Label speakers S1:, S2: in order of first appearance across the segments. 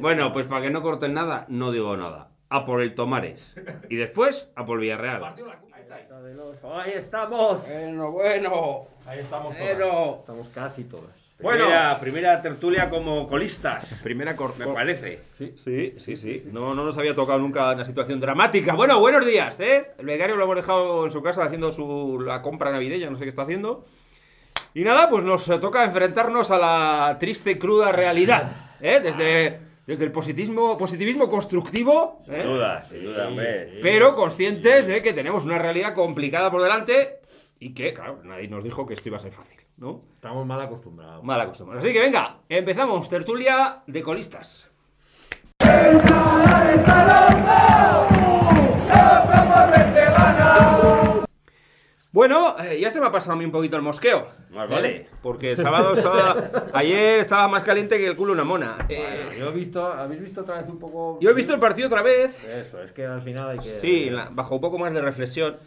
S1: Bueno, pues para que no corten nada, no digo nada. A por el Tomares. Y después, a por Villarreal.
S2: Ahí estamos.
S1: Bueno, bueno.
S2: Ahí estamos
S1: Bueno.
S2: Estamos casi todos.
S1: Bueno, primera, primera tertulia como colistas.
S3: Primera cor-
S1: Me parece.
S3: Sí, sí, sí. No, no nos había tocado nunca una situación dramática. Bueno, buenos días, ¿eh? El becario lo hemos dejado en su casa haciendo su, la compra navideña, no sé qué está haciendo. Y nada, pues nos toca enfrentarnos a la triste y cruda realidad, ¿eh? Desde, desde el positivismo, positivismo constructivo, ¿eh?
S1: Sin duda, sin duda, hombre.
S3: pero conscientes de que tenemos una realidad complicada por delante y que, claro, nadie nos dijo que esto iba a ser fácil, ¿no?
S2: Estamos mal acostumbrados.
S3: Mala costumbre. Así que venga, empezamos. Tertulia de colistas. Bueno, eh, ya se me ha pasado a mí un poquito el mosqueo.
S1: Más
S3: ¿eh?
S1: vale.
S3: Porque el sábado estaba. Ayer estaba más caliente que el culo de una mona. Eh,
S2: Bueno, yo he visto, ¿habéis visto otra vez un poco?
S3: yo he visto el partido otra vez.
S2: Eso, es que al final hay que.
S3: Sí, la- bajo un poco más de reflexión.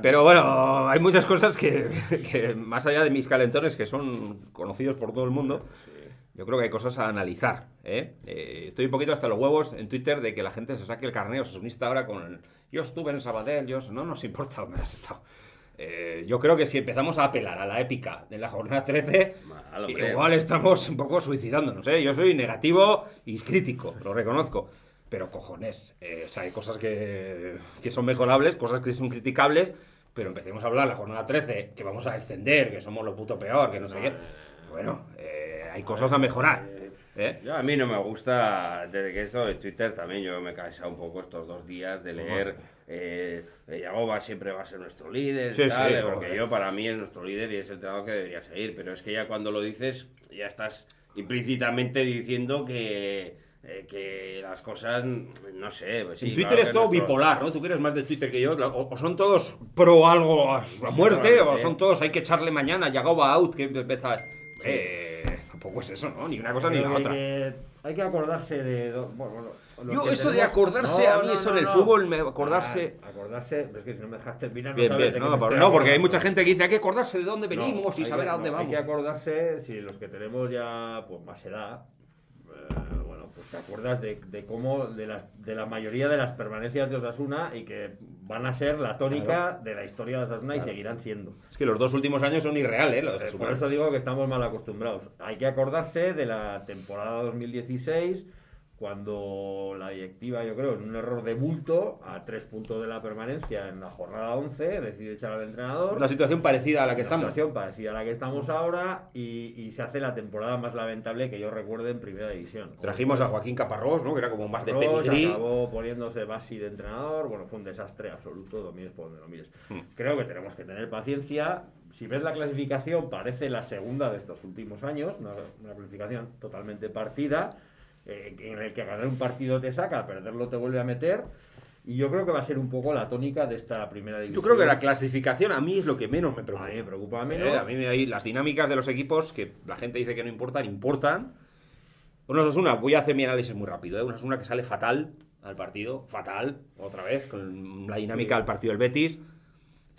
S3: Pero bueno, hay muchas cosas que, que, más allá de mis calentones, que son conocidos por todo el mundo, yo creo que hay cosas a analizar. ¿eh? Eh, estoy un poquito hasta los huevos en Twitter de que la gente se saque el carneo unista ahora con el, yo estuve en Sabadell, yo no nos importa dónde has estado. Eh, yo creo que si empezamos a apelar a la épica de la jornada 13,
S1: Mal, hombre.
S3: igual estamos un poco suicidándonos. ¿eh? Yo soy negativo y crítico, lo reconozco. Pero cojones, eh, o sea, hay cosas que, que son mejorables, cosas que son criticables, pero empecemos a hablar la jornada 13, que vamos a descender, que somos lo puto peor, que no sé qué. Bueno, eh, hay cosas a mejorar. ¿Eh?
S1: Yo a mí no me gusta, desde que esto de Twitter también yo me he cansado un poco estos dos días de leer eh, eh, Yagoba siempre va a ser nuestro líder,
S3: Sí,
S1: tal,
S3: sí,
S1: eh, porque yo para mí es nuestro líder y es el trabajo que debería seguir, pero es que ya cuando lo dices ya estás implícitamente diciendo que, eh, que las cosas, no sé, pues sí,
S3: en Twitter
S1: claro
S3: es todo
S1: nuestro-
S3: bipolar, ¿no? Tú que eres más de Twitter que yo. O, o son todos pro algo a su a muerte, o son todos hay que echarle mañana, Yagoba out, que empieza... Eh, tampoco es eso, ¿no? Ni una cosa ni la otra.
S2: hay que- Hay que acordarse de. do- Bueno,
S3: Yo eso de
S2: tenemos-
S3: acordarse, a mí eso en el fútbol, me- acordarse-
S2: Ah, acordarse, es que si no me dejas terminar, no
S3: Bien,
S2: sabes
S3: bien.
S2: de
S3: No, por- no, porque hay mucha gente que dice hay que acordarse de dónde
S2: No,
S3: venimos y saber
S2: que-
S3: a dónde
S2: no,
S3: vamos.
S2: Hay que acordarse, si los que tenemos ya pues más edad, eh, pues te acuerdas de, de cómo, de la, de la mayoría de las permanencias de Osasuna y que van a ser la tónica de la historia de Osasuna y seguirán siendo.
S3: Es que los dos últimos años son irreales.
S2: Eh,
S3: Osasuna.
S2: Por eso digo que estamos mal acostumbrados. Hay que acordarse de la temporada 2016, cuando la directiva, yo creo, en un error de bulto, a tres puntos de la permanencia en la jornada 11, decide echar al entrenador.
S3: Una situación parecida a la que
S2: Una
S3: estamos.
S2: situación parecida a la que estamos ahora y, y se hace la temporada más lamentable que yo recuerde en primera división.
S3: Trajimos a Joaquín Caparrós, ¿no? Que era como más de
S2: Ross,
S3: pedigrí.
S2: acabó poniéndose Basi de entrenador. Bueno, fue un desastre absoluto, lo mires por donde lo mires.
S3: Hmm.
S2: Creo que tenemos que tener paciencia. Si ves la clasificación, parece la segunda de estos últimos años, una, una clasificación totalmente partida, eh, en el que ganar un partido te saca, perderlo te vuelve a meter. Y yo creo que va a ser un poco la tónica de esta primera
S3: Yo
S2: división.
S3: creo que la clasificación a mí es lo que menos me
S2: A
S3: preocupa.
S2: mí me preocupa
S3: Eh,
S2: menos.
S3: a mí me hay las dinámicas de los equipos que la gente dice que no importan, importan. Una Osasuna, voy a hacer mi análisis muy rápido. ¿eh? Una Osasuna que sale fatal al partido, fatal, otra vez, con la dinámica del partido del Betis.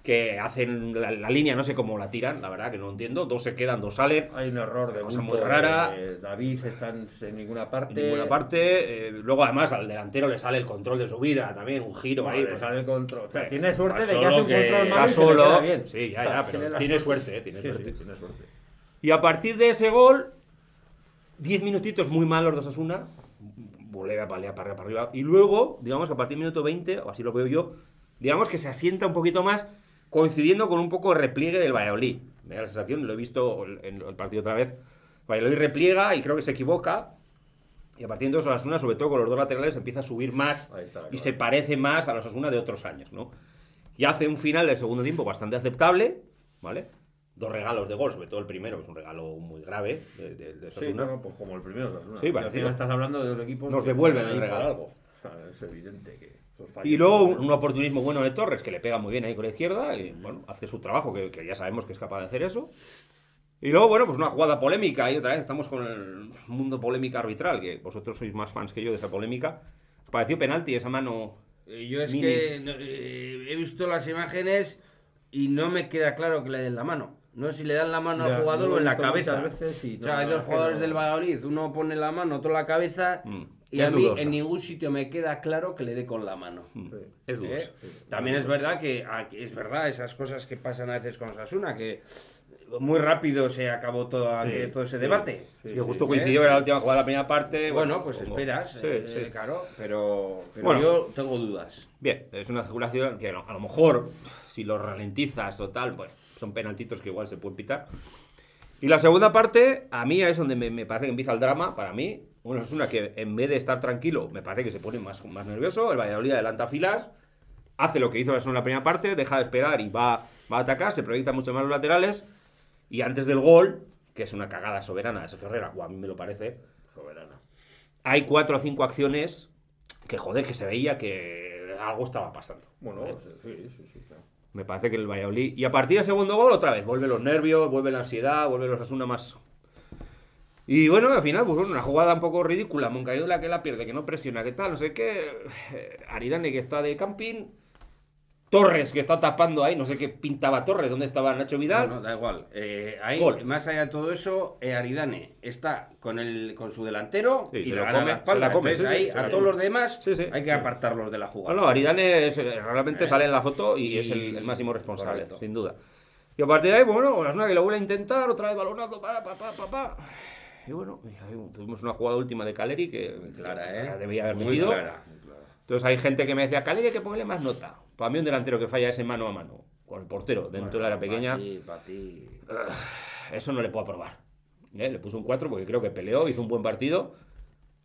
S3: Que hacen la, la línea, no sé cómo la tiran, la verdad que no entiendo. Dos se quedan, dos salen.
S2: Hay un error de
S3: Cosa muy rara.
S2: David está en, ninguna parte.
S3: En ninguna parte. eh, luego, además, al delantero le sale el control de su vida también, un giro
S2: Vale,
S3: ahí. pues,
S2: sale el control. O sea,
S3: Sí.
S2: tiene suerte de que hace un
S1: que
S2: control malo y se le
S3: solo.
S2: queda bien.
S3: Sí, ya,
S2: O sea,
S3: ya, pero
S2: la
S3: tiene suerte, eh, tiene
S2: Sí, sí,
S3: suerte.
S2: tiene suerte.
S3: Y a partir de ese gol, 10 minutitos muy malos de Osasuna, volea allá, para arriba, para arriba. Y luego, digamos que a partir del minuto 20, o así lo veo yo, digamos que se asienta un poquito más, coincidiendo con un poco de repliegue del Valladolid. Me da la sensación, lo he visto en el partido otra vez. Valladolid repliega y creo que se equivoca. Y a partir de eso, Osasuna, sobre todo con los dos laterales, empieza a subir más
S2: está
S3: y se parece más a los Osasuna de otros años, ¿no? Y hace un final del segundo tiempo bastante aceptable, ¿vale? Dos regalos de gol, sobre todo el primero, que es un regalo muy grave de, de, de
S2: Sí,
S3: Osasuna.
S2: bueno, pues como el primero. Osasuna.
S3: Sí, parecido.
S2: final estás hablando de dos equipos.
S3: Nos
S2: que
S3: devuelven el regalo.
S2: algo. O sea, es evidente que.
S3: Y luego un, un oportunismo bueno de Torres, que le pega muy bien ahí con la izquierda, y bueno, hace su trabajo, que, que ya sabemos que es capaz de hacer eso. Y luego, bueno, pues una jugada polémica, y otra vez estamos con el mundo polémica arbitral, que vosotros sois más fans que yo de esa polémica. ¿Os pareció penalti esa mano?
S1: Eh, Yo es
S3: Mini.
S1: que no, eh, he visto las imágenes y no me queda claro que le den la mano. No sé si le dan la mano
S2: Ya,
S1: al jugador o en la cabeza.
S2: veces
S1: o
S2: no,
S1: sea, hay dos jugadores
S2: no.
S1: del Valladolid, uno pone la mano, otro la cabeza.
S3: Mm.
S1: Y
S3: Es
S1: a mí
S3: dudosa.
S1: en ningún sitio me queda claro que le dé con la mano.
S3: Mm.
S2: Sí.
S3: Es
S1: ¿eh?
S3: dudoso.
S1: También es verdad que aquí- es verdad esas cosas que pasan a veces con Sasuna, que muy rápido se acabó todo,
S2: Sí,
S1: todo ese debate.
S2: Sí,
S3: Yo
S2: sí.
S3: justo coincidió que era la última jugada de la primera parte.
S1: Bueno, pues
S3: como-
S1: esperas,
S3: Sí,
S1: eh,
S3: sí.
S1: claro, pero, pero
S3: Bueno.
S1: yo tengo dudas.
S3: Bien, es una circulación que a lo- a lo mejor, si lo ralentizas o tal, bueno, son penaltitos que igual se pueden pitar. Y la segunda parte, a mí es donde me, me parece que empieza el drama, para mí. Bueno, es una que en vez de estar tranquilo, me parece que se pone más, más nervioso. El Valladolid adelanta filas, hace lo que hizo en la primera parte, deja de esperar y va, va a atacar, se proyecta mucho más los laterales. Y antes del gol, que es una cagada soberana de Sergio Herrera, o a mí me lo parece,
S2: Soberana.
S3: hay cuatro o cinco acciones que, joder, que se veía que algo estaba pasando.
S2: Bueno, sí, sí, sí, sí, claro.
S3: Me parece que el Valladolid. Y a partir del segundo gol, otra vez, vuelve los nervios, vuelve la ansiedad, vuelve los Asuna más. Y bueno, al final, pues bueno, una jugada un poco ridícula. Moncayola que la pierde, que no presiona, que tal, no sé qué. Eh, Aridane que está de camping. Torres que está tapando ahí, no sé qué pintaba Torres, ¿dónde estaba Nacho Vidal?
S1: No, no, da igual. Eh, ahí,
S3: Gol.
S1: más allá de todo eso, eh, Aridane está con el con su delantero
S3: Sí,
S1: y
S3: come,
S1: la espalda.
S3: come,
S1: Entonces,
S3: sí, sí,
S1: ahí,
S3: se
S1: a todos los demás hay que apartarlos de la jugada.
S3: no, Aridane es, realmente
S1: Eh,
S3: sale en la foto y,
S1: y-
S3: es el, el máximo responsable,
S1: correcto.
S3: sin duda. Y a partir de ahí, bueno, Osasuna que lo vuelve a intentar, otra vez balonazo, para, pa, pa, pa, pa. Y bueno, ahí tuvimos una jugada última de Caleri que
S1: Clara,
S3: que
S1: ¿eh?
S3: debía haber
S1: Muy
S3: metido.
S1: clara.
S3: Entonces hay gente que me decía, Caleri hay que ponerle más nota. Para mí un delantero que falla ese mano a mano con el portero dentro del área pequeña,
S1: Pa' ti, pa' ti.
S3: eso no le puedo aprobar. ¿Eh? Le puso un 4 porque creo que peleó, hizo un buen partido,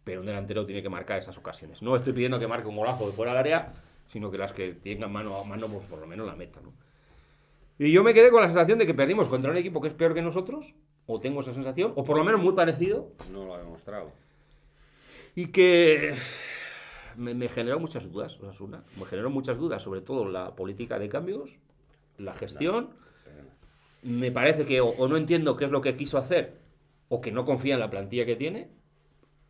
S3: pero un delantero tiene que marcar esas ocasiones. No estoy pidiendo que marque un golazo de fuera del área, sino que las que tengan mano a mano, pues por lo menos la meta. ¿no? Y yo me quedé con la sensación de que perdimos contra un equipo que es peor que nosotros, o tengo esa sensación, o por lo menos muy parecido,
S1: No lo ha demostrado.
S3: y que me, me generó muchas dudas, Osasuna. Me generó muchas dudas, sobre todo la política de cambios, la gestión. Me parece que o, o no entiendo qué es lo que quiso hacer, o que no confía en la plantilla que tiene,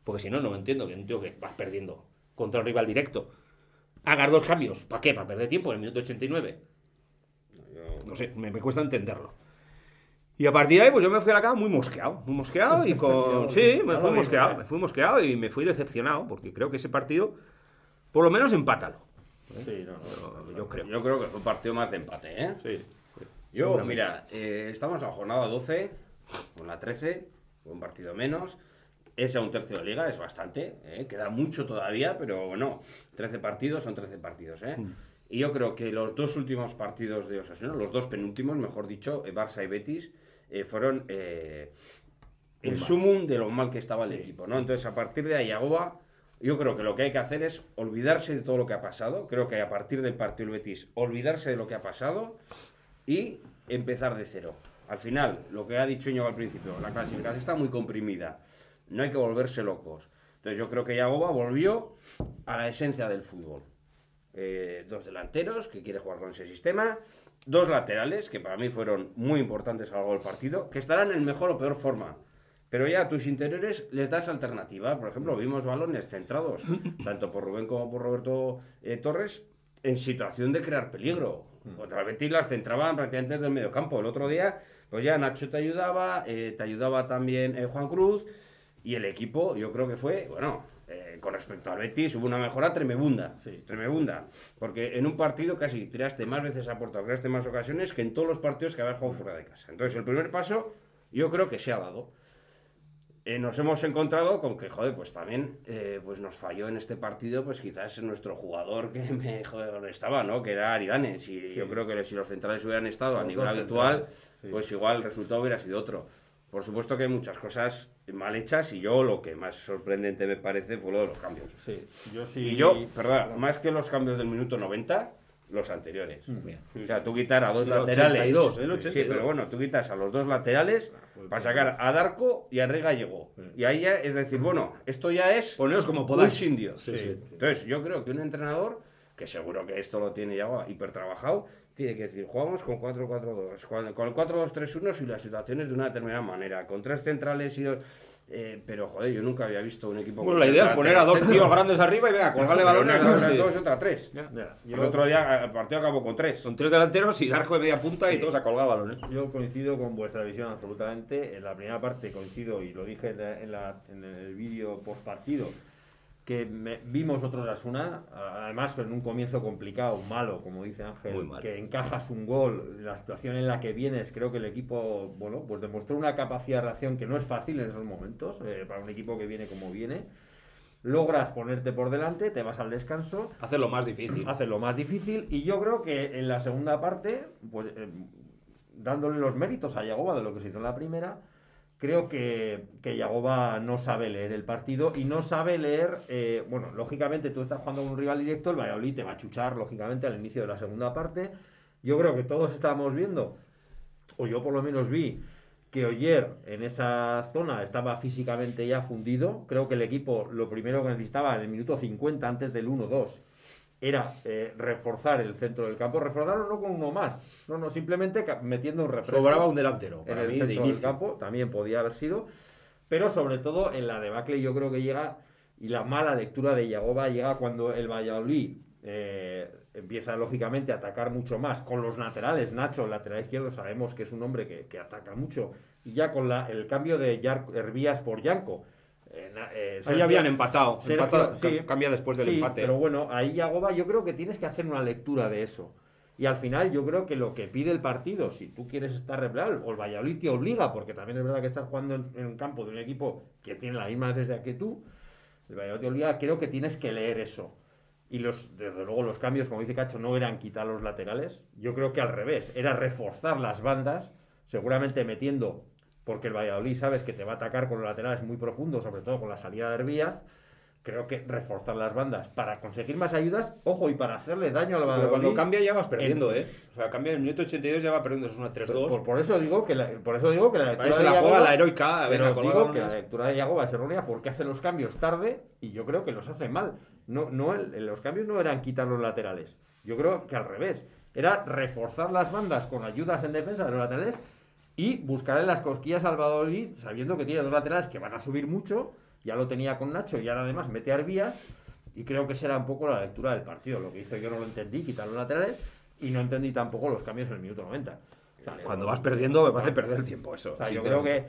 S3: porque si no, no entiendo que un tío que vas perdiendo contra un rival directo. Hagas dos cambios, ¿para qué? ¿Para perder tiempo en el minuto 89?
S1: Yo-
S3: No sé, me, me cuesta entenderlo. Y a partir de ahí, pues yo me fui a la cama muy mosqueado, muy mosqueado y con... Sí, me fui mosqueado, me fui mosqueado y me fui decepcionado, porque creo que ese partido, por lo menos empátalo.
S2: Sí, no, no,
S3: Yo creo.
S1: Yo creo que fue un partido más de empate, ¿eh?
S3: Sí.
S1: Yo, mira, eh, estamos en la jornada 12, con la 13, un partido menos. Es a un tercio de liga, es bastante, ¿eh? queda mucho todavía, pero bueno, 13 partidos son 13 partidos. ¿eh?
S3: Mm.
S1: Y yo creo que los dos últimos partidos de Osasuna, los dos penúltimos, mejor dicho, eh, Barça y Betis, eh, fueron eh, el sumum de lo mal que estaba el equipo. ¿no? Entonces, a partir de ahí, Agoba, yo creo que lo que hay que hacer es olvidarse de todo lo que ha pasado. Creo que a partir del partido del Betis, olvidarse de lo que ha pasado y empezar de cero. Al final, lo que ha dicho Íñigo al principio, la clasificación está muy comprimida. No hay que volverse locos. Entonces yo creo que Yagoba volvió a la esencia del fútbol. Eh, dos delanteros que quiere jugar con ese sistema, dos laterales que para mí fueron muy importantes a lo largo del partido, que estarán en mejor o peor forma. Pero ya a tus interiores les das alternativa. Por ejemplo, vimos balones centrados, tanto por Rubén como por Roberto eh, Torres, en situación de crear peligro. Otra vez las centraban prácticamente desde el medio campo. El otro día, pues ya Nacho te ayudaba, eh, te ayudaba también eh, Juan Cruz, y el equipo, yo creo que fue, bueno, eh, con respecto al Betis, hubo una mejora tremebunda.
S2: Sí.
S1: Tremebunda. Porque en un partido casi tiraste más veces a puerta, creaste más ocasiones que en todos los partidos que habías jugado fuera de casa. Entonces, el primer paso, yo creo que se ha dado. Eh, nos hemos encontrado con que, joder, pues también eh, pues nos falló en este partido, pues quizás nuestro jugador que me joder, estaba, ¿no? Que era Aridane. Si, Yo creo que si los centrales hubieran estado a nivel habitual,
S2: sí.
S1: pues igual el resultado hubiera sido otro. Por supuesto que hay muchas cosas mal hechas y yo lo que más sorprendente me parece fue lo de los cambios.
S2: Sí, yo sí.
S1: Y yo, perdón, más que los cambios del minuto 90, los anteriores.
S3: Bien.
S1: O sea, tú quitar a dos
S3: El
S1: laterales.
S3: 82, el
S1: Sí,
S3: 82.
S1: pero bueno, tú quitas a los dos laterales para sacar a Darko y a Rega llegó. Y ahí ya es decir, bueno, esto ya es
S3: Poneos como
S1: un
S3: podáis.
S1: sin Dios.
S2: Sí, sí.
S1: Entonces, yo creo que un entrenador, que seguro que esto lo tiene ya hiper trabajado, tiene que decir, jugamos con 4-4-2, con con el 4-2-3-1 si la situación es de una determinada manera, con tres centrales y dos... Eh, pero joder, yo nunca había visto un equipo.
S3: Bueno,
S1: con
S3: la idea es poner a dos
S1: delanteros.
S3: tíos grandes arriba y venga, colgarle balones.
S1: una cosa
S3: sí.
S1: dos y otra tres.
S2: Mira,
S1: El
S2: yo-
S1: otro día el partido acabó con tres.
S3: Son tres delanteros y arco de media punta y
S2: Sí.
S3: todos a colgar balones.
S2: Yo coincido con vuestra visión absolutamente. En la primera parte coincido y lo dije en, la- en la- en el vídeo post partido que me- vimos otros Asuna, además con un comienzo complicado, malo, como dice Ángel, que encajas un gol, la situación en la que vienes, creo que el equipo, bueno, pues demostró una capacidad de reacción que no es fácil en esos momentos, eh, para un equipo que viene como viene. Logras ponerte por delante, te vas al descanso,
S3: Hace lo más difícil.
S2: hace lo más difícil y yo creo que en la segunda parte, pues eh, dándole los méritos a Yagoba de lo que se hizo en la primera, creo que, que Yagoba no sabe leer el partido y no sabe leer, eh, bueno, lógicamente tú estás jugando con un rival directo, el Valladolid te va a chuchar, lógicamente, al inicio de la segunda parte. Yo creo que todos estábamos viendo, o yo por lo menos vi, que Oyer en esa zona estaba físicamente ya fundido. Creo que el equipo lo primero que necesitaba en el minuto 50 antes del 1-2 era eh, reforzar el centro del campo. Reforzarlo no con uno más, no, no, simplemente metiendo un refresco
S3: Sobraba un delantero.
S2: en
S3: Para
S2: el
S3: mí, de
S2: centro del
S3: inicio.
S2: campo, también podía haber sido, pero sobre todo en la debacle yo creo que llega, y la mala lectura de Yagoba llega cuando el Valladolid eh, empieza lógicamente a atacar mucho más con los laterales, Nacho, el lateral izquierdo, sabemos que es un hombre que, que ataca mucho, y ya con la, el cambio de Hervías por Yanko. Eh, eh,
S3: Ahí habían empatado.
S2: Sergio,
S3: Empata-
S2: sí.
S3: ca- cambia después del
S2: Sí,
S3: empate.
S2: Pero bueno, ahí Yagoba yo creo que tienes que hacer una lectura de eso. Y al final yo creo que lo que pide el partido, si tú quieres estar real, o el Valladolid te obliga, porque también es verdad que estás jugando en, en un campo de un equipo que tiene la misma necesidad que tú, el Valladolid te obliga, creo que tienes que leer eso. Y los, desde luego los cambios, como dice Cacho, no eran quitar los laterales. Yo creo que al revés, era reforzar las bandas, seguramente metiendo, porque el Valladolid sabes que te va a atacar con los laterales muy profundos, sobre todo con la salida de Hervías. Creo que reforzar las bandas para conseguir más ayudas, ojo, y para hacerle daño al
S3: Pero
S2: Valladolid.
S3: cuando cambia ya vas perdiendo,
S2: en-
S3: ¿eh? O sea, cambia en el minuto 82 ya va perdiendo, es una 3-2.
S2: Por, por eso digo que la, por eso digo que la lectura
S3: Ahí se
S2: de
S3: la juega
S2: Yagoba-
S3: la heroica.
S2: pero
S3: colgar
S2: digo que la lectura de Yagoba es errónea porque hace los cambios tarde y yo creo que los hace mal. No, no los cambios no eran quitar los laterales. Yo creo que al revés. Era reforzar las bandas con ayudas en defensa de los laterales y buscar en las cosquillas al Valladolid sabiendo que tiene dos laterales que van a subir mucho. Ya lo tenía con Nacho y ahora además mete a Hervías. Y creo que esa era un poco la lectura del partido. Lo que hizo yo no lo entendí, quitar los laterales y no entendí tampoco los cambios en el minuto 90. O sea,
S3: Cuando vas perdiendo me parece perder el tiempo eso.
S2: o sea, yo creo que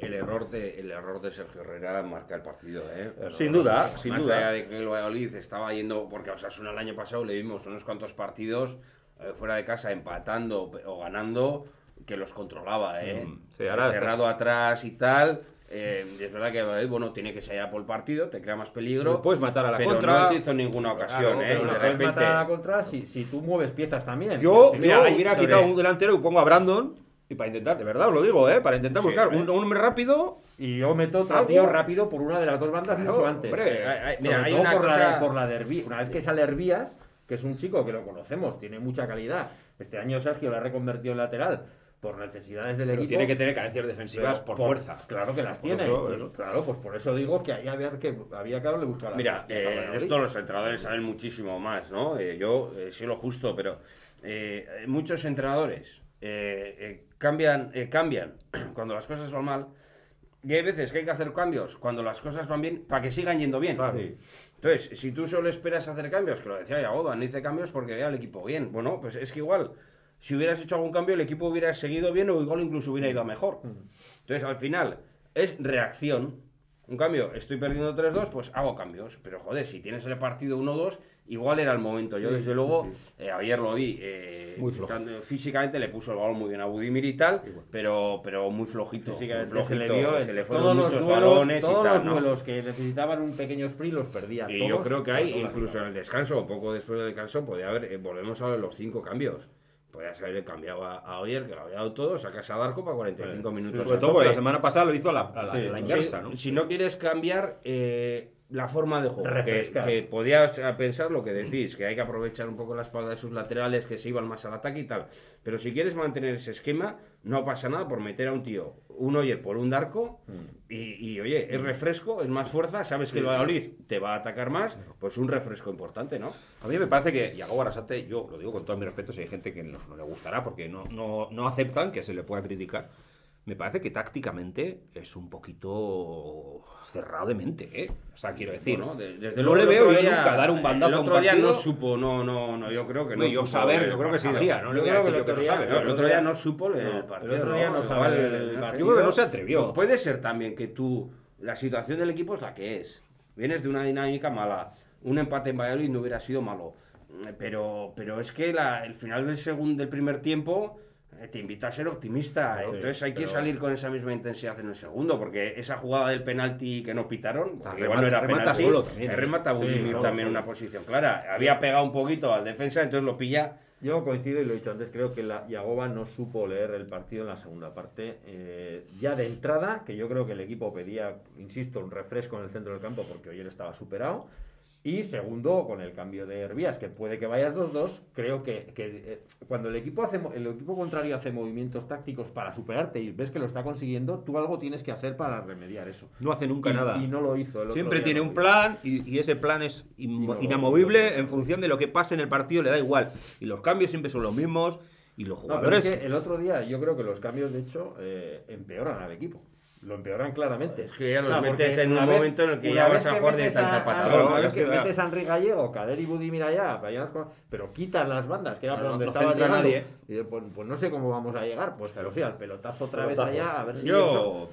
S1: El error, de, el error de Sergio Herrera marca el partido, ¿eh?
S3: Sin duda, sin
S1: Más
S3: duda.
S1: allá de que el Valladolid estaba yendo, porque Osasuna el año pasado le vimos unos cuantos partidos eh, fuera de casa empatando o ganando que los controlaba, ¿eh?
S3: Mm, sí, ahora
S1: Cerrado atrás y tal. eh, es verdad que Valladolid, bueno, tiene que salir a por el partido, te crea más peligro.
S3: Lo puedes matar a la
S1: pero
S3: contra.
S1: no te hizo ninguna ocasión,
S2: Claro,
S1: ¿eh?
S2: pero lo
S1: de
S2: puedes
S1: repente.
S2: matar a la contra si, si tú mueves piezas también.
S3: Yo,
S2: Si-
S1: mira,
S3: yo hubiera
S1: sobre-
S3: quitado un delantero y pongo a Brandon y para intentar, de verdad os lo digo, ¿eh? Para intentar
S1: Sí,
S3: buscar un, un hombre rápido.
S2: Y yo meto otro tío rápido por una de las dos bandas
S3: Claro,
S2: mucho antes.
S3: hombre,
S1: hay-
S2: Sobre
S1: mira, hay
S2: todo
S1: una
S2: por, la,
S1: cosa-
S2: por la de Una vez que sale Hervías, que es un chico que lo conocemos, tiene mucha calidad. Este año Sergio la ha reconvertido en lateral por necesidades del
S3: Pero
S2: equipo.
S3: tiene que tener carencias defensivas por, fuerza.
S2: Claro que las
S3: Por
S2: tiene.
S3: eso,
S2: Pues,
S3: eso.
S2: Claro, pues por eso digo que ahí había que, había que haberle buscado la
S1: Mira, eh, esto los entrenadores saben muchísimo más, ¿no? Eh, yo eh, sé lo justo, pero eh, muchos entrenadores eh, eh, cambian, eh, cambian cuando las cosas van mal y hay veces que hay que hacer cambios cuando las cosas van bien para que sigan yendo bien.
S3: Claro.
S2: Sí.
S1: Entonces, si tú solo esperas hacer cambios, que lo decía Yagoba, no hice cambios porque veía al equipo bien. Bueno, pues es que igual, si hubieras hecho algún cambio, el equipo hubiera seguido bien o igual incluso hubiera ido a mejor. Entonces, al final, es reacción. Un cambio, estoy perdiendo 3-2, pues hago cambios. Pero joder, si tienes el partido 1-2, igual era el momento. Yo,
S2: Sí,
S1: desde luego,
S2: sí.
S1: eh, ayer lo vi. eh,
S3: Muy
S1: tanto físicamente le puso el balón muy bien a Budimir y tal, pero, pero muy flojito. Muy flojito.
S2: se le en
S1: se le fueron muchos
S2: duelos,
S1: balones
S2: todos
S1: y tal.
S2: los
S1: ¿no?
S2: duelos que necesitaban un pequeño sprint los perdía.
S1: Y
S2: todos,
S1: yo creo que hay, incluso en el descanso, o poco después del descanso, podía haber, eh, volvemos a los cinco cambios. Podías haber cambiado a, a Oyer, que lo había dado todo, sacas a Darko para 45 minutos.
S3: Sobre todo porque la semana pasada lo hizo a la, a la-
S2: Sí,
S3: a la
S2: sí.
S3: inversa,
S1: si,
S3: ¿no?
S1: si no quieres cambiar eh, la forma de juego, que, que podías eh, pensar lo que decís, que hay que aprovechar un poco la espalda de sus laterales, que se iban más al ataque y tal. Pero si quieres mantener ese esquema, no pasa nada por meter a un tío, un Oyer por un Darko, y, y, oye, es refresco, es más fuerza, sabes que el Valladolid te va a atacar más, pues un refresco importante, ¿no?
S3: A mí me parece que Yago Arrasate, yo lo digo con todo mi respeto, si hay gente que no, no le gustará porque no, no, no aceptan que se le pueda criticar. Me parece que tácticamente es un poquito cerrado de mente, ¿eh? O sea, quiero decir,
S1: Bueno, de- desde
S3: no le
S1: el
S3: veo
S1: otro
S3: yo nunca dar un bandazo
S1: El
S3: a un
S1: otro día
S3: partido.
S1: no supo, no, no, no, yo creo que no
S3: No, yo
S1: supo
S3: saber,
S1: el
S3: yo creo que
S1: partido.
S3: sabría, no le voy a decir
S2: que
S3: yo que
S2: el
S3: no
S2: otro
S3: sabe. ¿no?
S1: El otro día no supo el
S2: No, el
S1: partido.
S2: otro día no sabe el partido.
S3: Yo creo que no se atrevió.
S1: Pu- Puede ser también que tú, la situación del equipo es la que es. Vienes de una dinámica mala. Un empate en Valladolid no hubiera sido malo. Pero, pero es que la- el final del segundo, del primer tiempo te invita a ser optimista. Entonces hay que salir con esa misma intensidad en el segundo, porque esa jugada del penalti que no pitaron,
S3: remata-
S1: igual no era
S3: remata
S1: penalti,
S3: solo también,
S1: eh,
S3: ¿eh?
S1: remata Budimir también
S2: solo.
S1: una posición clara. Había pegado un poquito al defensa, entonces lo pilla.
S2: Yo coincido y lo he dicho antes, creo que la Yagoba no supo leer el partido en la segunda parte. Eh, ya de entrada, que yo creo que el equipo pedía, insisto, un refresco en el centro del campo porque hoy él estaba superado. Y segundo, con el cambio de Hervías, que puede que vayas 2-2, creo que, que, eh, cuando el equipo, hace, el equipo contrario hace movimientos tácticos para superarte y ves que lo está consiguiendo, tú algo tienes que hacer para remediar eso.
S3: No hace nunca
S2: y,
S3: nada.
S2: y no lo hizo. el
S3: Siempre tiene un plan y, y ese plan es
S2: no
S3: inamovible
S2: no
S3: en función de lo que pase en el partido, le da igual. Y los cambios siempre son los mismos y los jugadores...
S2: es que el otro día yo creo que los cambios, de hecho, eh, empeoran al equipo. Lo empeoran claramente.
S1: Es que ya los
S2: Claro,
S1: metes en un
S2: vez-
S1: momento en el que ya vas a jugar de
S2: metes
S1: tanta
S2: a-
S1: patada.
S2: Claro, una vez que
S3: que
S2: metes a Enrique Gallego, Kader y Budimir las- pero quitas las bandas, que era
S3: Claro,
S2: por donde
S3: no
S2: estaba llegando.
S3: nadie.
S2: Y pues, pues no sé cómo vamos a llegar. Pues pero sí, al pelotazo otra
S3: Pelotazo.
S2: vez allá, a ver si esto-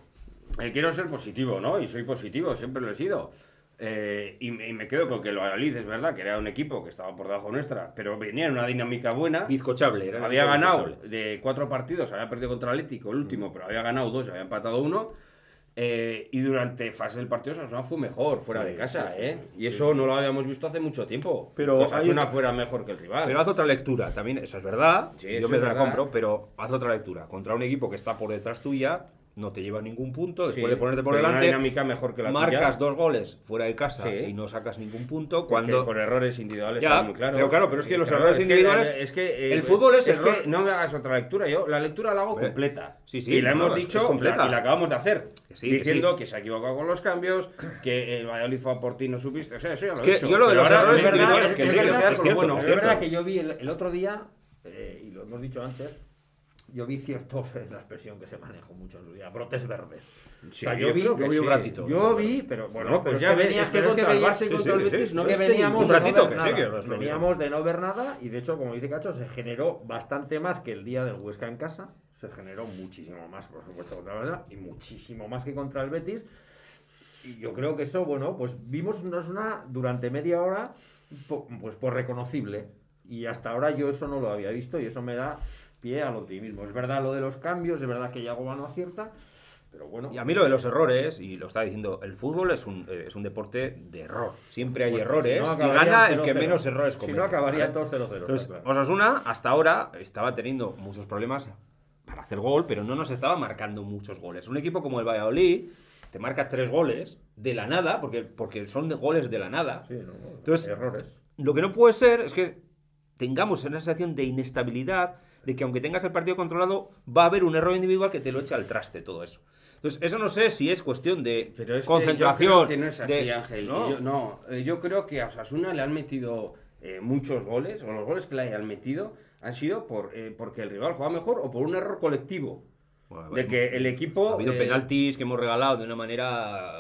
S1: Yo eh, quiero ser positivo, ¿no? Y soy positivo, siempre lo he sido. Eh, y, me- y me quedo con que el Valladolid es verdad que era un equipo que estaba por debajo nuestra, pero venía en una dinámica buena.
S3: Bizcochable. era
S1: Había ganado de cuatro partidos, había perdido contra el Atlético el último, pero había ganado dos, había empatado uno. eh, y durante fase del partido Osasuna fue mejor fuera
S2: Sí,
S1: de casa,
S2: sí,
S1: ¿eh?
S2: sí,
S1: Y eso no lo habíamos visto hace mucho tiempo.
S3: Pero hay
S1: Osasuna
S3: otra-
S1: fuera mejor que el rival.
S3: Pero haz otra lectura, también, eso es verdad. Yo me la compro, pero haz otra lectura. Contra un equipo que está por detrás tuya, no te lleva ningún punto. Después
S1: Sí,
S3: de ponerte por
S1: pero una
S3: delante,
S1: dinámica mejor que la
S3: marcas
S1: tuya.
S3: dos goles fuera de casa
S1: Sí.
S3: y no sacas ningún punto. Cuando
S1: por errores individuales
S3: Ya,
S1: muy claro.
S3: pero claro, pero es que los
S1: Claro,
S3: errores
S1: es que-
S3: individuales-
S1: es que, eh,
S3: el fútbol es
S1: es
S3: error.
S1: que no me hagas otra lectura, yo la lectura la hago completa.
S3: sí, sí,
S1: y la
S3: no,
S1: hemos dicho
S3: completa.
S1: la- y la acabamos de hacer.
S3: Que sí, que
S1: diciendo que, se ha equivocado con los cambios, que el Valladolid fue a por ti no supiste. O sea, eso ya lo he
S3: que
S1: dicho.
S3: yo lo de los errores individuales,
S1: es
S3: que
S1: que
S3: sí, que
S1: que
S3: es
S2: verdad que yo vi el, el otro día, eh, y lo hemos dicho antes, yo vi ciertos, es la expresión que se manejó mucho en su día, brotes verdes.
S1: Sí,
S2: O sea,
S1: yo
S2: yo vi,
S1: que
S3: yo vi un
S1: sí.
S3: ratito.
S2: Yo vi, pero bueno, pero
S1: pues
S2: es
S1: ya
S2: que
S1: ves,
S2: venía-
S1: es que contra el Barça y contra Betis no
S2: es que veníamos
S3: un
S2: de no ver
S3: que
S2: nada.
S3: que os lo digo.
S2: veníamos de no ver nada y de hecho, como dice Cacho, se generó bastante más que el día del Huesca en casa. Se generó muchísimo más, por supuesto, contra el Barça y muchísimo más que contra el Betis. Y yo creo que eso, bueno, pues vimos una, una durante media hora, pues por reconocible. Y hasta ahora yo eso no lo había visto y eso me da pie al optimismo. Es verdad lo de los cambios, es verdad que Yagoba no acierta, pero bueno.
S3: Y a mí lo de los errores, y lo estaba diciendo, el fútbol es un, eh, es un deporte de error. Siempre hay
S2: pues,
S3: errores
S2: si no,
S3: y gana el
S2: 0-0.
S3: que menos errores
S2: Si
S3: comete.
S2: no, acabaría
S3: ¿vale?
S2: 2-0-0.
S3: Entonces,
S2: está claro.
S3: Osasuna hasta ahora estaba teniendo muchos problemas para hacer gol, pero no nos estaba marcando muchos goles. Un equipo como el Valladolid te marca tres goles de la nada, porque, porque son de goles de la nada.
S2: Sí, no, no,
S3: Entonces,
S2: errores.
S3: Lo que no puede ser es que tengamos una sensación de inestabilidad, de que aunque tengas el partido controlado, va a haber un error individual que te lo eche al traste todo eso. Entonces, eso no sé si es cuestión de
S1: Pero es
S3: concentración.
S1: Que yo creo que no es así,
S3: de-
S1: Ángel.
S3: ¿no?
S1: Yo, no, eh, yo creo que a Osasuna le han metido eh, muchos goles, o los goles que le hayan metido han sido por, eh, porque el rival juega mejor o por un error colectivo.
S3: Bueno,
S1: de
S3: bueno,
S1: que el equipo.
S3: Ha habido
S1: eh,
S3: penaltis que hemos regalado de una manera.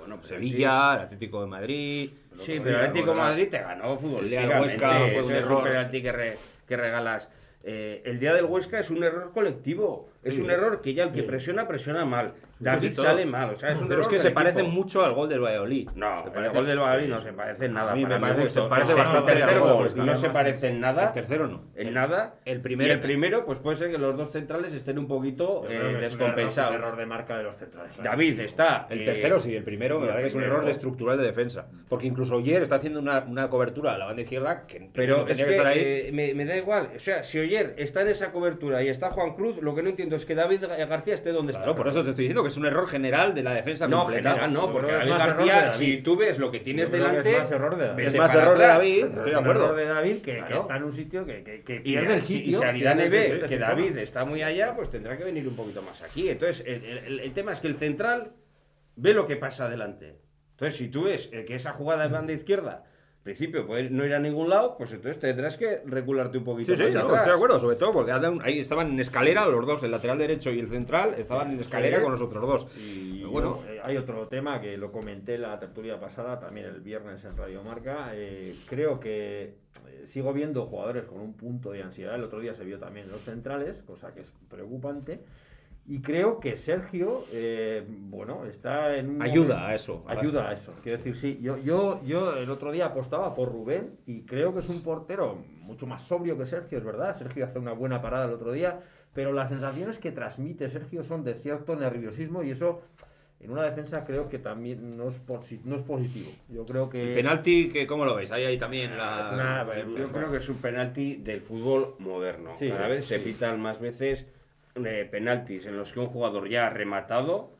S1: bueno, penaltis.
S3: Sevilla, el Atlético de Madrid.
S1: Sí, pero el Atlético de. Madrid te ganó futbolísticamente.
S3: Huesca fue un error.
S1: penalti que, re- que regalas. Eh, el día del Huesca es un error colectivo. Es
S3: Sí,
S1: un error que ya el que
S2: Sí.
S1: presiona, presiona mal. David
S3: Sí, todo.
S1: sale mal. O sea, es un
S3: Pero es que se parece
S1: equipo.
S3: mucho al gol del Valladolid.
S1: No,
S3: Se
S1: el
S3: parece-
S1: gol del Valladolid no se parece en nada.
S3: A mí me parece se parece
S1: Ese
S3: bastante
S1: tercer
S3: al gol
S1: no se parece en nada.
S3: El tercero no.
S1: En nada.
S3: El
S1: Y
S3: primero.
S1: el primero, pues puede ser que los dos centrales estén un poquito eh,
S2: que es un
S1: descompensados.
S2: error- de marca de los centrales. claro.
S1: David está.
S3: El
S1: eh,
S3: tercero sí, el primero me
S1: y el
S3: parece que es un error de estructural de defensa. Porque incluso Oyer está haciendo una, una cobertura a la banda izquierda que
S1: Pero
S3: no
S1: es
S3: tenía
S1: que,
S3: que, estar ahí.
S1: eh, me, me da igual. O sea, si Oyer está en esa cobertura y está Juan Cruz, lo que no entiendo es que David García esté donde
S3: Claro,
S1: está.
S3: por eso te estoy diciendo que es un error general de la defensa
S1: No,
S3: completa.
S1: general no, porque
S2: es
S1: David García,
S2: David.
S1: si tú ves lo que tienes delante.
S2: es más error de David.
S3: Es más error de. David,
S2: Es
S3: estoy de acuerdo.
S2: error de David que, está en un sitio que, que, que
S1: Y,
S2: pierde el
S1: si-
S2: sitio.
S1: y si Aridane ve que David está muy allá, pues tendrá que venir un poquito más aquí. Entonces, el, el- el tema es que el central ve lo que pasa adelante. Entonces, si tú ves eh, que esa jugada de banda izquierda, principio no ir a ningún lado, pues entonces tendrás que recularte un poquito
S3: Sí, sí, no, estoy de acuerdo, sobre todo porque ahí estaban en escalera los dos, el lateral derecho y el central, estaban en escalera
S1: Sí.
S3: con los otros dos.
S2: Y
S3: Pero bueno,
S2: eh, hay otro tema que lo comenté en la tertulia pasada, también el viernes en Radio Marca. eh, creo que eh, sigo viendo jugadores con un punto de ansiedad. El otro día se vio también en los centrales, cosa que es preocupante. Y creo que Sergio, eh, bueno, está en un
S3: ayuda
S2: momento-
S3: a eso.
S2: Ayuda a eso. Quiero decir, sí, yo, yo, yo el otro día apostaba por Rubén y creo que es un portero mucho más sobrio que Sergio, es verdad. Sergio hace una buena parada el otro día, pero las sensaciones que transmite Sergio son de cierto nerviosismo y eso en una defensa creo que también no es, posi- no es positivo. Yo creo que...
S3: El penalti, que, ¿cómo lo ves? Ahí hay también la...
S2: Es una-
S1: Yo creo que es un penalti del fútbol moderno.
S2: Sí,
S1: Cada vez se pitan más veces eh, penaltis en los que un jugador ya ha rematado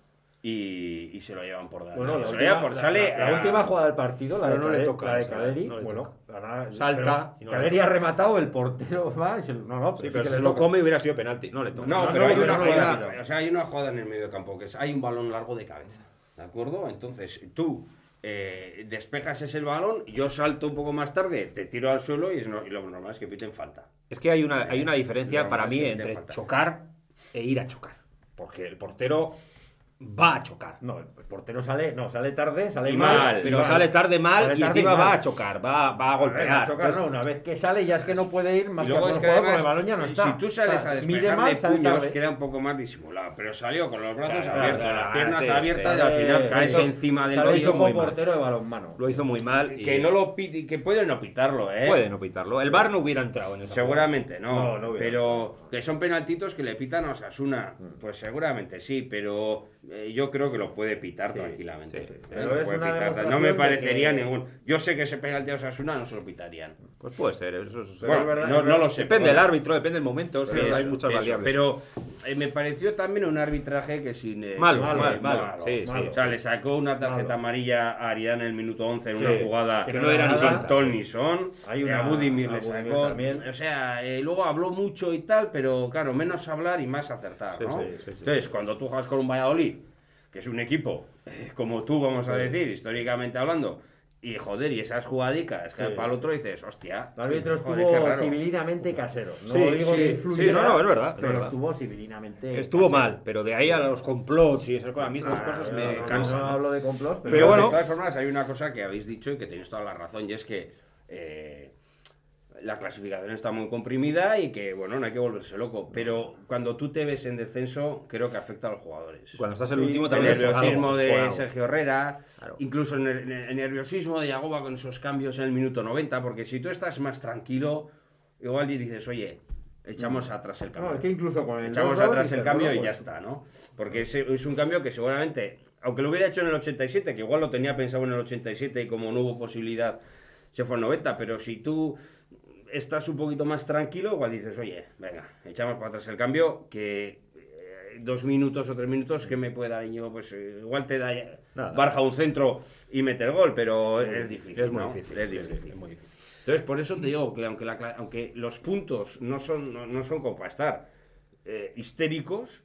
S1: y, y se lo llevan por delante.
S2: Bueno, la
S1: Se
S2: última,
S1: por-
S2: la-
S1: sale
S2: la- la
S1: a-
S2: última jugada del partido, la
S3: Pero
S2: de,
S3: no le toca
S2: la de Caleri,
S3: no le
S2: bueno,
S3: toca.
S2: la-
S3: Salta
S2: pero
S3: y no
S2: Caleri ha rematado, el portero va y se, no, no,
S3: Sí,
S2: pero,
S3: pero
S2: sí que
S3: si
S2: le
S3: lo come hubiera sido penalti, no le toca.
S1: No,
S2: No,
S1: pero
S2: no,
S1: hay,
S2: no,
S1: una jugada, o sea, hay una jugada en el medio campo que es hay un balón largo de cabeza. ¿De acuerdo? Entonces tú eh, despejas ese balón, yo salto un poco más tarde, te tiro al suelo y, es no- y lo normal es que piten falta.
S3: Es que hay una, hay una diferencia
S1: No,
S3: para mí entre
S1: falta.
S3: chocar e ir a chocar. Porque el portero va a chocar.
S2: No, el portero sale, no, sale tarde, sale
S1: Y
S2: mal,
S1: mal,
S3: Pero
S2: mal.
S3: sale tarde mal
S2: Sale
S3: y encima
S2: mal.
S3: va a chocar, va, va a golpear.
S2: a chocar,
S3: Entonces,
S2: no, una vez que sale ya es que no puede ir más
S1: Y
S2: que
S1: luego
S2: por
S1: es que además,
S2: el balón ya no está.
S1: si tú sales a despejar
S2: mal,
S1: de puños, queda un poco más disimulado. Pero salió con los brazos
S2: Claro,
S1: abiertos,
S2: claro,
S1: las piernas
S3: sí,
S1: abiertas
S3: sí.
S1: y al final
S2: Eh,
S1: caes
S2: hizo-
S1: encima del
S3: hoyo
S2: hizo
S1: hoyo.
S3: muy
S2: como portero de balonmano.
S3: lo hizo muy mal. Y
S1: Que no lo pide, que puede no pitarlo, ¿eh?
S3: puede no pitarlo. El bar no hubiera entrado en esa
S1: Seguramente no, pero que son penaltitos que le pitan a Osasuna, pues seguramente sí, pero eh, yo creo que lo puede pitar
S2: Sí,
S1: tranquilamente.
S3: sí.
S1: Eh,
S2: Pero es una
S1: no me parecería
S2: que-
S1: ningún. Yo sé que ese penalti a Osasuna no se lo pitarían.
S3: Pues puede ser. Eso es-
S2: Pero
S1: Bueno,
S2: es verdad-
S1: no, lo sé.
S3: depende
S1: pero-
S3: del árbitro, depende del momento.
S1: Eso,
S3: hay muchas
S1: eso,
S3: variables.
S1: Pero eh, me pareció también un arbitraje que sin. eh,
S3: Malo,
S1: malo,
S3: malo, malo. Sí, sí.
S2: malo.
S1: O sea, le sacó una tarjeta amarilla a Ariane en el minuto 11 en una jugada
S3: que no era ni
S1: son.
S2: Hay
S1: Eh,
S2: una-
S1: a Budimir le sacó.
S2: también.
S1: O sea, luego habló mucho y tal, pero claro, menos hablar y más acertar. Entonces, cuando tú juegas con un Valladolid, que es un equipo, eh, como tú, vamos a decir, históricamente hablando, y joder, y esas jugadicas, que
S2: Sí.
S1: para el otro dices, hostia.
S2: El árbitro estuvo civilinamente casero. No
S3: Sí,
S2: digo
S3: sí,
S2: que influyera,
S3: no, no, es verdad, es
S2: Pero
S3: verdad.
S2: estuvo civilinamente
S3: Estuvo
S2: casero.
S3: mal, pero de ahí a los complots y esas cosas, a mí esas
S1: Ah,
S3: cosas
S1: no,
S3: me
S1: no, no,
S3: cansan.
S2: No hablo de complots, pero,
S3: Pero bueno.
S1: de todas formas, hay una cosa que habéis dicho y que tenéis toda la razón, y es que eh, la clasificación está muy comprimida y que, bueno, no hay que volverse loco. Pero cuando tú te ves en descenso, creo que afecta a los jugadores.
S3: Cuando estás el
S2: Sí,
S3: último
S1: El
S3: también es
S1: nerviosismo
S3: algo,
S1: de. Sergio Herrera,
S3: Claro.
S1: incluso el, ner- el nerviosismo de Yagoba con esos cambios en el minuto 90, porque si tú estás más tranquilo, igual dices, oye, echamos atrás el cambio.
S2: No, es que incluso con el
S1: Echamos
S2: 2-2
S1: atrás el cambio y ya está, ¿no? Porque es, es un cambio que seguramente, aunque lo hubiera hecho en el 87, que igual lo tenía pensado en el 87 y como no hubo posibilidad, se fue al 90, pero si tú estás un poquito más tranquilo, igual dices, oye, venga, echamos para atrás el cambio, que eh, dos minutos o tres minutos, que me puede dar Íñigo? Pues eh, igual te da
S3: Nada.
S1: Barja un centro y mete el gol, pero es difícil.
S3: Es muy
S1: ¿no?
S3: difícil.
S1: Es difícil.
S3: sí, es muy difícil.
S1: Entonces, por eso te digo que aunque, la aunque los puntos no son, no, no son como para estar eh, histéricos,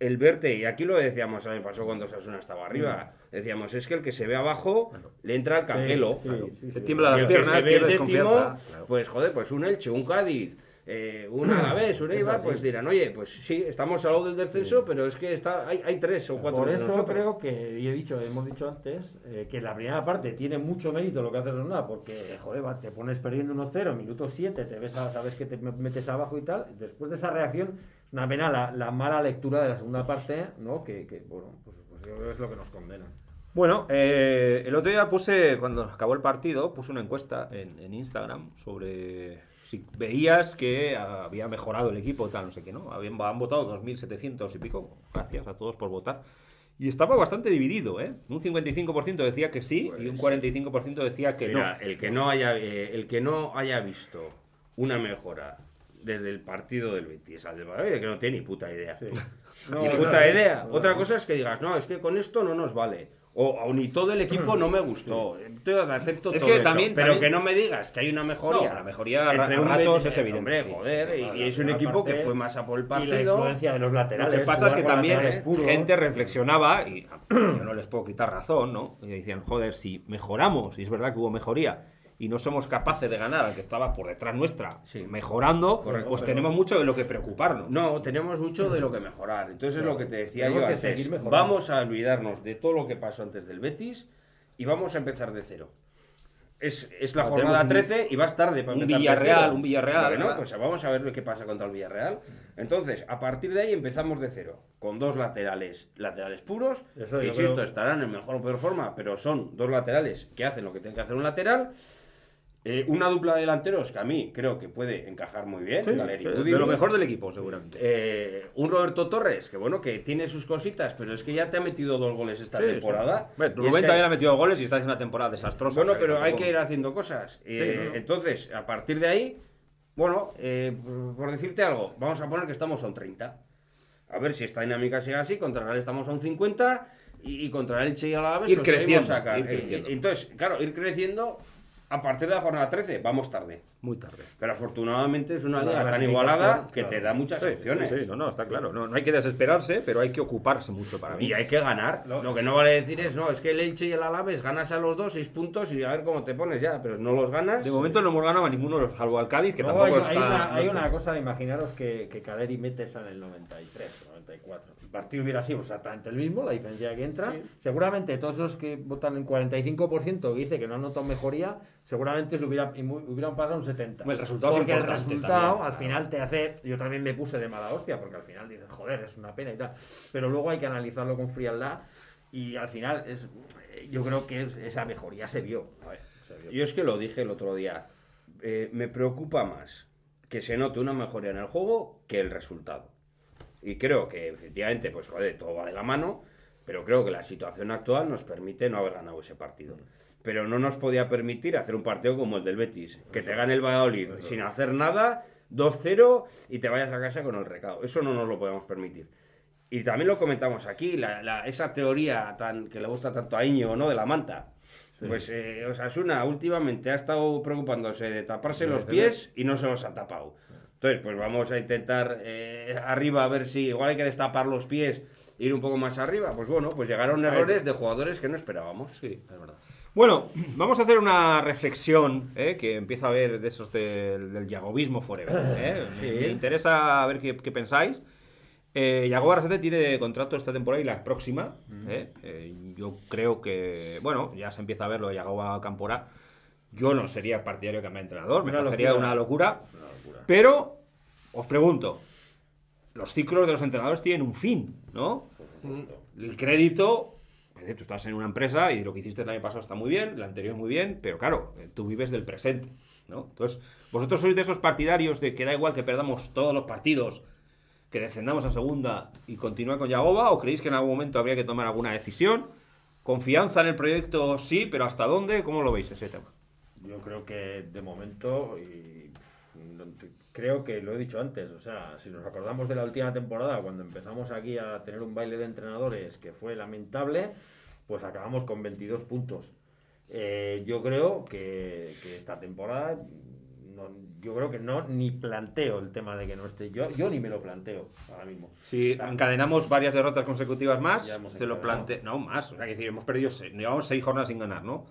S1: el verte, y aquí lo decíamos el año pasado cuando Sasuna estaba arriba, decíamos, es que el que se ve abajo le entra al canguelo.
S2: sí,
S3: tiembla
S1: Y
S3: las
S1: el que
S3: piernas,
S1: se ve
S3: pierdes
S1: décimo,
S3: claro.
S1: pues joder, pues un Elche, un Cádiz, eh, un Alavés, un Eibar, pues dirán, oye, pues sí, estamos al lado del descenso, pero es que está, hay, hay tres o cuatro
S2: Por eso
S1: nosotros.
S2: creo que, y he dicho, hemos dicho antes, eh, que la primera parte tiene mucho mérito lo que haces nada, porque, joder, va, te pones perdiendo 1-0, minuto 7, te ves a- sabes que te metes abajo y tal. Después de esa reacción, es una pena la, la mala lectura de la segunda parte, ¿no? Que, que, bueno, pues yo creo que es lo que nos condena.
S3: Bueno, eh, el otro día puse, cuando acabó el partido, puse una encuesta en, en Instagram sobre si veías que había mejorado el equipo, tal, no sé qué, ¿no? Habían, han votado 2.700 y pico. Gracias a todos por votar. Y estaba bastante dividido, ¿eh? Un 55% decía que sí y un 45% decía que
S1: Mira,
S3: no.
S1: el que no haya eh, el que no haya visto una mejora desde el partido del Betis al del Valladolid, que no tiene ni puta idea.
S2: No,
S1: ni puta idea.
S2: no,
S1: Otra
S2: no.
S1: cosa es que digas, no, es que con esto no nos vale. O, o ni todo el equipo no me gustó. Entonces acepto
S3: Es
S1: todo
S3: que
S1: eso.
S3: también-
S1: pero
S3: también-
S1: que no me digas que hay una mejoría.
S3: No, la mejoría a
S1: entre un
S3: ratos es evidente,
S1: Hombre,
S3: sí.
S1: joder, y, y es un equipo que fue más a por el
S2: Y la
S1: partido.
S2: influencia de los
S3: Lo
S2: laterales.
S3: que pasa es que también
S2: puros.
S3: gente reflexionaba, y yo no les puedo quitar razón, ¿no? Y decían, joder, si mejoramos, y es verdad que hubo mejoría, y no somos capaces de ganar al que estaba por detrás nuestra,
S1: Sí.
S3: mejorando,
S1: Correcto,
S3: pues
S2: pero-
S3: tenemos mucho de lo que preocuparnos.
S1: No, tenemos mucho de lo que mejorar. Entonces es
S2: Claro.
S1: lo que te decía
S2: Tenemos
S1: yo
S2: que
S1: antes.
S2: seguir.
S1: Vamos a olvidarnos de todo lo que pasó antes del Betis y vamos a empezar de cero. Es, es la
S3: Pero
S1: jornada
S3: tenemos un-
S1: 13 y vas tarde para
S3: un
S1: empezar de
S3: Villarreal,
S1: cero.
S3: un Villarreal,
S1: Bueno, pues vamos a ver qué pasa contra el Villarreal. Entonces, a partir de ahí empezamos de cero, con dos laterales, laterales puros.
S2: Eso
S1: que, insisto,
S2: creo-
S1: estarán en mejor o peor forma, pero son dos laterales que hacen lo que tiene que hacer un lateral. Eh, una dupla de delanteros que a mí creo que puede encajar muy bien.
S3: Sí, de, lo mejor del equipo, seguramente.
S1: Eh, un Roberto Torres, que bueno, que tiene sus cositas, pero es que ya te ha metido dos goles esta
S3: Sí,
S1: temporada.
S3: sí. Bueno, Rubén
S1: es que-
S3: también ha metido goles y está haciendo una temporada desastrosa.
S1: Bueno, pero hay que ir haciendo cosas. Eh,
S3: no, no.
S1: Entonces, a partir de ahí, bueno, por- decirte algo, vamos a poner que estamos a un 30. A ver si esta dinámica sigue así, contra el Real estamos a un 50 y, y contra el Elche y Alavés
S3: Ir creciendo,
S1: sacar.
S3: ir creciendo.
S1: entonces, claro, ir creciendo a partir de la jornada 13, vamos tarde.
S3: Muy tarde.
S1: Pero afortunadamente es una liga tan igualada que
S2: claro.
S1: te da muchas
S3: Sí,
S1: opciones.
S3: sí, sí, no, no, está claro. No, no hay que desesperarse, pero hay que ocuparse mucho para mí.
S1: Y hay que ganar.
S2: Lo-
S1: Lo que no vale decir es, no, es que el Elche y el Alavés ganas a los dos, seis puntos y a ver cómo te pones ya, pero no los ganas.
S3: De momento no hemos ganado a ninguno, salvo al Cádiz, que tampoco
S2: hay,
S3: está.
S2: hay una,
S3: no
S2: hay
S3: está-
S2: una cosa, imaginaros que, que Caleri mete esa en el 93 o 94. El partido hubiera sido exactamente el mismo, la diferencia que entra. Seguramente todos los que votan en 45% que dice que no han notado mejoría, seguramente se hubiera, hubieran pasado un 70.
S3: Hombre, el resultado es
S2: porque el resultado
S3: también,
S2: al
S3: claro.
S2: final te hace. Yo también me puse de mala hostia, porque al final dices, joder, es una pena y tal. Pero luego hay que analizarlo con frialdad y al final es, yo creo que es- esa mejoría se vio. A ver, se vio.
S1: Yo es que lo dije el otro día. eh, me preocupa más que se note una mejoría en el juego que el resultado. Y creo que efectivamente, pues joder, todo va de la mano, pero creo que la situación actual nos permite no haber ganado ese partido. Pero no nos podía permitir hacer un partido como el del Betis, que te gane el Valladolid sin hacer nada, 2-0 y te vayas a casa con el recado. Eso no nos lo podemos permitir. Y también lo comentamos aquí, la- la- esa teoría tan que le gusta tanto a Iño, ¿no? De la manta. Pues eh, Osasuna últimamente ha estado preocupándose de taparse los pies y no se los ha tapado. Entonces, pues vamos a intentar eh, arriba a ver si igual hay que destapar los pies, ir un poco más arriba. Pues bueno, pues llegaron errores de jugadores que no esperábamos.
S3: Sí, es verdad. Bueno, vamos a hacer una reflexión ¿eh? que empieza a ver de esos del, del yagovismo forever. ¿eh? Me-
S1: Sí.
S3: Me, interesa ver qué, qué pensáis. Eh, Yagoba Arrasate tiene contrato esta temporada y la próxima. ¿eh? Eh, yo creo que, bueno, ya se empieza a ver lo de Yagoba Campora. Yo no sería partidario de cambiar de entrenador, me
S2: Una
S3: parecería
S2: locura.
S3: una locura. Pero, os pregunto, los ciclos de los entrenadores tienen un fin, ¿no? El crédito, tú estás en una empresa y lo que hiciste el año pasado está muy bien, el anterior muy bien, pero claro, eh, tú vives del presente, ¿no? Entonces, vosotros sois de esos partidarios de que da igual que perdamos todos los partidos, que descendamos a segunda y continúe con Yagoba, o creéis que en algún momento habría que tomar alguna decisión? ¿Confianza en el proyecto? Sí, pero ¿hasta dónde? ¿Cómo lo veis ese tema?
S2: Yo creo que de momento, y creo que lo he dicho antes, o sea, si nos acordamos de la última temporada, cuando empezamos aquí a tener un baile de entrenadores que fue lamentable, pues acabamos con 22 puntos. Eh, yo creo que, que esta temporada, no- yo creo que no ni planteo el tema de que no esté yo, yo ni me lo planteo ahora mismo.
S3: Si encadenamos varias derrotas consecutivas más, se lo
S2: encadenado.
S3: plante... No, más. O sea, que decir, hemos perdido... seis- Llevamos seis jornadas sin ganar, ¿no?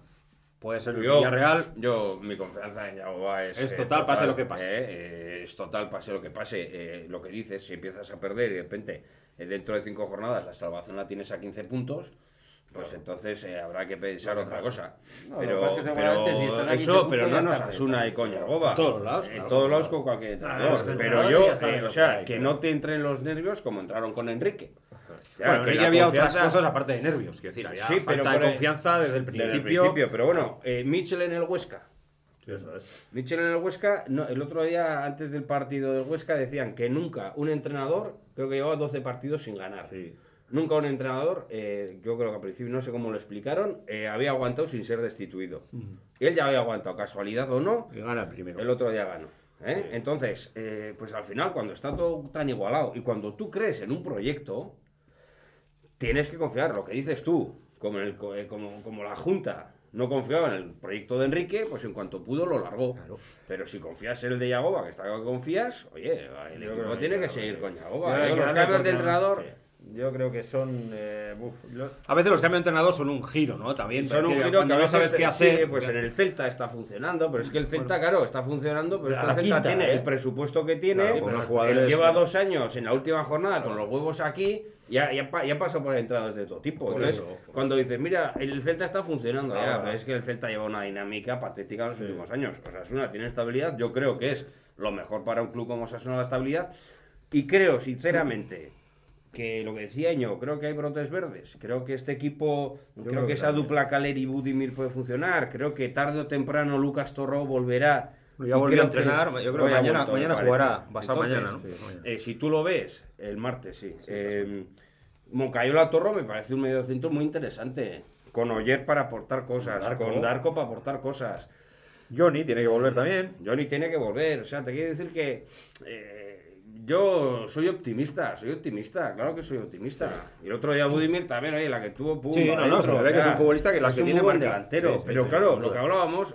S3: Puede ser
S1: Yo,
S3: Villarreal.
S1: yo, mi confianza en Yagoba es...
S3: Es total, pase lo que pase.
S1: eh, eh, es total, pase lo que pase. Eh, lo que dices, si empiezas a perder y de repente eh, dentro de cinco jornadas la salvación la tienes a 15 puntos, pues entonces eh, habrá que pensar otra cosa.
S2: No,
S1: pero
S2: es que
S1: pero
S2: si están a 15
S1: eso,
S2: puntos
S1: pero
S2: ya
S1: no nos asuna y.
S3: En todos lados,
S1: En todos
S3: claro.
S1: lados con cualquier entrenador. pero yo, eh, o sea, que no te entren los nervios como entraron con Enrique. Ya,
S3: Bueno, había otras cosas aparte de nervios. Quiero decir, había
S1: Sí, pero
S3: falta de
S1: el-
S3: confianza desde el
S1: Desde el
S3: principio.
S1: pero bueno, eh, Mitchell en el Huesca.
S2: Eso es.
S1: Mitchell en el Huesca, no, el otro día, antes del partido del Huesca, decían que nunca un entrenador, creo que llevaba 12 partidos sin ganar.
S2: Sí.
S1: Nunca un entrenador, eh, yo creo que al principio no sé cómo lo explicaron, eh, había aguantado sin ser destituido. Él ya había aguantado, casualidad o no,
S3: Y gana el primero.
S1: el otro día ganó. ¿eh? Entonces, pues al final, cuando está todo tan igualado y cuando tú crees en un proyecto, tienes que confiar. Lo que dices tú, como, en el eh, como, como la Junta no confiaba en el proyecto de Enrique, pues en cuanto pudo lo largó.
S3: Claro.
S1: Pero si confías en el de Yagoba, que está que confías, oye, el equipo tiene que
S2: que
S1: seguir con Yagoba. ¿eh? Los cambios de entrenador,
S2: sí. Yo creo que son. eh, uf, lo-
S3: A veces los cambios de entrenador son un giro, ¿no? También.
S1: Son un giro que
S3: cuando
S1: a
S3: no
S1: veces
S3: sabes qué
S1: sí,
S3: hacer.
S1: pues en el Celta está funcionando, pero es que el Celta, claro, está funcionando, pero es que el Celta
S2: quinta,
S1: tiene
S2: ¿eh?
S1: el presupuesto que tiene,
S3: Claro, con
S1: pero
S3: los jugadores-
S1: lleva dos años en la última jornada con los huevos aquí, ya, ya, ya pasó por entradas de todo tipo.
S3: Por
S1: Entonces,
S3: eso, por
S1: cuando dices, mira, el Celta está funcionando ya,
S2: Claro.
S1: pero es que el Celta lleva una dinámica patética en los últimos años. O sea, Osasuna tiene estabilidad, yo creo que es lo mejor para un club como Osasuna la estabilidad, y creo, sinceramente, que lo que decía Ño, creo que hay brotes verdes. Creo que este equipo, creo,
S2: creo
S1: que,
S2: que
S1: esa dupla Caleri y Budimir puede funcionar. Creo que tarde o temprano Lucas Torró volverá.
S3: Ya volvió a
S1: que-
S3: entrenar. Yo creo que mañana,
S1: vuelto,
S3: mañana jugará. Pasado mañana, ¿no?
S2: sí.
S3: Mañana.
S1: eh, si tú lo ves, el martes sí. Eh, Moncayola Torro me parece un medio centro muy interesante. Con Oyer para aportar cosas,
S2: Darko.
S1: con Darko para aportar cosas.
S3: Johnny tiene que volver también.
S1: Johnny tiene que volver. O sea, te quiero decir que eh, yo soy optimista, soy optimista, claro que soy optimista. Y el otro día Budimir también, oye, la que tuvo pum,
S3: Sí, no, no,
S1: adentro,
S3: se ve que es un futbolista que
S1: es
S3: que tiene
S1: buen delantero.
S3: Sí, sí,
S1: pero
S3: sí,
S1: claro, lo que hablábamos,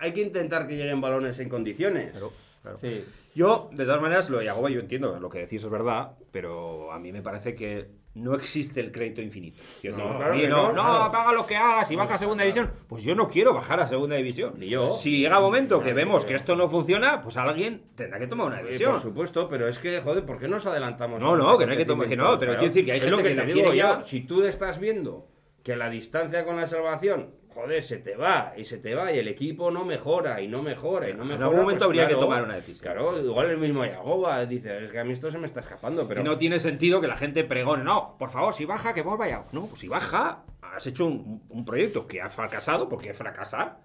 S1: hay, que intentar que lleguen balones en condiciones.
S3: Claro, claro.
S2: Sí.
S3: Yo, de todas maneras, lo de Yagoba, yo entiendo, lo que decís es verdad, pero a mí me parece que no existe el crédito infinito. Quiero
S1: No, claro
S3: mí no,
S1: no,
S3: no,
S1: claro.
S3: paga lo que hagas y baja a segunda división. Pues yo no quiero bajar a segunda división.
S1: Ni yo.
S3: Si llega un momento que vemos
S2: yo.
S3: que esto no funciona, pues alguien tendrá que tomar una decisión.
S1: por supuesto, pero es que, joder, ¿por qué nos adelantamos?
S3: No, no, que no hay que tomar- que no, pero quiero decir que hay gente
S1: lo
S3: que
S1: te digo
S3: ya.
S1: yo. Si tú estás viendo que la distancia con la salvación, joder, se te va y se te va y el equipo no mejora y no mejora y no mejora.
S3: algún momento
S1: pues
S3: habría que tomar una decisión.
S1: Claro, igual el mismo Yagoba dice, es que a mí esto se me está escapando, pero
S3: Y no tiene sentido que la gente pregone, no, por favor, si baja, que vuelva ya. No, pues si baja, has hecho un, un proyecto que ha fracasado, porque fracasar,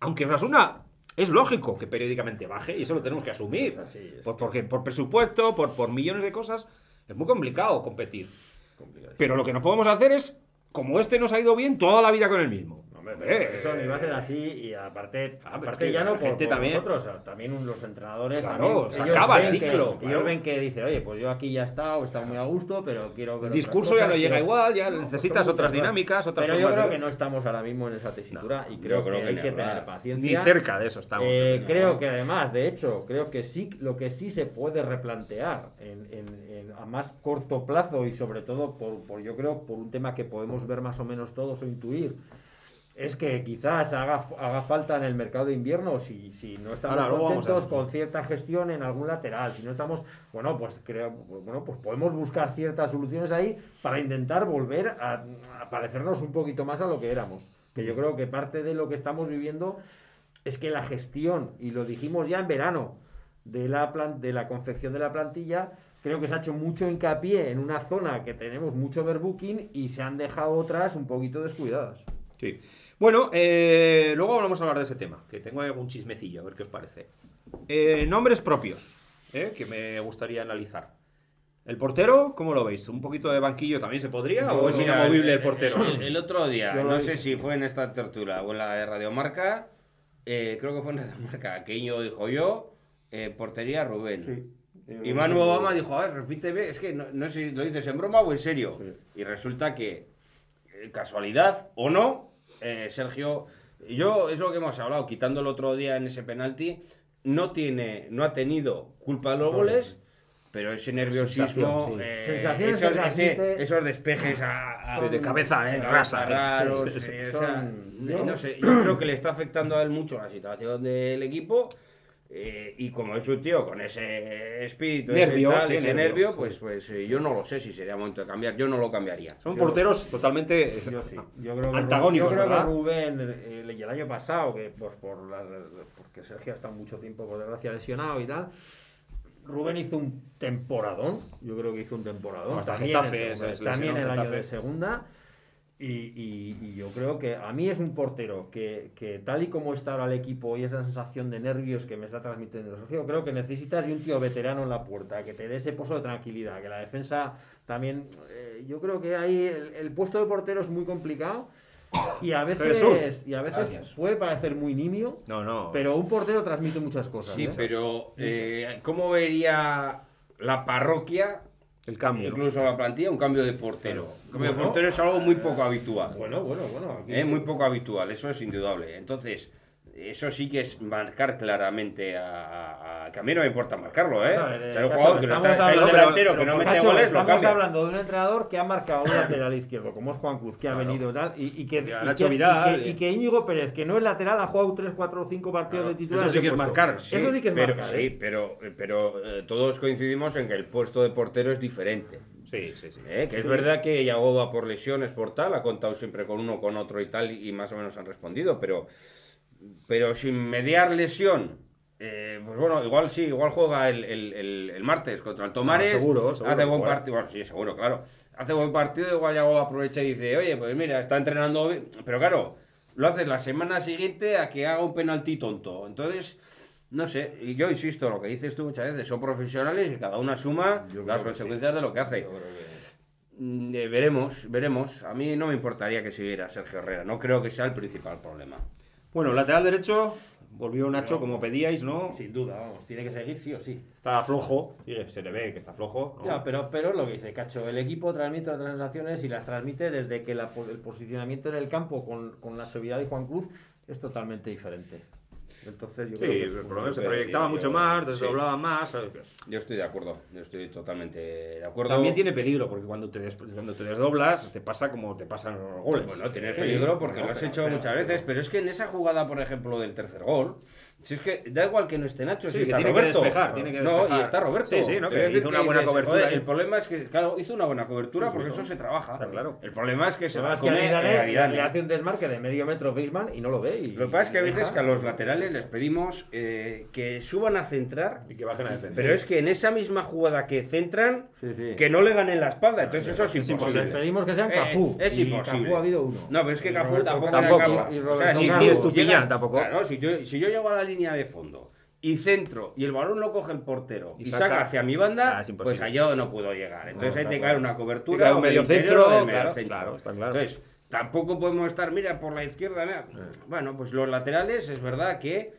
S3: aunque Osasuna es lógico que periódicamente baje, y eso lo tenemos que asumir.
S2: Es así, es
S3: Pues porque por presupuesto, por, por millones de cosas, es muy complicado competir. Pero lo que no podemos hacer es, como este nos ha ido bien, toda la vida con el mismo.
S2: Hombre, eso ni va a ser así y aparte,
S3: Ah, pero
S2: aparte
S3: es que
S2: ya no por, por
S3: también-
S2: nosotros, también los entrenadores
S3: Claro,
S2: también,
S3: se acaba el ciclo,
S2: que,
S3: claro.
S2: ellos ven que dice oye pues yo aquí ya he estado he estado muy a gusto pero quiero ver
S3: El discurso ya
S2: cosas,
S3: no llega
S2: quiero-
S3: igual, ya
S2: No,
S3: necesitas
S2: son
S3: otras dinámicas, otras
S2: pero yo
S3: de
S2: creo
S3: ver.
S2: que no estamos ahora mismo en esa tesitura y creo,
S1: creo
S2: que,
S1: que
S2: hay que tener paciencia
S3: Ni cerca de eso estamos.
S2: Eh,
S3: No.
S2: creo que además, de hecho, creo que sí, lo que sí se puede replantear en, en- en- a más corto plazo y sobre todo por, por, yo creo, por un tema que podemos ver más o menos todos o intuir, es que quizás haga, haga falta en el mercado de invierno si, si no estamos
S3: Ahora,
S2: contentos con cierta gestión en algún lateral, si no estamos, bueno, pues creo, bueno, pues podemos buscar ciertas soluciones ahí para intentar volver a, a parecernos un poquito más a lo que éramos. Que yo creo que parte de lo que estamos viviendo es que la gestión, y lo dijimos ya en verano, de la, plan- de la confección de la plantilla, creo que se ha hecho mucho hincapié en una zona que tenemos mucho overbooking y se han dejado otras un poquito descuidadas.
S3: Sí. Bueno, eh, luego vamos a hablar de ese tema, que tengo algún chismecillo, a ver qué os parece. Eh, nombres propios, eh, que me gustaría analizar. ¿El portero, cómo lo veis? ¿Un poquito de banquillo también se podría? ¿O es
S1: Mira,
S3: inamovible el portero?
S1: El, el otro día,
S2: Yo
S1: no sé si fue en esta tertulia o en la de Radiomarca, eh, creo que fue en Radiomarca, que Iño dijo yo, eh, portería Rubén. Y Manu Obama dijo, a ver, repíteme, es que no, no sé si lo dices en broma o en serio. Y resulta que, casualidad o no, eh, Sergio, yo es lo que hemos hablado, quitando el otro día en ese penalti, no tiene, no ha tenido culpa de los goles, pero ese nerviosismo,
S2: sí.
S1: eh, esos, ese- despejes a, a-
S3: Sí, de cabeza, eh, rasa,
S1: raros, o sea, no sé, yo creo que le está afectando a él mucho la situación del equipo. Eh, y como es un tío con ese espíritu,
S3: Nervio,
S1: ese, tal, ese
S3: nervio,
S1: nervio,
S3: sí.
S1: pues, pues eh, yo no lo sé si sería momento de cambiar. Yo no lo cambiaría.
S3: Son
S1: Yo-
S3: porteros totalmente
S2: Yo sí. Yo creo que,
S3: antagónicos,
S2: yo creo que
S3: ¿verdad?
S2: Rubén, eh, y el año pasado, que pues por la- porque Sergio ha estado mucho tiempo, por desgracia, lesionado y tal, Rubén hizo un temporadón. Yo creo que hizo un temporadón.
S3: Hasta
S2: también
S3: Getafe, lesionó
S2: también el año
S3: Getafe.
S2: de segunda. Y, y- y yo creo que a mí es un portero que, que tal y como está ahora el equipo y esa sensación de nervios que me está transmitiendo Sergio, creo que necesitas de un tío veterano en la puerta, que te dé ese pozo de tranquilidad, que la defensa también... eh, yo creo que ahí el, el puesto de portero es muy complicado y a veces,
S3: Jesús.
S2: y a veces
S1: Gracias.
S2: puede parecer muy nimio,
S3: No, no.
S2: pero un portero transmite muchas cosas.
S1: Sí,
S2: ¿eh?
S1: pero eh, ¿cómo vería la parroquia,
S3: el cambio.
S1: incluso la plantilla, un cambio de portero? Un cambio de portero es algo muy poco habitual.
S2: Bueno, bueno, bueno. aquí-
S1: Es muy poco habitual, eso es indudable. Entonces, Eso sí que es marcar claramente a, a- que a mí no me importa marcarlo, ¿eh?
S2: Claro,
S1: O sea, un
S2: Cacho,
S1: jugador que no está, un delantero que mete
S2: Cacho,
S1: goles, lo
S2: Estamos hablando de un entrenador que ha marcado un lateral izquierdo, como es Juan Cruz, que ha venido tal, y, y que,
S3: Y
S2: que-
S3: Vidal,
S2: y que-
S3: y-
S2: y que Íñigo Pérez, que no es lateral, ha jugado 3, 4 o 5 partidos de titular.
S3: eso sí que es marcar,
S2: Eso sí que es
S1: pero,
S2: marcar.
S1: sí,
S2: ¿eh?
S1: pero, pero eh, todos coincidimos en que el puesto de portero es diferente.
S3: Sí, sí, sí.
S1: ¿eh? Que es verdad que Yago va por lesiones, por tal, ha contado siempre con uno, con otro y tal, y más o menos han respondido, pero, pero sin mediar lesión, eh, pues bueno, igual sí, igual juega el, el- el- el martes contra el Tomares,
S3: Ah, seguro, seguro
S1: hace
S3: que
S1: buen partido, bueno, sí, seguro, claro, hace buen partido, igual Yago aprovecha y dice, oye, pues mira, está entrenando, bien", pero claro, lo haces la semana siguiente a que haga un penalti tonto, entonces... No sé, y yo insisto, lo que dices tú muchas veces, son profesionales y cada uno asuma las
S2: que
S1: consecuencias de lo que hace. Mm, eh, veremos, veremos. A mí no me importaría que siguiera Sergio Herrera. No creo que sea el principal problema.
S3: Bueno, lateral derecho, volvió Nacho como pedíais, ¿no?
S2: Sin duda, vamos, tiene que seguir sí o sí.
S3: Está flojo, se le ve que está flojo. ¿no?
S2: Ya, pero, pero lo que dice Cacho, el equipo transmite las transacciones y las transmite desde que la el posicionamiento en el campo con, con Nacho Vidal y Juan Cruz es totalmente diferente. Entonces yo
S3: Sí,
S2: creo que es
S3: por lo menos se proyectaba mucho
S1: yo-
S3: más,
S1: sí.
S3: desdoblaba más. ¿sabes?
S1: Yo estoy de acuerdo, yo estoy totalmente de acuerdo.
S3: También tiene peligro, porque cuando te, des- cuando te desdoblas, te pasa como te pasan los goles.
S1: Bueno, tiene
S2: Sí,
S1: peligro porque lo has
S2: pero-
S1: hecho
S2: pero-
S1: muchas veces, pero es que en esa jugada, por ejemplo, del tercer gol, si es que da igual que no esté Nacho,
S3: Sí,
S1: si
S3: que
S1: está
S3: tiene que
S1: Roberto.
S3: despejar, tiene que
S1: No,
S3: despejar.
S1: y está Roberto.
S3: Sí, sí, no, que hizo una buena cobertura
S1: joder, el problema es que, claro, hizo una buena cobertura
S3: Sí,
S1: porque
S3: no.
S1: eso se trabaja.
S3: Está claro.
S1: El problema es que se va
S2: que
S1: a comer eh,
S2: le, hace un desmarque de medio metro Feisman y no lo ve. Y,
S1: Lo que pasa es que a veces que a los laterales les pedimos eh, que suban a centrar,
S3: Y que bajen a defender.
S1: pero es que en esa misma jugada que centran, que no le ganen la espalda. Entonces eso es
S3: es
S1: imposible.
S2: les pedimos que sean
S1: Eh,
S2: Cafú.
S1: es
S2: y
S1: imposible.
S2: Cafú ha habido uno.
S1: No, pero es que Cafú tampoco, era O sea, si tú llegas-
S3: tampoco.
S1: Claro, si yo llego a la línea de fondo y centro y el balón lo coge el portero
S3: Y
S1: y,
S3: saca-
S1: saca, hacia mi banda,
S3: Ah,
S1: pues allá no puedo llegar. Entonces
S2: No,
S1: ahí te cae
S2: claro.
S1: una
S3: cae
S1: cobertura
S3: un medio centro,
S1: o del medio
S3: claro,
S1: centro.
S3: claro, está claro.
S1: Entonces, tampoco podemos estar, mira, por la izquierda. mira. Bueno, pues los laterales es verdad que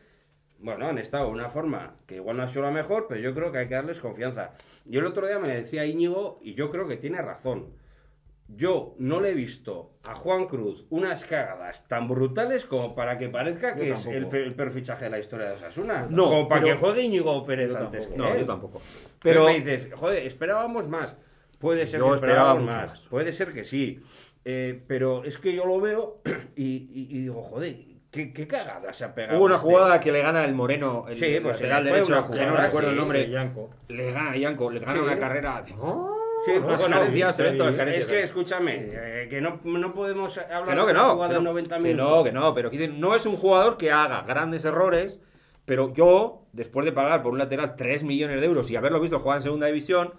S1: bueno, han estado de una forma que igual no ha sido la mejor, pero yo creo que hay que darles confianza. Yo el otro día me decía Íñigo, y yo creo que tiene razón. Yo no le he visto a Juan Cruz unas cagadas tan brutales como para que parezca que es el, fe- el peor fichaje de la historia de Osasuna.
S3: No,
S1: como para
S3: pero-
S1: que juegue Íñigo Pérez
S2: Yo
S1: antes
S2: tampoco.
S1: que
S3: No,
S1: él.
S3: yo tampoco.
S1: Pero
S3: Pero
S1: me dices, joder, esperábamos más. Puede ser
S3: Yo
S1: que
S3: esperaba
S1: esperábamos
S3: mucho
S1: más.
S3: más.
S1: Puede ser que sí. Eh, pero es que yo lo veo y, y- y digo, joder, qué, qué cagada se ha pegado.
S3: hubo una
S1: este.
S3: jugada que le gana el Moreno, el
S1: Sí, pues
S3: lateral
S1: fue
S3: derecho,
S1: una
S3: que no
S1: jugada,
S3: recuerdo
S1: sí,
S3: el nombre.
S2: Yanko.
S3: Le gana a Yanko, le gana
S1: Sí.
S3: una carrera.
S1: Sí, bueno,
S3: carencias, se ven todas las
S1: Es
S3: carencias.
S1: que escúchame, eh, que no, no podemos hablar
S3: Que no, que
S1: de
S3: no.
S1: jugada
S3: Que
S1: de
S3: no,
S1: 90
S3: que
S1: minutos.
S3: no, que no, pero que no es un jugador que haga grandes errores, pero yo, después de pagar por un lateral 3 millones de euros y haberlo visto jugar en segunda división,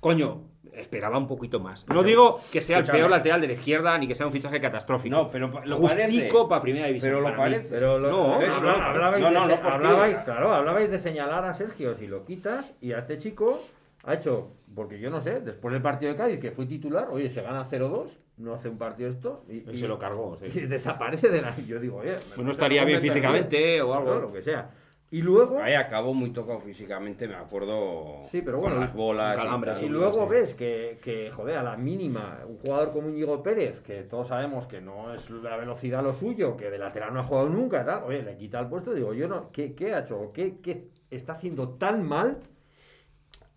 S3: coño, esperaba un poquito más. No digo que sea el peor lateral de la izquierda ni que sea un fichaje catastrófico.
S1: No, pero lo
S3: Justico
S1: parece.
S3: para primera división.
S1: Pero lo parece.
S2: Pero lo-
S3: No,
S1: eso no,
S2: hablabais,
S1: no,
S2: de
S1: no,
S2: se-
S1: no
S2: hablabais, claro, hablabais de señalar a Sergio si lo quitas y a este chico ha hecho, porque yo no sé, después del partido de Cádiz que fue titular, oye, se gana 0-2, no hace un partido esto y,
S3: Y se lo cargó, sí.
S2: y desaparece de la. Yo digo, oye,
S3: Pues no estaría bien físicamente o algo.
S2: No, lo que sea. Y luego,
S1: Ahí acabó muy tocado físicamente, me acuerdo.
S2: Sí, pero
S1: con
S2: bueno,
S1: las bolas.
S3: un calambre
S1: y
S2: y luego ves que, que, joder, a la mínima, un jugador como Íñigo Pérez, que todos sabemos que no es la velocidad lo suyo, que de lateral no ha jugado nunca, tal, oye, le quita el puesto, digo, yo no, ¿qué, qué ha hecho? ¿Qué, ¿Qué está haciendo tan mal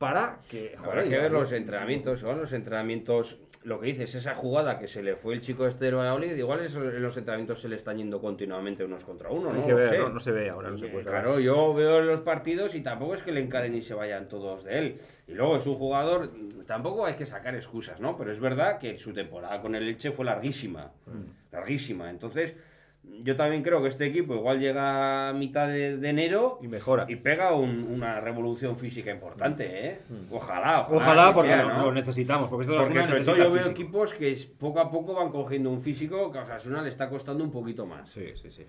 S2: para que,
S1: Habrá
S2: joder,
S1: que
S2: ya
S1: ver los entrenamientos, son los entrenamientos, lo que dices, esa jugada que se le fue el chico este del Valladolid, igual es- en los entrenamientos se le están yendo continuamente unos contra uno,
S3: Hay
S1: ¿no?
S3: que ver, no, no se ve ahora, no se puede
S1: claro, yo veo los partidos y tampoco es que le encaren y se vayan todos de él. Y luego es un jugador, tampoco hay que sacar excusas, ¿no? Pero es verdad que su temporada con el Elche fue larguísima,
S3: Mm.
S1: larguísima. Entonces, yo también creo que este equipo igual llega a mitad de, de enero
S3: Y mejora.
S1: y pega un- una revolución física importante, ¿eh? Ojalá, ojalá.
S3: Ojalá,
S1: que
S3: porque
S1: sea,
S3: lo,
S1: ¿no?
S3: lo necesitamos. Porque esto
S1: Porque sobre todo yo veo equipos que poco a poco van cogiendo un físico que a Osasuna le está costando un poquito más.
S3: Sí, sí, sí.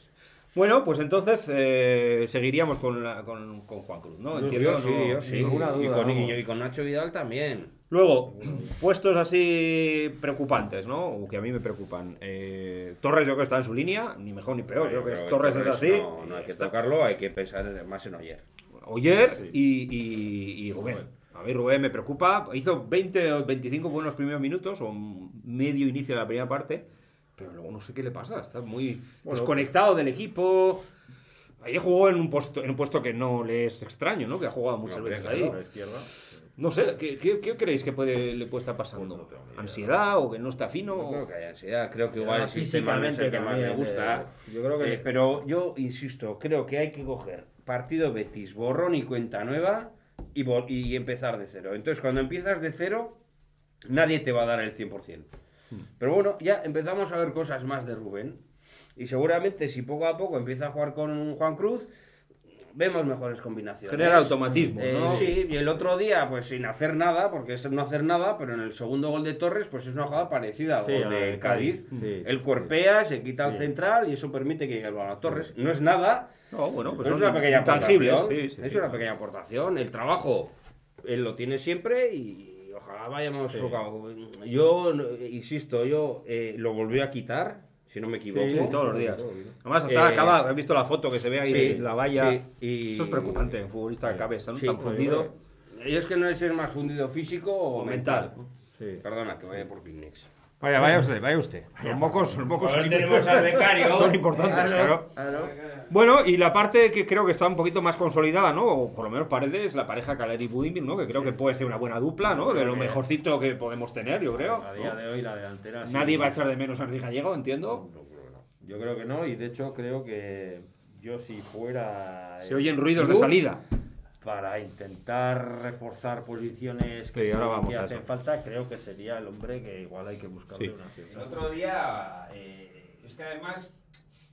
S3: Bueno, pues entonces eh, seguiríamos con, la- con, con Juan Cruz, ¿no?
S1: Yo,
S3: Entiendo,
S1: sí,
S3: no-
S1: yo sí.
S2: ninguna
S1: y,
S2: duda,
S1: con, y-
S2: vamos.
S1: y con Nacho Vidal también.
S3: Luego, puestos así preocupantes, ¿no? O que a mí me preocupan. Eh, Torres yo creo que está en su línea, ni mejor ni peor. Creo que es- Torres, es así.
S1: No, no hay que
S3: Está-
S1: tocarlo, hay que pensar más en Oyer.
S3: Oyer y, y, y Rubén. A mí Rubén me preocupa. Hizo 20 o 25 buenos primeros minutos o medio inicio de la primera parte. Pero luego no sé qué le pasa. Está muy
S2: Bueno,
S3: desconectado del equipo. Ayer jugó en un puesto, en un puesto que no le es extraño, ¿no? Que ha jugado muchas
S1: No,
S3: veces ahí.
S2: La izquierda.
S3: No sé, ¿qué, qué, qué creéis que puede, le puede estar pasando?
S2: Pues no.
S3: ¿Ansiedad o que no está fino?
S1: No creo que haya ansiedad, creo que igual el sistema es el que más me
S2: físicamente
S1: gusta.
S2: eh, yo creo que-
S1: Eh, pero yo insisto, creo que hay que coger partido Betis, borrón y cuenta nueva y, vol- y empezar de cero. Entonces, cuando empiezas de cero, nadie te va a dar el 100%. Pero bueno, ya empezamos a ver cosas más de Rubén. Y seguramente si poco a poco empieza a jugar con Juan Cruz, vemos mejores combinaciones.
S3: Genera automatismo,
S1: Eh,
S3: ¿no?
S1: Sí, y el otro día, pues sin hacer nada, porque es no hacer nada, pero en el segundo gol de Torres, pues es una jugada parecida al
S2: Sí,
S1: gol de Cádiz.
S2: Sí,
S1: Él
S2: sí,
S1: cuerpea, se quita al
S2: Sí.
S1: central y eso permite que llegue el balón a Torres. No es nada,
S3: No, bueno, pues
S1: es una pequeña aportación.
S3: sí, sí,
S1: es
S3: sí.
S1: una pequeña aportación. El trabajo, él lo tiene siempre y ojalá vayamos
S2: Sí.
S1: Yo, insisto, yo eh, lo volví a quitar, si no me equivoco.
S3: Sí, todos los días. Además, hasta
S1: Eh,
S3: acaba, he visto la foto que se ve ahí
S1: sí,
S3: la valla.
S1: sí, y-
S3: Eso es preocupante, un futbolista que acabe tan,
S1: Sí,
S3: tan
S1: pues,
S3: fundido.
S1: Y es que no es ser más fundido físico o,
S3: O
S1: mental.
S3: mental.
S2: Sí.
S1: Perdona, que vaya por Picnics.
S3: Vaya, vaya usted, vaya usted. Los mocos, los mocos son,
S1: tenemos al becario.
S3: son importantes, claro. Bueno, y la parte que creo que está un poquito más consolidada, ¿no? O por lo menos parece, es la pareja Caleri Budimir, ¿no? Que creo que puede ser una buena dupla, ¿no? De lo mejorcito que podemos tener, yo creo.
S2: A día de hoy la delantera. sí.
S3: Nadie va a echar de menos a Enrique Gallego, entiendo.
S2: No, creo que no. Yo creo que no, y de hecho creo que yo si fuera.
S3: Se oyen ruidos de salida.
S2: Para intentar reforzar posiciones que,
S3: Sí, ahora
S2: sí
S3: vamos
S2: que
S3: a
S2: hacen
S3: eso.
S2: falta, creo que sería el hombre que igual hay que buscarle
S3: Sí.
S2: una
S1: El
S2: cierta.
S1: otro día, eh, es que además,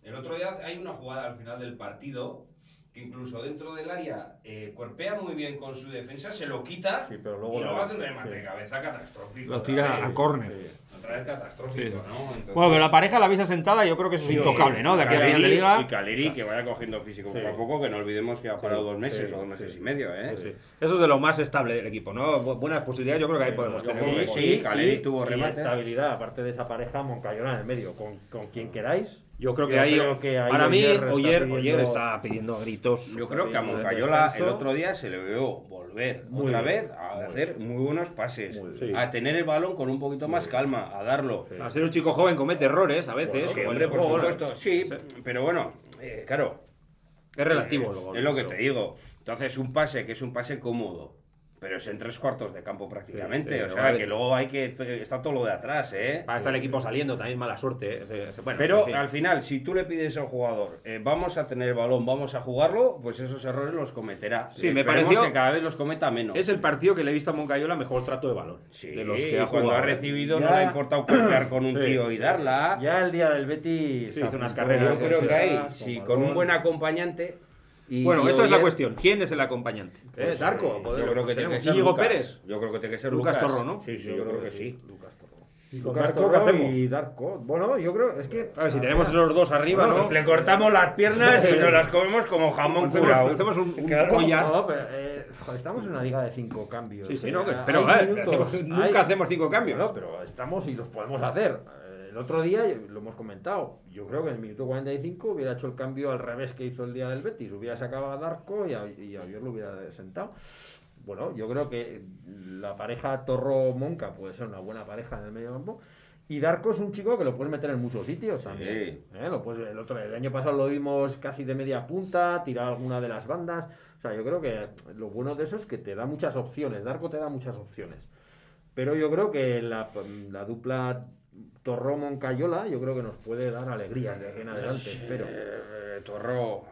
S1: el otro día hay una jugada al final del partido que incluso dentro del área eh, cuerpea muy bien con su defensa, se lo quita
S2: Sí, pero luego
S1: y luego hace un remate
S2: sí.
S1: de cabeza catastrófico.
S3: Lo tira
S1: vez.
S3: a córner.
S2: Sí.
S1: Otra vez catastrófico,
S3: Sí.
S1: ¿no? Entonces-
S3: Bueno, pero la pareja la veis asentada, yo creo que eso es intocable,
S1: sí.
S3: ¿no? De aquí a
S1: Caleri-
S3: final de liga.
S1: Y Caleri que vaya cogiendo físico
S2: Sí.
S1: poco a poco, que no olvidemos que ha parado
S2: Sí,
S1: dos meses
S2: sí,
S1: o dos meses
S2: sí.
S1: y medio, ¿eh?
S3: Sí. Eso es de lo más estable del equipo, ¿no? Bu- Buenas posibilidades, yo creo que ahí podemos tener.
S1: sí, Caleri tuvo
S2: y
S1: remate.
S2: estabilidad, aparte de esa pareja, Moncayola en el medio, con, con quien queráis.
S3: Yo creo que
S2: Yo
S3: ahí,
S2: creo que ahí
S3: para mí,
S2: Oyer está
S3: Oyer,
S2: pidiendo-
S3: Oyer está pidiendo a gritos.
S1: Yo creo que a Moncayola el otro día se le vio volver
S2: Muy
S1: otra
S2: bien,
S1: vez a
S2: muy
S1: hacer muy buenos pases,
S2: Muy
S1: a tener el balón con un poquito más calma, a darlo.
S2: Sí.
S3: A ser un chico joven comete errores a veces. El
S1: por supuesto, sí, pero bueno, eh, claro,
S3: Es relativo.
S1: eh, es lo que te digo. Entonces, un pase que es un pase cómodo, pero es en tres cuartos de campo prácticamente.
S3: Sí, sí,
S1: o sea,
S3: vale.
S1: que luego hay que. Está todo lo de atrás, ¿eh?
S3: Para estar el equipo saliendo también mala suerte. ¿eh? Bueno,
S1: Pero al final, si tú le pides al jugador, eh, vamos a tener el balón, vamos a jugarlo, pues esos errores los cometerá.
S3: Sí, me pareció-
S1: que cada vez los cometa menos.
S3: es el partido que le he visto a Moncayola mejor trato de balón.
S1: Sí,
S3: de los que
S1: y
S3: ha
S1: cuando
S3: jugado.
S1: ha recibido no le ha importado copiar con un
S2: Sí.
S1: tío y darla.
S2: Ya el día del Betis.
S3: Sí, hizo unas carreras,
S1: Yo creo que ahí,
S2: balón.
S1: con un buen acompañante. Y-
S3: Bueno, esa es la cuestión. ¿Quién es el acompañante?
S1: Pues,
S3: ¿Eh? Darko.
S1: eh,
S3: Poder-
S1: yo creo que tiene que
S3: tenemos.
S1: ser
S3: Íñigo
S1: Lucas.
S3: Pérez.
S1: Yo creo que tiene que ser
S3: Lucas
S1: Lucas,
S3: Torro, ¿no?
S1: Sí, sí, yo, creo que sí.
S2: Lucas Torro. Y
S3: Con
S2: Lucas
S3: Darko, ¿qué hacemos?
S2: y Darko. Bueno, yo creo, es que.
S3: A ver, si tenemos esos dos arriba,
S1: Bueno,
S3: ¿no?
S1: Le cortamos las piernas y nos las comemos como jamón
S3: Hacemos,
S1: curado.
S3: hacemos un, un
S2: Claro,
S3: collar.
S2: no, pero, eh, joder, estamos en una liga de cinco cambios.
S3: Sí, sí,
S2: eh,
S3: no, pero, ver,
S2: minutos,
S3: hacemos- nunca
S2: hay-
S3: hacemos cinco cambios.
S2: No, pero estamos y los podemos hacer. El otro día, lo hemos comentado, yo creo que en el minuto 45 hubiera hecho el cambio al revés que hizo el día del Betis. Hubiera sacado a Darko y a, y a lo hubiera sentado. Bueno, yo creo que la pareja Torro-Monca puede ser una buena pareja en el medio campo. Y Darko es un chico que lo puedes meter en muchos sitios también. ¿eh? Lo puedes- el, otro, el año pasado lo vimos casi de media punta, tirar alguna de las bandas. O sea, yo creo que lo bueno de eso es que te da muchas opciones. Darko te da muchas opciones. Pero yo creo que la, la dupla Torro-Moncayola, yo creo que nos puede dar alegrías de aquí en adelante, espero.
S1: Eh, Torro,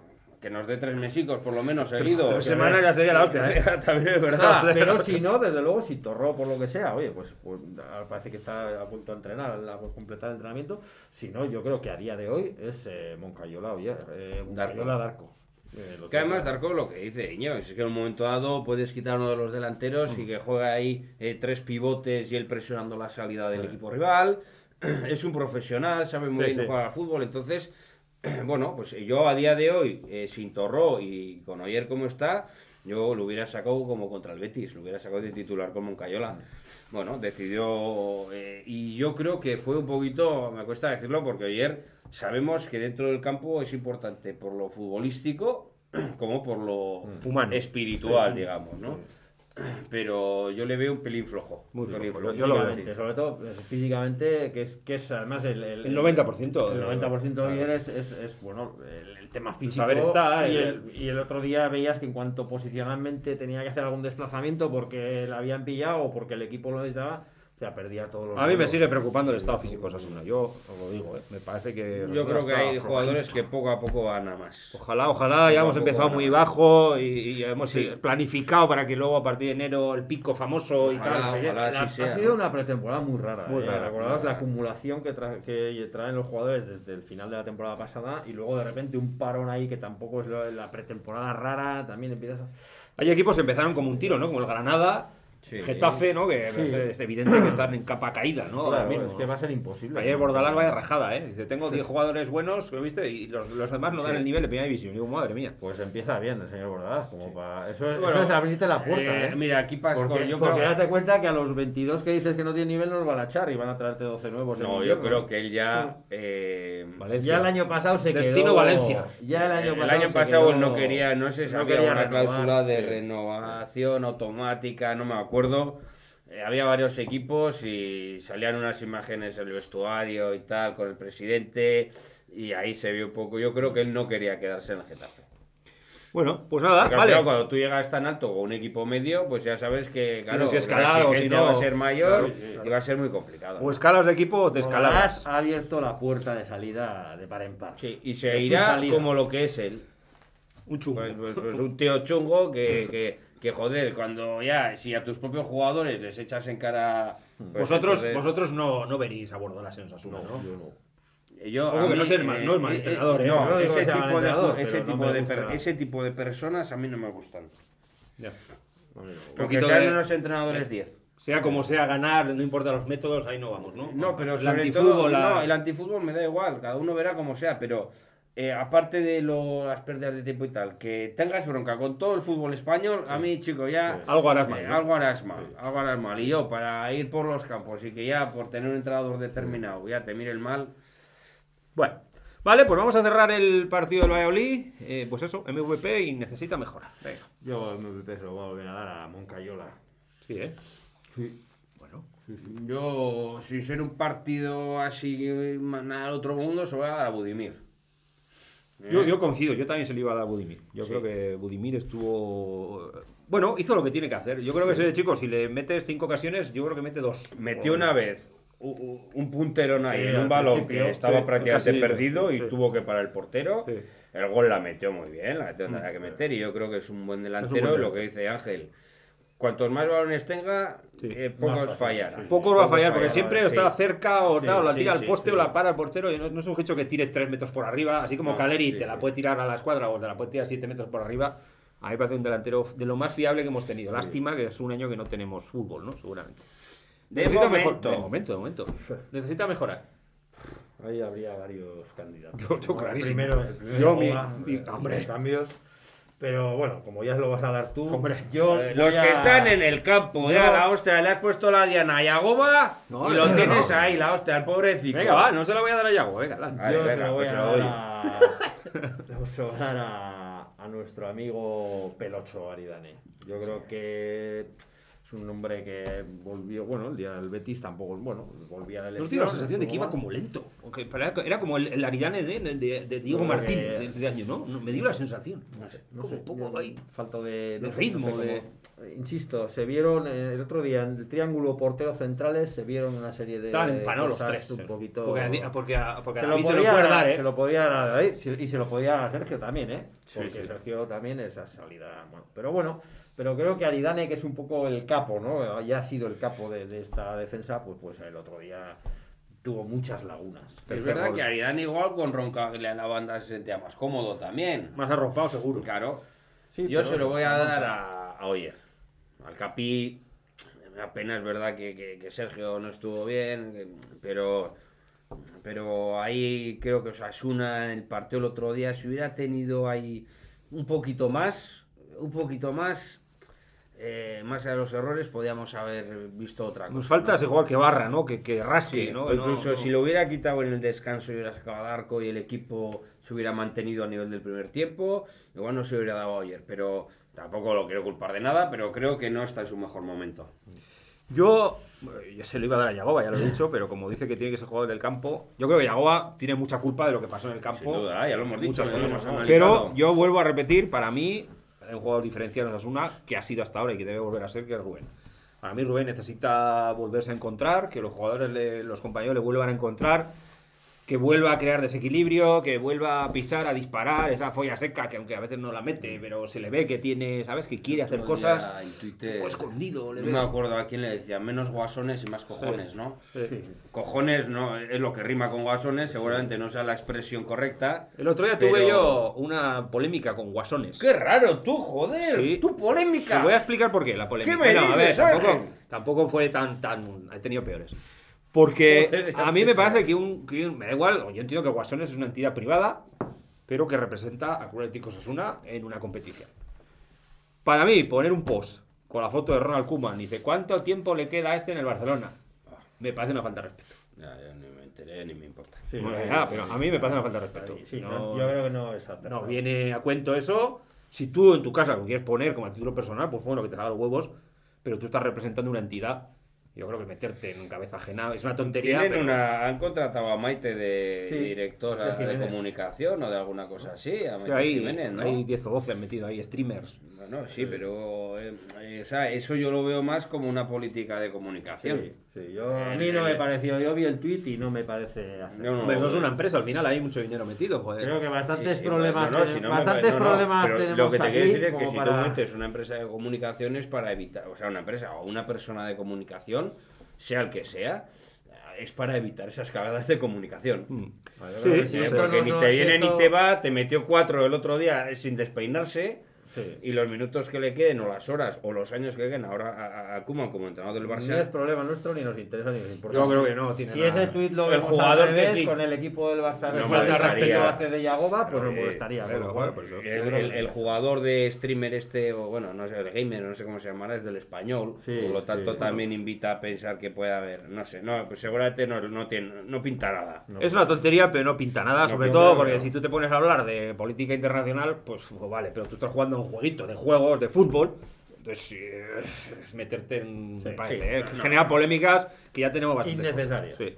S1: que nos dé tres mesicos por lo menos seguidos.
S3: tres semanas ya sería la hostia, ¿eh?
S1: También es verdad.
S2: Pero si no, desde luego, si Torro por lo que sea, oye, pues, pues, ahora parece que está a punto de entrenar, a completar el entrenamiento. Si no, yo creo que a día de hoy es eh, Moncayola, oye, eh, Moncayola Darko. Eh,
S1: Que además. Darko lo que dice Iño, es que en un momento dado puedes quitar uno de los delanteros y que juega ahí eh, tres pivotes y él presionando la salida del
S2: Sí.
S1: equipo rival. Es un profesional, sabe muy
S3: Sí,
S1: bien
S3: sí.
S1: jugar al fútbol, entonces, bueno, pues yo a día de hoy, eh, sin Torró y con Oyer como está, yo lo hubiera sacado como contra el Betis, lo hubiera sacado de titular como un Cayola. Bueno, decidió, eh, y yo creo que fue un poquito, me cuesta decirlo porque ayer sabemos que dentro del campo es importante por lo futbolístico como por lo
S3: Humano.
S1: espiritual, digamos, ¿no? pero yo le veo un pelín flojo.
S3: Muy
S1: pelín
S3: flojo, yo lo veo.
S2: Físicamente, sobre todo pues, físicamente, que es, que es además el, el,
S3: El 90%.
S2: El 90% de ayer es, es, es, bueno, el, el tema físico.
S3: saber estar,
S2: y,
S3: el-
S2: el, y el otro día veías que en cuanto posicionalmente tenía que hacer algún desplazamiento porque la habían pillado o porque el equipo lo necesitaba, o sea, perdía todos los.
S3: A mí me sigue preocupando el estado físico de Osasuna. Yo os lo digo, ¿eh? me parece que.
S1: Yo creo que hay
S3: flojito.
S1: jugadores que poco a poco van a más.
S3: Ojalá, ojalá, ya hemos
S1: Poco a poco
S3: empezado muy bajo y, y hemos
S1: Sí.
S3: planificado para que luego a partir de enero el pico famoso y
S1: Ojalá,
S3: tal. sé qué.
S1: ojalá.
S2: La-
S1: sea,
S2: ha sido
S1: ¿no?
S2: una pretemporada muy rara.
S3: Muy
S2: ¿eh?
S3: rara,
S2: la acumulación que, tra- que traen los jugadores desde el final de la temporada pasada y luego de repente un parón ahí que tampoco es la pretemporada rara. También empiezas a.
S3: Hay equipos que empezaron como un tiro, ¿no? Como el Granada,
S1: Sí.
S3: Getafe, ¿no? Que
S2: Sí.
S3: es, evidente que están en capa caída, ¿no? Ahora
S2: Claro,
S3: mismo,
S2: es que
S3: ¿no?
S2: va a ser imposible.
S3: Ayer Bordalás vaya rajada, ¿eh? Dice, tengo 10 jugadores buenos, ¿lo viste? Y los, los demás no dan
S2: Sí.
S3: el nivel de primera división. Digo, madre mía.
S2: Pues empieza bien el señor Bordalás. Como para... eso, es-
S1: Bueno,
S2: eso es abrirte la puerta.
S1: Eh,
S2: ¿eh?
S1: Mira, aquí pasa.
S2: Porque,
S1: yo
S2: porque
S1: creo,
S2: date cuenta que a los 22 que dices que no tienen nivel nos van a echar y van a traerte 12 nuevos. en
S1: no, yo creo que él ya. eh,
S3: Valencia.
S2: Ya el año pasado se
S3: Destino
S2: quedó...
S3: Valencia.
S2: Ya el año
S1: el
S2: pasado,
S1: año
S2: se
S1: pasado
S2: quedó-
S1: no quería, no sé si
S2: no
S1: había una
S2: renovar,
S1: cláusula de renovación automática, no me acuerdo. Eh, había varios equipos y salían unas imágenes en el vestuario y tal con el presidente y ahí se vio un poco. Yo creo que él no quería quedarse en el Getafe.
S3: Bueno, pues nada,
S1: Porque al
S3: vale.
S1: final, cuando tú llegas tan alto con un equipo medio, pues ya sabes que claro,
S3: Tienes que
S1: la
S3: escalar, o si no-
S1: va a ser mayor
S3: Claro, sí,
S1: y va a ser muy complicado.
S3: O escalas de equipo o te escalabas.
S2: ha abierto la puerta de salida de par en par.
S1: Sí, y se irá como lo que es él.
S3: Un chungo.
S1: Pues, pues- pues un tío chungo que, que, que, joder, cuando ya, si a tus propios jugadores les echas en cara. pues,
S3: Vosotros,
S1: entonces-
S3: vosotros no, no veréis a Bordalás en Osasuna, ¿no?
S2: yo no.
S1: Yo,
S3: Ojo no es mal- no es mal entrenador, ¿eh?
S1: No, ese, tipo de, ese, tipo de
S2: gusta.
S1: per- ese tipo de personas a mí no me gustan.
S3: Ya.
S1: Porque sean
S3: de-
S1: unos entrenadores 10.
S3: Sea como sea ganar, no importa los métodos, ahí no vamos, ¿no?
S1: No, pero
S3: el
S1: sobre
S3: antifútbol,
S1: todo,
S3: la-
S1: no, el antifútbol me da igual, cada uno verá como sea, pero eh, aparte de lo- las pérdidas de tiempo y tal, que tengas bronca con todo el fútbol español, a mí, chico, ya...
S3: Algo harás mal,
S1: eh,
S3: ¿no?
S1: algo harás mal, algo harás mal. Y yo, para ir por los campos y que ya por tener un entrenador determinado ya te mire el mal,
S3: Bueno, vale, pues vamos a cerrar el partido del Valladolid. Eh, pues eso, MVP y necesita mejorar. Venga.
S2: Yo MVP se lo voy a volver a dar a Moncayola.
S3: Sí, ¿eh?
S1: Sí.
S3: Bueno.
S1: yo, sin ser un partido así, nada del otro mundo, se lo voy a dar a Budimir.
S3: Yo,
S1: Eh,
S3: yo coincido, yo también se lo iba a dar a Budimir. Yo
S1: Sí.
S3: creo que Budimir estuvo... Bueno, hizo lo que tiene que hacer. Yo creo que ese chico, si le metes cinco ocasiones, yo creo que mete dos.
S1: Metió una vez un punterón ahí
S2: Sí,
S1: en un balón que estaba prácticamente perdido y tuvo que parar el portero. El gol la metió muy bien, la metió había que meter y yo creo que es un buen delantero.
S3: buen
S1: y lo que dice Ángel, cuantos más balones tenga,
S3: Sí.
S1: eh, pocos fallará.
S2: sí.
S3: Poco va a fallar, porque siempre está cerca o tal, o la tira al poste o la para al portero. Y no, no es un hecho que tire tres metros por arriba, así como
S1: No,
S3: Caleri te la puede tirar a la escuadra o te la puede tirar siete metros por arriba. A mí parece un delantero de lo más fiable que hemos tenido. Lástima que es un año que no tenemos fútbol, ¿no? Seguramente.
S1: De
S3: Necesita
S1: momento.
S3: mejor- de momento, de momento. Necesita mejorar.
S2: Ahí habría varios candidatos.
S3: Yo- yo clarísimo.
S2: Primero, el primero
S3: Yo, mi- mi-
S2: eh,
S3: hombre.
S2: los cambios. Pero bueno, como ya se lo vas a dar tú,
S3: Hombre.
S2: yo
S1: Eh, Los que
S2: a-
S1: están en el campo,
S2: Yo-
S1: ya la hostia, le has puesto la diana a Yagoba
S3: No,
S1: y
S3: no,
S1: lo
S3: no,
S1: tienes
S3: no.
S1: ahí, la hostia, el pobrecito.
S3: Venga, va, no se la voy a dar a Yago. Venga, dale.
S1: Vale,
S2: yo se
S1: venga,
S2: lo voy
S1: pues
S2: a
S1: se
S2: a... se voy a dar a, a nuestro amigo Pelocho Aridane. Yo creo que es un hombre que volvió, bueno, el día del Betis tampoco, bueno, volvía de
S3: No
S2: lesión.
S3: tiene la sensación de que iba como lento. Era, como el, el Aridane de, de- de Diego
S2: Bueno,
S3: Martín de este año, ¿no? No, Me dio la sensación. No sé,
S2: No
S3: como
S2: sé,
S3: un poco ahí.
S2: Falta de,
S3: de
S2: no
S3: ritmo,
S2: no sé eh, Insisto, se vieron eh, el otro día en el triángulo porteros centrales, se vieron una serie de.
S3: Estaban empanados los tres.
S2: Un poquito...
S3: Porque, a- porque, a- porque a
S2: se lo,
S3: David se
S2: podría,
S3: lo puede dar, ¿eh?
S2: se lo podría dar a David sí, y se lo podía dar a Sergio también, ¿eh?
S1: Sí,
S2: Porque
S1: sí.
S2: Sergio también esa salida. Bueno, pero bueno, pero creo que Aridane, que es un poco el capo, ¿no? Ya ha sido el capo de, de esta defensa, pues, pues el otro día tuvo muchas lagunas.
S1: Es verdad que Aridane igual con Roncaglia en la banda se sentía más cómodo también.
S3: Más arropado, seguro.
S1: Claro.
S2: Sí,
S1: Yo se lo voy a dar a, a Oyer. Al Capi, apenas es verdad que, que- que Sergio no estuvo bien, que- pero, pero ahí creo que Osasuna en el partido el otro día, si hubiera tenido ahí un poquito más, un poquito más, eh, más allá de los errores, podíamos haber visto otra cosa.
S3: Nos falta
S1: ¿no?
S3: ese jugador que barra, ¿no? Que, que rasque,
S1: Sí,
S3: ¿no?
S1: incluso
S3: No-
S1: si lo hubiera quitado en el descanso y hubiera sacado al arco y el equipo se hubiera mantenido a nivel del primer tiempo, igual no se hubiera dado ayer. Pero tampoco lo quiero culpar de nada, pero creo que no está en su mejor momento.
S3: Yo, yo se lo iba a dar a Yagoba, ya lo he dicho, pero como dice que tiene que ser jugador del campo, yo creo que Yagoba tiene mucha culpa de lo que pasó en el campo.
S1: Sin duda, ya lo hemos dicho, ya
S3: cosas. Pero yo vuelvo a repetir, para mí, un jugador diferencial en Osasuna que ha sido hasta ahora y que debe volver a ser, que es Rubén. Para mí Rubén necesita volverse a encontrar, que los jugadores, los compañeros le vuelvan a encontrar, que vuelva a crear desequilibrio, que vuelva a pisar, a disparar, esa folla seca que aunque a veces no la mete, pero se le ve que tiene, ¿sabes? Que quiere hacer cosas.
S1: Twitter,
S3: escondido, le
S1: No me acuerdo a quién le decía, menos guasones y más cojones, ¿no?
S2: Sí.
S1: Cojones no es lo que rima con guasones, seguramente no sea la expresión correcta.
S3: El otro día tuve
S1: Pero-
S3: yo una polémica con Guasones.
S1: ¡Qué raro tú, joder!
S3: Sí.
S1: ¡Tu polémica!
S3: Te voy a explicar por qué la polémica.
S1: ¿Qué me
S3: No, a ver,
S1: dices,
S3: tampoco, tampoco fue tan, tan. He tenido peores. Porque a mí me parece que un, que un- Me da igual, yo entiendo que Guasones es una entidad privada, pero que representa a Atlético Osasuna en una competición. Para mí, poner un post con la foto de Ronald Koeman y dice ¿cuánto tiempo le queda a este en el Barcelona? Me parece una falta de respeto.
S1: Ya, ya ni me enteré ni me importa.
S2: Sí,
S3: Bueno,
S2: no,
S3: ya,
S2: no,
S3: pero a mí me parece una falta de respeto.
S2: Sí,
S3: No-
S2: no, yo creo que no es
S3: No viene a cuento eso. Si tú en tu casa lo quieres poner como a título personal, pues bueno, que te haga los huevos, pero tú estás representando una entidad. Yo creo que meterte en cabeza ajena es una tontería.
S1: Tienen
S3: pero-
S1: una, han contratado a Maite de
S2: Sí,
S1: directora de comunicación o de alguna cosa así, a
S3: Sí,
S1: Maite
S3: hay,
S1: Jiménez, ¿no?
S3: hay 10 o 12 han metido ahí, streamers.
S1: Bueno, sí, pero eh, eh, o sea, eso yo lo veo más como una política de comunicación.
S2: Sí, sí, yo, a mí no me pareció. Yo vi el tweet y no me parece.
S1: No, no,
S3: eso es
S1: eh,
S3: una empresa, al final hay mucho dinero metido, joder.
S2: Creo que bastantes
S1: Sí, sí,
S2: problemas,
S1: bueno, no, si
S2: bastantes
S1: parece- no, no,
S2: problemas
S1: pero
S2: tenemos
S1: Lo que te
S2: aquí
S1: quiero decir es que si
S2: para-
S1: tú metes una empresa de comunicación es para evitar, o sea, una empresa o una persona de comunicación, sea el que sea, es para evitar esas cagadas de comunicación.
S3: Mm.
S2: Vale,
S3: Sí, sí,
S1: Eh, porque
S2: no
S1: ni te viene
S2: esto-
S1: ni te va, te metió cuatro el otro día sin despeinarse.
S2: Sí.
S1: Y los minutos que le queden, o las horas, o los años que queden ahora a, a- como entrenador del
S2: No es
S1: Barça.
S2: problema nuestro ni nos interesa ni nos importa.
S3: Yo creo que no tiene
S2: Si
S3: nada.
S2: ese tuit lo
S1: El
S2: vemos
S1: jugador
S2: al
S1: que
S2: revés,
S1: sí-
S2: con el equipo del Barça
S1: No
S2: falta respeto hace de Yagoba, pues no
S1: Eh,
S2: molestaría.
S3: pues
S1: El,
S2: creo
S1: el-
S2: que-
S1: el jugador de streamer este, o bueno, no sé, el gamer, no sé cómo se llamará, es del español.
S2: Sí,
S1: por lo tanto,
S2: sí.
S1: también invita a pensar que puede haber, no sé, no, pues seguramente no, no, tiene, no pinta nada.
S2: No.
S3: Es una tontería, pero no pinta nada,
S1: No
S3: sobre
S1: pinta
S3: todo porque si tú te pones a hablar de política internacional, pues, pues vale, pero tú estás jugando un jueguito de juegos, de fútbol, entonces eh, es meterte en...
S2: Sí,
S1: sí,
S3: eh,
S1: no,
S3: genera polémicas que ya tenemos bastante.
S2: Innecesarias.
S3: Sí.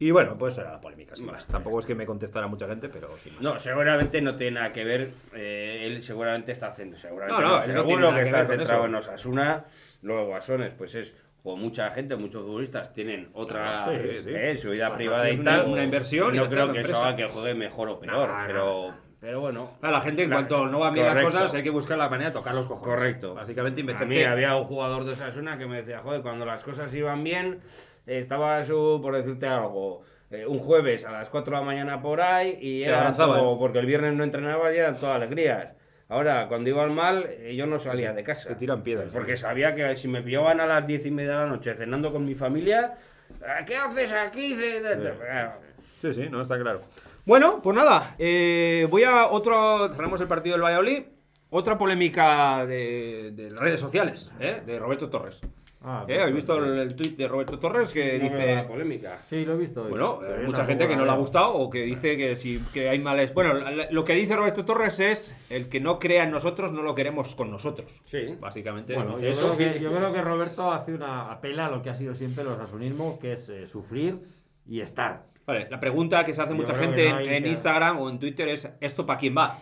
S3: Y bueno, pues era la polémica, sin más. Tampoco es que me contestara mucha gente, pero sin más.
S1: No, seguramente no tiene nada que ver. eh, él seguramente está haciendo, seguramente
S3: No, no,
S1: no,
S3: no tiene
S1: que
S3: que
S1: está
S3: ver con
S1: centrado en Osasuna. Luego Guasones, pues es como mucha gente, muchos futbolistas tienen otra
S3: Claro, sí, sí.
S1: eh, su vida
S3: Pues
S1: privada y
S3: una-
S1: tal.
S3: una inversión y
S1: no creo que eso haga que juegue mejor o peor, pero, pero bueno.
S3: A la gente, en cuanto no va bien las cosas, hay que buscar la manera de tocar los cojones.
S1: Correcto.
S3: Básicamente,
S1: A mí había un jugador de Osasuna que me decía, joder, cuando las cosas iban bien, estaba su, por decirte algo, eh, un jueves a las 4 de la mañana por ahí y
S3: Te
S1: era todo, porque el viernes no entrenaba y eran todas alegrías. Ahora, cuando iban mal, eh, yo no salía de casa.
S3: Te tiran piedras.
S1: Porque sabía que si me pillaban a las 10 y media de la noche cenando con mi familia, "¿Ah, ¿qué haces aquí?
S3: Sí, sí, no está claro. Bueno, pues nada, eh, voy a otro. Cerramos el partido del Valladolid. Otra polémica de, de las redes sociales, ¿eh? de Roberto Torres.
S2: Ah,
S3: ¿Eh? ¿Habéis visto el, el tuit de Roberto Torres que
S1: No
S3: dice.
S1: la polémica.
S2: Sí, lo he visto. hoy.
S3: Bueno, hay
S2: yo
S3: mucha gente que no le ha
S2: veo.
S3: gustado o que dice que si que hay males. Bueno, lo que dice Roberto Torres es el que no crea en nosotros no lo queremos con nosotros.
S1: Sí.
S3: Básicamente.
S2: Bueno, yo creo, que, yo creo que Roberto hace una apela a lo que ha sido siempre el osasunismo, que es eh, sufrir y estar.
S3: Vale, la pregunta que se hace
S2: Yo
S3: mucha gente en, Instagram o en Twitter es ¿esto para quién va?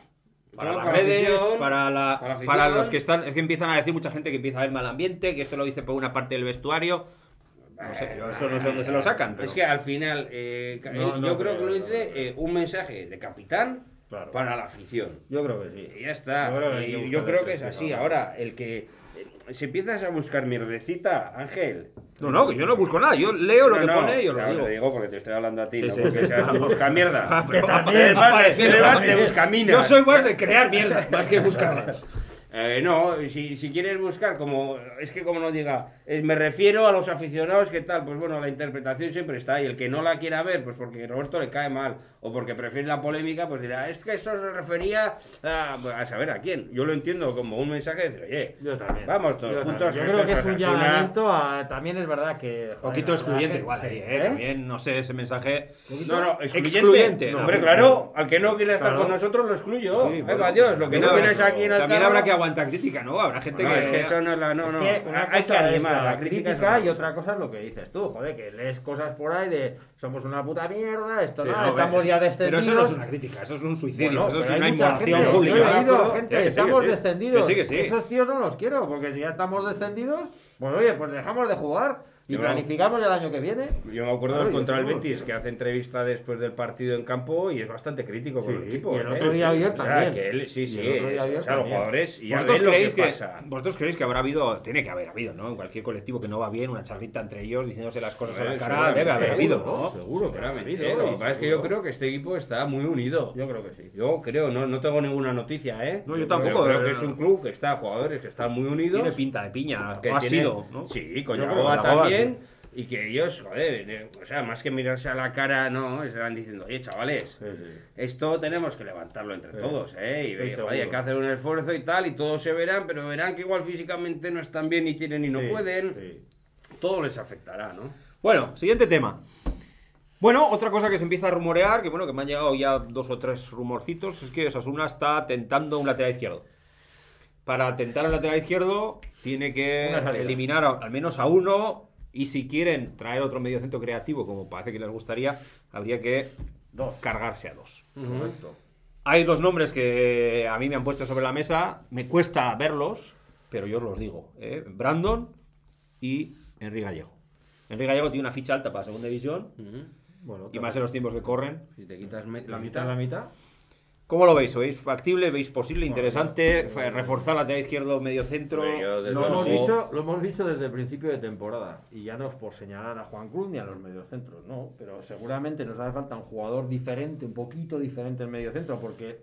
S3: Para las
S1: para
S3: redes,
S1: afición,
S3: para, la,
S1: para
S3: para los que están. Es que empiezan a decir mucha gente que empieza a haber mal ambiente, que esto lo dice por una parte del vestuario. No sé, yo eso no sé dónde se lo sacan. Pero...
S1: Es que al final, eh, ca-
S2: No,
S1: él-
S2: no
S1: yo creo
S2: creo,
S1: que lo dice eh, un mensaje de capitán
S2: Claro.
S1: para la afición.
S2: Yo creo que sí.
S1: Y ya está.
S2: Yo creo que
S1: yo, creo es así. Ahora, el que. Si empiezas a buscar mierdecita, Ángel.
S3: No, no, que yo no busco nada. Yo leo lo
S1: No,
S3: que
S1: no,
S3: pone y lo
S1: claro,
S3: digo.
S1: te digo porque te estoy hablando a ti,
S3: Sí,
S1: no
S3: sí,
S1: porque
S3: sí.
S1: seas busca mierda.
S3: Ah, pero
S2: también,
S1: más de buscaminas.
S3: Yo soy más de crear mierda, más que buscarla.
S1: Eh, no, si, si quieres buscar, como es que como no diga, eh, me refiero a los aficionados, ¿qué tal? Pues bueno, la interpretación siempre está ahí. El que no la quiera ver, pues porque Roberto le cae mal o porque prefiere la polémica, pues dirá, es que esto se refería a, a saber a quién. Yo lo entiendo como un mensaje de decir, oye,
S2: Yo también.
S1: vamos todos
S2: Yo
S1: juntos.
S2: también.
S1: que
S2: Yo creo que es un llamamiento a. También es verdad que. joder,
S3: poquito excluyente igual
S2: que- sí,
S3: ¿eh? También, no sé, ese mensaje...
S1: No, no, excluyente.
S3: Excluyente, no.
S1: Hombre, claro, al que no quiere estar
S2: Claro.
S1: con nosotros lo excluyo.
S3: Sí, bueno,
S1: va Dios, lo que no quieres aquí en el
S3: También
S1: carro-
S3: habrá que aguantar crítica, ¿no? Habrá gente
S1: No,
S3: que...
S1: es que eso no es la. No,
S2: es
S1: no.
S2: que
S1: hay que animar,
S2: la
S1: la crítica es
S2: y otra cosa es lo que dices tú, joder, que lees cosas por ahí de somos una puta mierda, esto
S3: Sí,
S2: no,
S3: no,
S2: estamos
S3: es-
S2: ya
S3: Pero
S2: descendidos.
S3: eso no es una crítica, eso es un suicidio,
S2: Bueno,
S3: eso
S2: pero
S3: es una inmolación pública.
S2: Yo he leído,
S3: ¿de acuerdo?
S2: gente,
S3: Que sí, que
S2: estamos
S3: sí.
S2: descendidos. Esos tíos no los quiero, porque si ya estamos descendidos, pues oye, pues dejamos de jugar y
S1: Yo-
S2: planificamos el año que viene.
S1: Yo me acuerdo
S2: Claro,
S1: del contra el Betis, que hace entrevista después del partido en campo y es bastante crítico con el equipo.
S2: y el
S1: ¿eh?
S2: otro día ayer
S1: o sea,
S2: también.
S1: que él, sí, sí, o sea, los
S2: también.
S1: jugadores y
S3: ¿Vosotros creéis
S1: que,
S3: vosotros creéis que habrá habido, tiene que haber habido, ¿no? En cualquier colectivo que no va bien, una charlita entre ellos diciéndose las cosas a la cara, debe haber habido,
S2: seguro,
S3: ¿no?
S2: Seguro que habido,
S1: ¿eh? Lo que
S2: y
S1: pasa es que yo creo que este equipo está muy unido.
S2: Yo creo que sí.
S1: Yo creo, no, no tengo ninguna noticia, ¿eh?
S3: No, yo tampoco,
S1: Creo
S3: eh,
S1: que es un club que está, jugadores que están muy unidos.
S3: Tiene pinta de piña, ha sido, ¿no?
S1: Sí, con
S3: Yo
S1: Y que ellos, joder, o sea, más que mirarse a la cara, no, estarán diciendo, oye, chavales,
S2: Sí, sí.
S1: esto tenemos que levantarlo entre
S2: Sí.
S1: todos, ¿eh? Y, joder, hay que hacer un esfuerzo y tal, y todos se verán, pero verán que igual físicamente no están bien, ni quieren y no pueden.
S2: sí.
S1: Todo les afectará, ¿no?
S3: Bueno, siguiente tema. Bueno, otra cosa que se empieza a rumorear, que bueno, que me han llegado ya dos o tres rumorcitos, es que Osasuna está tentando un lateral izquierdo. Para tentar al lateral izquierdo, tiene que eliminar a- al menos a uno. Y si quieren traer otro mediocentro creativo, como parece que les gustaría, habría que
S2: Dos.
S3: cargarse a dos.
S2: Correcto.
S3: Hay dos nombres que a mí me han puesto sobre la mesa. Me cuesta verlos, pero yo os los digo. ¿eh? Brandon y Enrique Gallego. Enrique Gallego tiene una ficha alta para segunda división.
S2: Bueno,
S3: Y más en los tiempos que corren.
S1: Si te quitas la mitad.
S2: La mitad.
S3: ¿Cómo lo veis? ¿Lo veis factible? ¿Veis posible? ¿Interesante? ¿Reforzar lateral izquierdo, medio centro?
S1: Hombre, yo desde
S2: Lo
S1: luego-
S2: hemos, dicho, lo hemos dicho desde el principio de temporada. Y ya no es por señalar a Juan Cruz ni a los mediocentros, no. Pero seguramente nos hace falta un jugador diferente, un poquito diferente en mediocentro, porque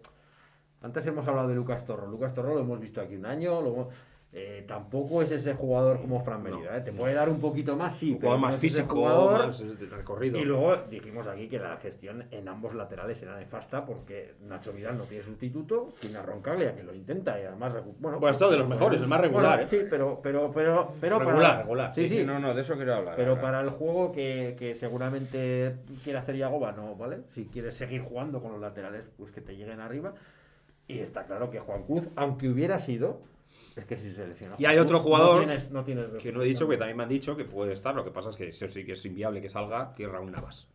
S2: antes hemos hablado de Lucas Torro. Lucas Torro lo hemos visto aquí un año. lo hemos- eh, tampoco es ese jugador como Fran Merida. ¿eh? Te puede dar un poquito más, sí.
S3: Un
S2: pero
S3: jugador
S2: no
S3: más físico,
S2: jugador
S3: más de recorrido.
S2: y luego dijimos aquí que la gestión en ambos laterales era nefasta porque Nacho Vidal no tiene sustituto, tiene a Roncaglia que lo intenta y además bueno,
S3: Bueno, está de los mejores, el más regular,
S2: Bueno,
S3: ¿eh?
S2: Sí, pero pero pero pero
S3: Regular,
S2: para,
S3: regular.
S2: Sí, sí.
S1: No, no, de eso quiero hablar.
S2: Pero para el juego que, que seguramente quiere hacer Yagoba, no, ¿vale? Si quieres seguir jugando con los laterales, pues que te lleguen arriba. Y está claro que Juan Cruz, aunque hubiera sido, es que si se lesiona.
S3: Y hay otro jugador
S2: No tienes, no tienes
S3: Que no he dicho, que también me han dicho que puede estar. Lo que pasa es que eso sí que es inviable que salga, que Raúl Navas.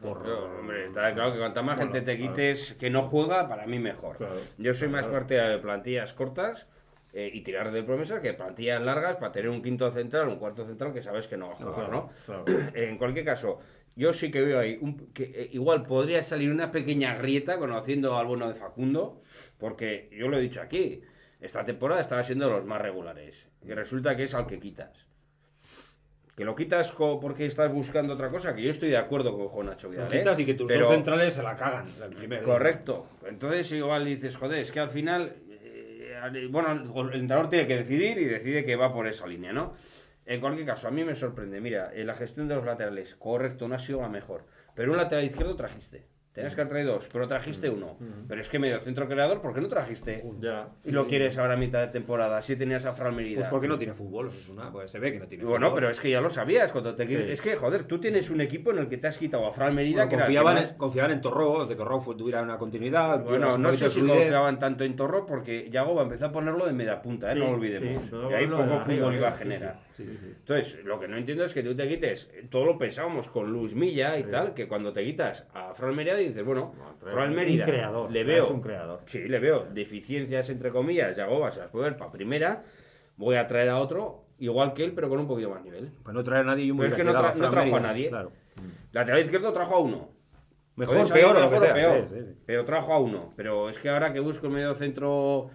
S3: Por,
S1: Yo, hombre, está claro que cuanta más
S2: Bueno,
S1: gente te
S2: claro.
S1: quites que no juega, para mí mejor.
S2: Claro,
S1: Yo soy más
S2: claro.
S1: partidario de plantillas cortas eh, y tirar de promesas que plantillas largas para tener un quinto central, un cuarto central que sabes que no va a jugar, ¿no?
S2: Claro.
S1: En cualquier caso, yo sí que veo ahí un- que eh, igual podría salir una pequeña grieta conociendo al bueno de Facundo, porque yo lo he dicho aquí, esta temporada estaba siendo de los más regulares y resulta que es al que quitas. Que lo quitas porque estás buscando otra cosa, que yo estoy de acuerdo con, con Nacho Vidal.
S3: Lo quitas
S1: ¿eh?
S3: y que tus
S1: Pero-
S3: dos centrales se la cagan. el primer día.
S1: Correcto. Entonces igual dices, joder, es que al final, eh, bueno, el entrenador tiene que decidir y decide que va por esa línea, ¿no? En cualquier caso, a mí me sorprende, mira, eh, la gestión de los laterales, correcto, no ha sido la mejor, pero un lateral izquierdo trajiste. Tenías que haber traído dos, pero trajiste uno. Pero es que medio centro creador, ¿por qué no trajiste?
S2: Ya.
S1: Y lo quieres ahora a mitad de temporada, si tenías a Fran Merida.
S3: Pues porque no tiene fútbol, eso es una. Pues se ve que no tiene
S1: Bueno,
S3: fútbol.
S1: pero es que ya lo sabías. Cuando te...
S2: Sí.
S1: Es que, joder, tú tienes un equipo en el que te has quitado a Fran Merida,
S3: Bueno,
S1: que era el que
S3: confiaban,
S1: más-
S3: confiaban en Torró, que Torró fue- tuviera una continuidad.
S1: Bueno, no sé si confiaban tanto en Torro porque Yagoba empezó a ponerlo de media punta, ¿eh?
S2: Sí,
S1: no lo olvidemos.
S2: sí,
S1: y ahí poco fútbol iba a
S2: sí,
S1: generar.
S2: sí, sí, sí.
S1: Entonces, lo que no entiendo es que tú te quites, todo lo pensábamos con Luis Milla y tal, que cuando te quitas a Fran Mérida dices, bueno,
S2: un
S1: Mérida,
S2: creador,
S1: le veo,
S2: un creador.
S1: sí, le veo deficiencias entre comillas, Yagoba se las puede ver para primera, voy a traer a otro igual que él, pero con un poquito más nivel.
S3: Pues no traer a nadie y un
S1: Pero es que no tra- trajo a nadie.
S3: Claro.
S1: Lateral izquierdo trajo a uno.
S3: Mejor, peor o lo que
S1: mejor
S3: sea.
S1: peor,
S3: sí, sí, sí.
S1: Pero trajo a uno. Pero es que ahora que busco un medio centro.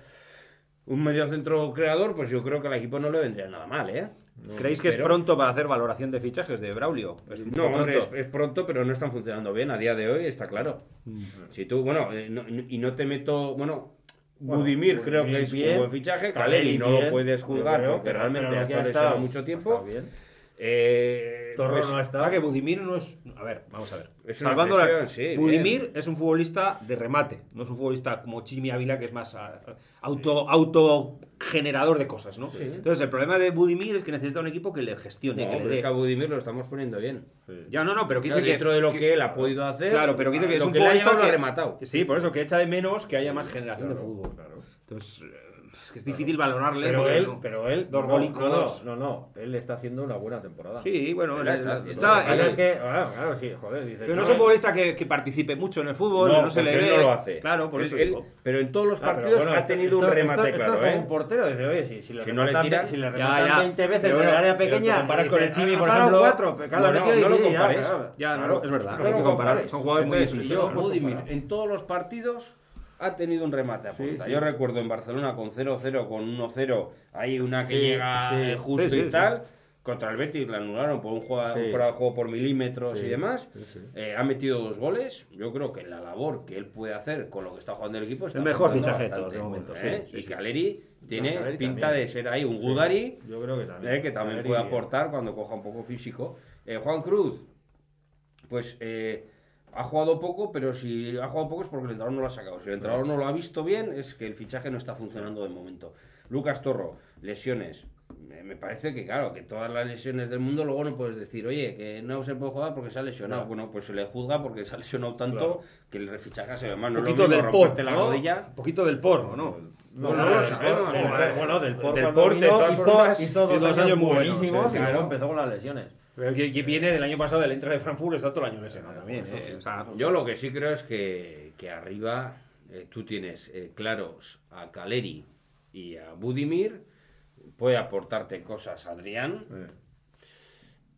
S1: Un medio centro creador, pues yo creo que al equipo no le vendría nada mal, ¿eh?
S3: ¿Creéis que es pronto para hacer valoración de fichajes de Braulio? ¿Es un
S1: No, hombre, es,
S3: pronto?
S1: es pronto, pero no están funcionando bien a día de hoy, está claro.
S3: Mm.
S1: Si tú, bueno, eh, no- y no te meto. Bueno, Budimir creo que es
S2: bien,
S1: un buen fichaje.
S2: Caleri
S1: no
S2: bien,
S1: lo puedes juzgar porque realmente ha estado mucho tiempo.
S2: bien.
S1: Eh,
S2: Torro
S1: pues,
S2: no está.
S3: Para que Budimir no es. A ver, vamos a ver.
S1: Es
S3: Salvando la.
S1: sí,
S3: Budimir es un futbolista de remate, no es un futbolista como Chimi Ávila que es más ah, auto autogenerador de cosas, ¿no? Entonces, el problema de Budimir es que necesita un equipo que le gestione,
S1: no,
S3: que le
S1: pero
S3: dé.
S1: es que a Budimir lo estamos poniendo bien.
S3: Ya, no, no, pero
S1: Claro,
S3: dice que.
S1: dentro de lo que, él ha podido hacer,
S3: Claro, pero dice que es un
S1: que
S3: futbolista que
S1: rematado.
S3: Sí, por eso, que echa de menos que haya más generación de fútbol. Entonces, eh, es que es difícil valorarle.
S2: Pero él,
S3: no-
S2: pero él,
S3: dos
S2: no. No, no, no, él está haciendo una buena temporada.
S3: Sí, bueno,
S1: Él
S3: él
S1: está
S3: está. está-
S2: Pero
S3: él-
S2: es que, claro, claro, sí, joder, dice.
S3: pero no es un futbolista que, que participe mucho en el fútbol,
S1: No,
S3: no, se le ve.
S1: él no lo hace.
S3: Claro, por eso
S1: él- pero en todos los
S2: Ah, pero
S1: partidos
S2: bueno,
S1: ha
S2: esto-
S1: tenido un
S2: esto-
S1: remate
S2: esto- esto
S1: claro,
S2: es como
S1: ¿eh?
S2: un portero dice, oye, si, si le
S1: Si no le tiran,
S2: si le rematan
S3: ya.
S2: 20 veces
S3: Pero
S2: en el área
S3: pero
S2: pequeña.
S3: comparas con el
S2: dice,
S3: Chimi,
S2: "Ah,
S3: por ejemplo".
S1: no lo
S2: 16, ya,
S1: compares.
S2: claro.
S3: Ya, es verdad. Hay que comparar. Son jugadores muy distintos.
S1: en todos los partidos ha tenido un remate a
S2: Sí,
S1: punta.
S2: sí.
S1: Yo recuerdo en Barcelona con 0-0, con 1-0, hay una que
S2: Sí,
S1: llega
S2: sí,
S1: eh, justo
S3: sí, sí,
S1: y tal. Contra el Betis la anularon por un, juega- un
S2: Sí.
S1: fuera de juego por milímetros
S2: Sí,
S1: y demás.
S2: sí, sí.
S1: Eh, ha metido dos goles. Yo creo que la labor que él puede hacer con lo que está jugando el equipo está
S3: El mejor fichaje de momento,
S1: ¿eh?
S3: sí, sí,
S1: y
S3: sí.
S1: Caleri tiene
S2: Caleri
S1: pinta
S2: también.
S1: de ser ahí un Gudari.
S2: Yo creo que también.
S1: Eh, que también
S2: Caleri,
S1: puede aportar cuando coja un poco físico. Eh, Juan Cruz, pues eh, ha jugado poco, pero si ha jugado poco es porque el entrenador no lo ha sacado. Si el entrenador no lo ha visto bien, es que el fichaje no está funcionando de momento. Lucas Torro, lesiones. Me parece que, claro, que todas las lesiones del mundo luego no puedes decir, oye, que no se puede jugar porque se ha lesionado.
S2: Claro.
S1: Bueno, pues se le juzga porque se ha lesionado tanto
S2: Claro.
S1: que el refichaje se ve mal.
S3: Un
S1: No lo
S3: poquito
S1: mismo
S3: del por,
S1: romperte la
S3: ¿no?
S1: rodilla.
S3: Un poquito del porno, ¿no?
S2: No,
S1: Bueno,
S2: no,
S1: no,
S2: del-
S1: sabemos,
S2: del-
S1: bueno,
S2: bueno, del Por
S1: del
S2: cuando
S1: Por, de todas
S2: hizo,
S1: formas,
S2: hizo dos, años
S3: años muy buenos,
S2: buenísimos
S3: sí,
S2: y
S3: claro.
S2: empezó con las lesiones.
S3: Pero que, que viene del año pasado del Eintracht de Frankfurt, está todo el año lesionado también. eh, o sea,
S1: Yo lo que sí creo es que, que arriba eh, tú tienes eh, claros a Caleri y a Budimir, puede aportarte cosas Adrián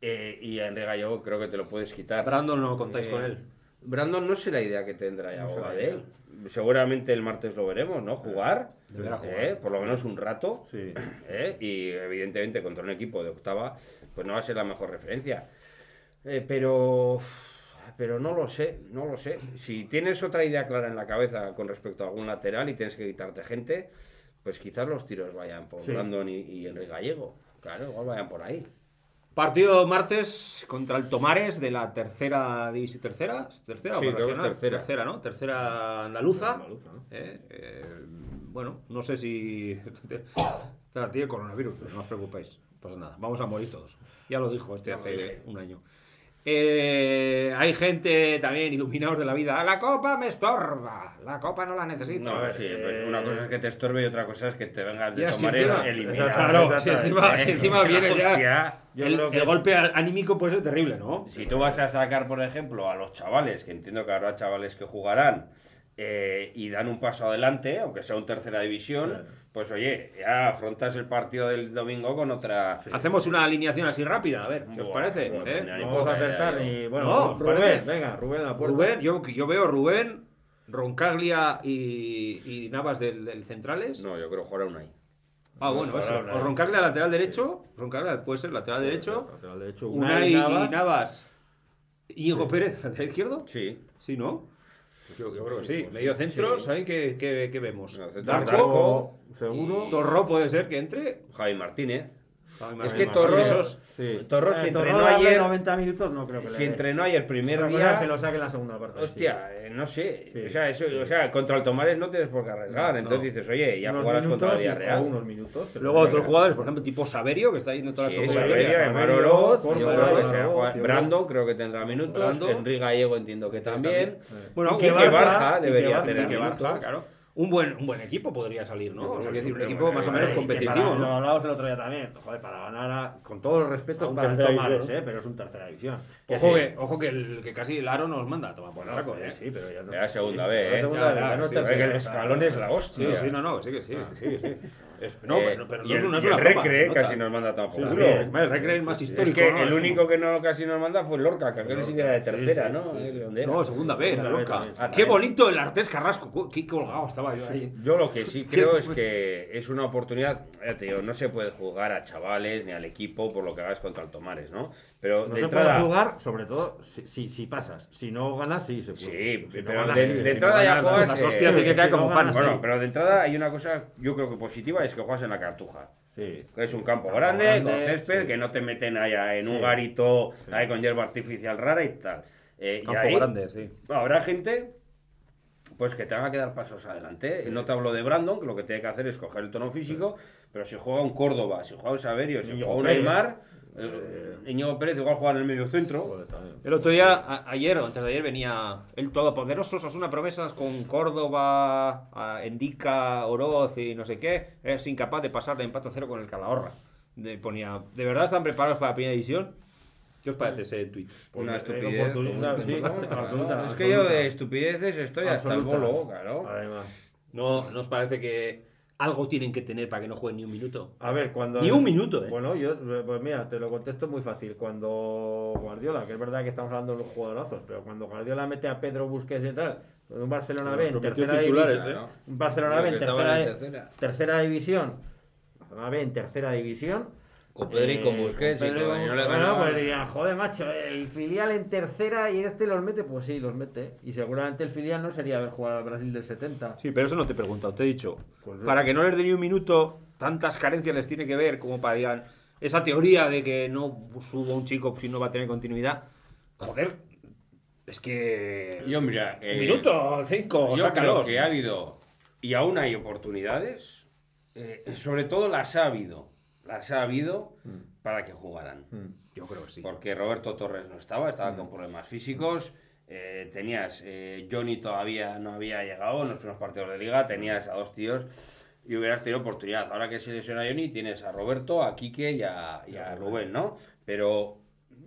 S1: eh, y a Enrique Gallego creo que te lo puedes quitar.
S3: Brandon no contáis con él.
S1: Brandon no sé la idea que tendrá ya
S2: No
S1: de él. Seguramente el martes lo veremos, ¿no? Jugar,
S3: Deberá jugar.
S1: eh, por lo menos un rato.
S2: Sí.
S1: ¿eh? y evidentemente contra un equipo de octava, pues no va a ser la mejor referencia. Eh, pero, pero no lo sé, no lo sé. Si tienes otra idea clara en la cabeza con respecto a algún lateral y tienes que quitarte gente, pues quizás los tiros vayan por
S2: Sí.
S1: Brandon y, y Enrique Gallego. Claro, igual vayan por ahí.
S3: Partido martes contra el Tomares de la tercera división. ¿Tercera? ¿Tercera
S1: Sí, creo que es
S3: regional?
S1: tercera.
S3: Tercera, ¿no? Tercera andaluza.
S2: Andaluza, ¿no?
S3: Eh, eh, bueno, no sé si. Tiene coronavirus, pero no os preocupéis. No pasa nada. Vamos a morir todos. Ya lo dijo este hace un año. Eh, hay gente también iluminados de la vida. La copa me estorba. La copa no la necesito.
S1: No, sí,
S2: eh,
S1: pues una cosa es que te estorbe y otra cosa es que te vengas de tomar
S3: encima-
S1: eliminado.
S3: Claro, si encima, si encima viene ya.
S2: Yo
S3: el
S2: es-
S3: golpe anímico puede ser terrible, ¿no?
S1: Si tú vas a sacar, por ejemplo, a los chavales, que entiendo que habrá chavales que jugarán eh, y dan un paso adelante, aunque sea un tercera división,
S2: Claro.
S1: pues oye, ya afrontas el partido del domingo con otra.
S3: Hacemos una alineación así rápida, a ver, ¿qué os parece?
S1: buah,
S3: ¿Eh?
S2: No vamos a acertar
S1: yo-
S2: ni. Bueno,
S3: No,
S2: Rubén,
S3: parece.
S2: venga, Rubén a la puerta.
S3: Rubén, yo, yo veo Rubén, Roncaglia y, y Navas del, del centrales.
S1: No, yo creo jugar Unai.
S3: Ah, bueno, eso. O Roncaglia lateral derecho. Roncaglia puede ser lateral derecho.
S2: Lateral derecho,
S3: Unai y
S2: Navas.
S3: Navas. Íñigo Pérez, lateral izquierdo.
S1: Sí.
S3: Sí, ¿no? Yo, yo creo que sí. Medio
S2: sí.
S3: centros,
S2: Sí.
S3: ahí que, que, que vemos. Darko,
S1: Darko
S2: seguro.
S1: y-
S3: Torro puede ser que entre.
S1: Javi Martínez. Es que Torro-
S3: esos-
S2: Sí.
S1: Torro
S2: Eh,
S1: entrenó ayer-
S2: 90 minutos no creo que
S1: Si
S2: le
S1: entrenó ahí el primer día.
S2: que lo saque en la segunda parte.
S1: Hostia, eh, no sé.
S2: Sí.
S1: O, sea, eso, o sea, contra el Tomares no tienes por qué arriesgar.
S3: No,
S1: Entonces
S3: no.
S1: dices, oye, ya
S2: Unos
S1: jugarás contra el Villarreal.
S2: unos minutos.
S3: Luego otros jugadores, por ejemplo, tipo Saverio, que está yendo en todas
S1: Sí,
S3: las
S2: Saverio,
S1: yo creo que será Brando creo que tendrá minutos. Enrique Gallego entiendo que también.
S3: Bueno,
S2: Y
S3: que
S2: que
S1: Barja debería tener
S3: que
S1: minutos.
S3: Barja, claro. Un buen, un buen equipo podría salir, ¿no? O sea, decir, un equipo más o menos competitivo,
S2: para- Lo
S3: ¿no?
S2: hablábamos el otro día también. Joder, para ganar, a- con todos los respetos, para
S3: división.
S2: ¿eh? pero es un tercera división. Que
S3: Ojo
S2: sí.
S3: que, ojo que, el, que casi el aro nos manda a tomar por saco, ¿eh?
S2: sí, pero ya no.
S1: Ya la segunda vez,
S2: la
S1: ¿eh?
S2: segunda
S3: Ya,
S2: vez,
S3: ya,
S2: ya no
S3: sí,
S2: tercera.
S1: que el escalón es la hostia.
S3: Sí, sí, no, no, sí que sí, sí, sí. Es- no,
S1: Eh,
S3: pero- pero
S1: y
S3: no es una
S1: y el Recre casi nos manda
S2: sí,
S1: culo.
S2: el
S3: Recre es más
S1: Es
S3: histórico.
S1: que
S3: ¿no?
S1: el
S3: Es
S1: único que no casi nos manda fue Lorca, que aquel sí que era de tercera, ¿no? Eh.
S3: No, segunda vez,
S2: también.
S1: Ah,
S3: Qué bonito el Artés Carrasco. Qué colgado estaba yo ahí.
S1: Yo lo que sí creo es que es una oportunidad, ya te digo, no se puede jugar a chavales ni al equipo por lo que hagas contra el Tomares, ¿no? Pero
S2: No
S1: de
S2: se
S1: entrada,
S2: puede jugar, sobre todo si, si, si pasas. Si no ganas, sí se puede.
S1: Sí,
S2: Si no
S1: pero
S2: ganas,
S1: de,
S2: sí.
S1: de
S2: Si no
S1: entrada ya
S2: ganas,
S1: juegas.
S3: las
S1: eh,
S3: hostias te que
S2: no
S3: como pan.
S1: Bueno, pero de entrada hay una cosa, yo creo que positiva, es que juegas en la Cartuja.
S2: Sí.
S1: Que es un campo
S2: Campo
S1: grande,
S2: grande,
S1: con césped,
S2: sí.
S1: que no te meten allá en un
S2: Sí.
S1: garito ahí con hierba artificial rara y tal. Eh, y
S3: Campo
S1: ahí
S3: grande, sí.
S1: Habrá gente pues que tenga que dar pasos adelante. No te hablo de Brandon, que lo que tiene que hacer es coger el tono físico, pero si juega un Córdoba, si juega un Saverio, si juega un. Neymar, eh, Íñigo Pérez igual juega en el medio centro.
S3: El otro día, a- ayer o antes de ayer, venía el todopoderoso Osasuna Promesas con Córdoba, a Endica, Oroz y no sé qué. Es incapaz de pasar de empate a cero con el Calahorra. De, ponía, ¿de verdad están preparados para la primera división? ¿Qué os parece ese tuit?
S1: Una
S2: Eh,
S1: estupidez.
S2: oportunidad, sí,
S1: Claro,
S2: absoluta,
S1: es que yo
S2: absoluta.
S1: de estupideces estoy hasta el
S2: Absoluta.
S1: bolo, claro.
S2: Además.
S3: ¿No, ¿No os parece que algo tienen que tener para que no jueguen ni un minuto?
S2: A ver, cuando.
S3: Ni un minuto, ¿eh?
S2: Bueno, yo, pues mira, te lo contesto muy fácil. Cuando Guardiola, que es verdad que estamos hablando de los jugadorazos, pero cuando Guardiola mete a Pedro Busquets y tal, un Barcelona B en tercera división.
S1: ¿eh?
S2: Un Barcelona B en tercera división. Barcelona B en tercera división.
S1: Con Pedro y con Busquets y
S2: Pedro
S1: con- y no le
S2: bueno, pues dirían, joder, macho, el filial en tercera y este los mete, pues sí, los mete. Y seguramente el filial no sería haber jugado al Brasil del 70.
S3: Sí, pero eso no te he preguntado, te he dicho.
S2: Pues,
S3: para que no les dé ni un minuto, tantas carencias les tiene que ver como para digan, esa teoría de que no subo un chico si no va a tener continuidad. Joder, es que.
S1: Yo, mira,
S3: un
S1: eh,
S3: minuto, cinco,
S1: Yo creo
S3: sácalos.
S1: que ha habido y aún hay oportunidades, eh, sobre todo las ha habido, las ha habido para que jugaran.
S3: Yo creo que sí.
S1: Porque Roberto Torres no estaba, estaba con problemas físicos. eh, tenías, eh, Johnny todavía no había llegado en los primeros partidos de liga, tenías a dos tíos y hubieras tenido oportunidad. Ahora que se lesiona Johnny, tienes a Roberto, a Quique y a, y a Rubén, ¿no? Pero.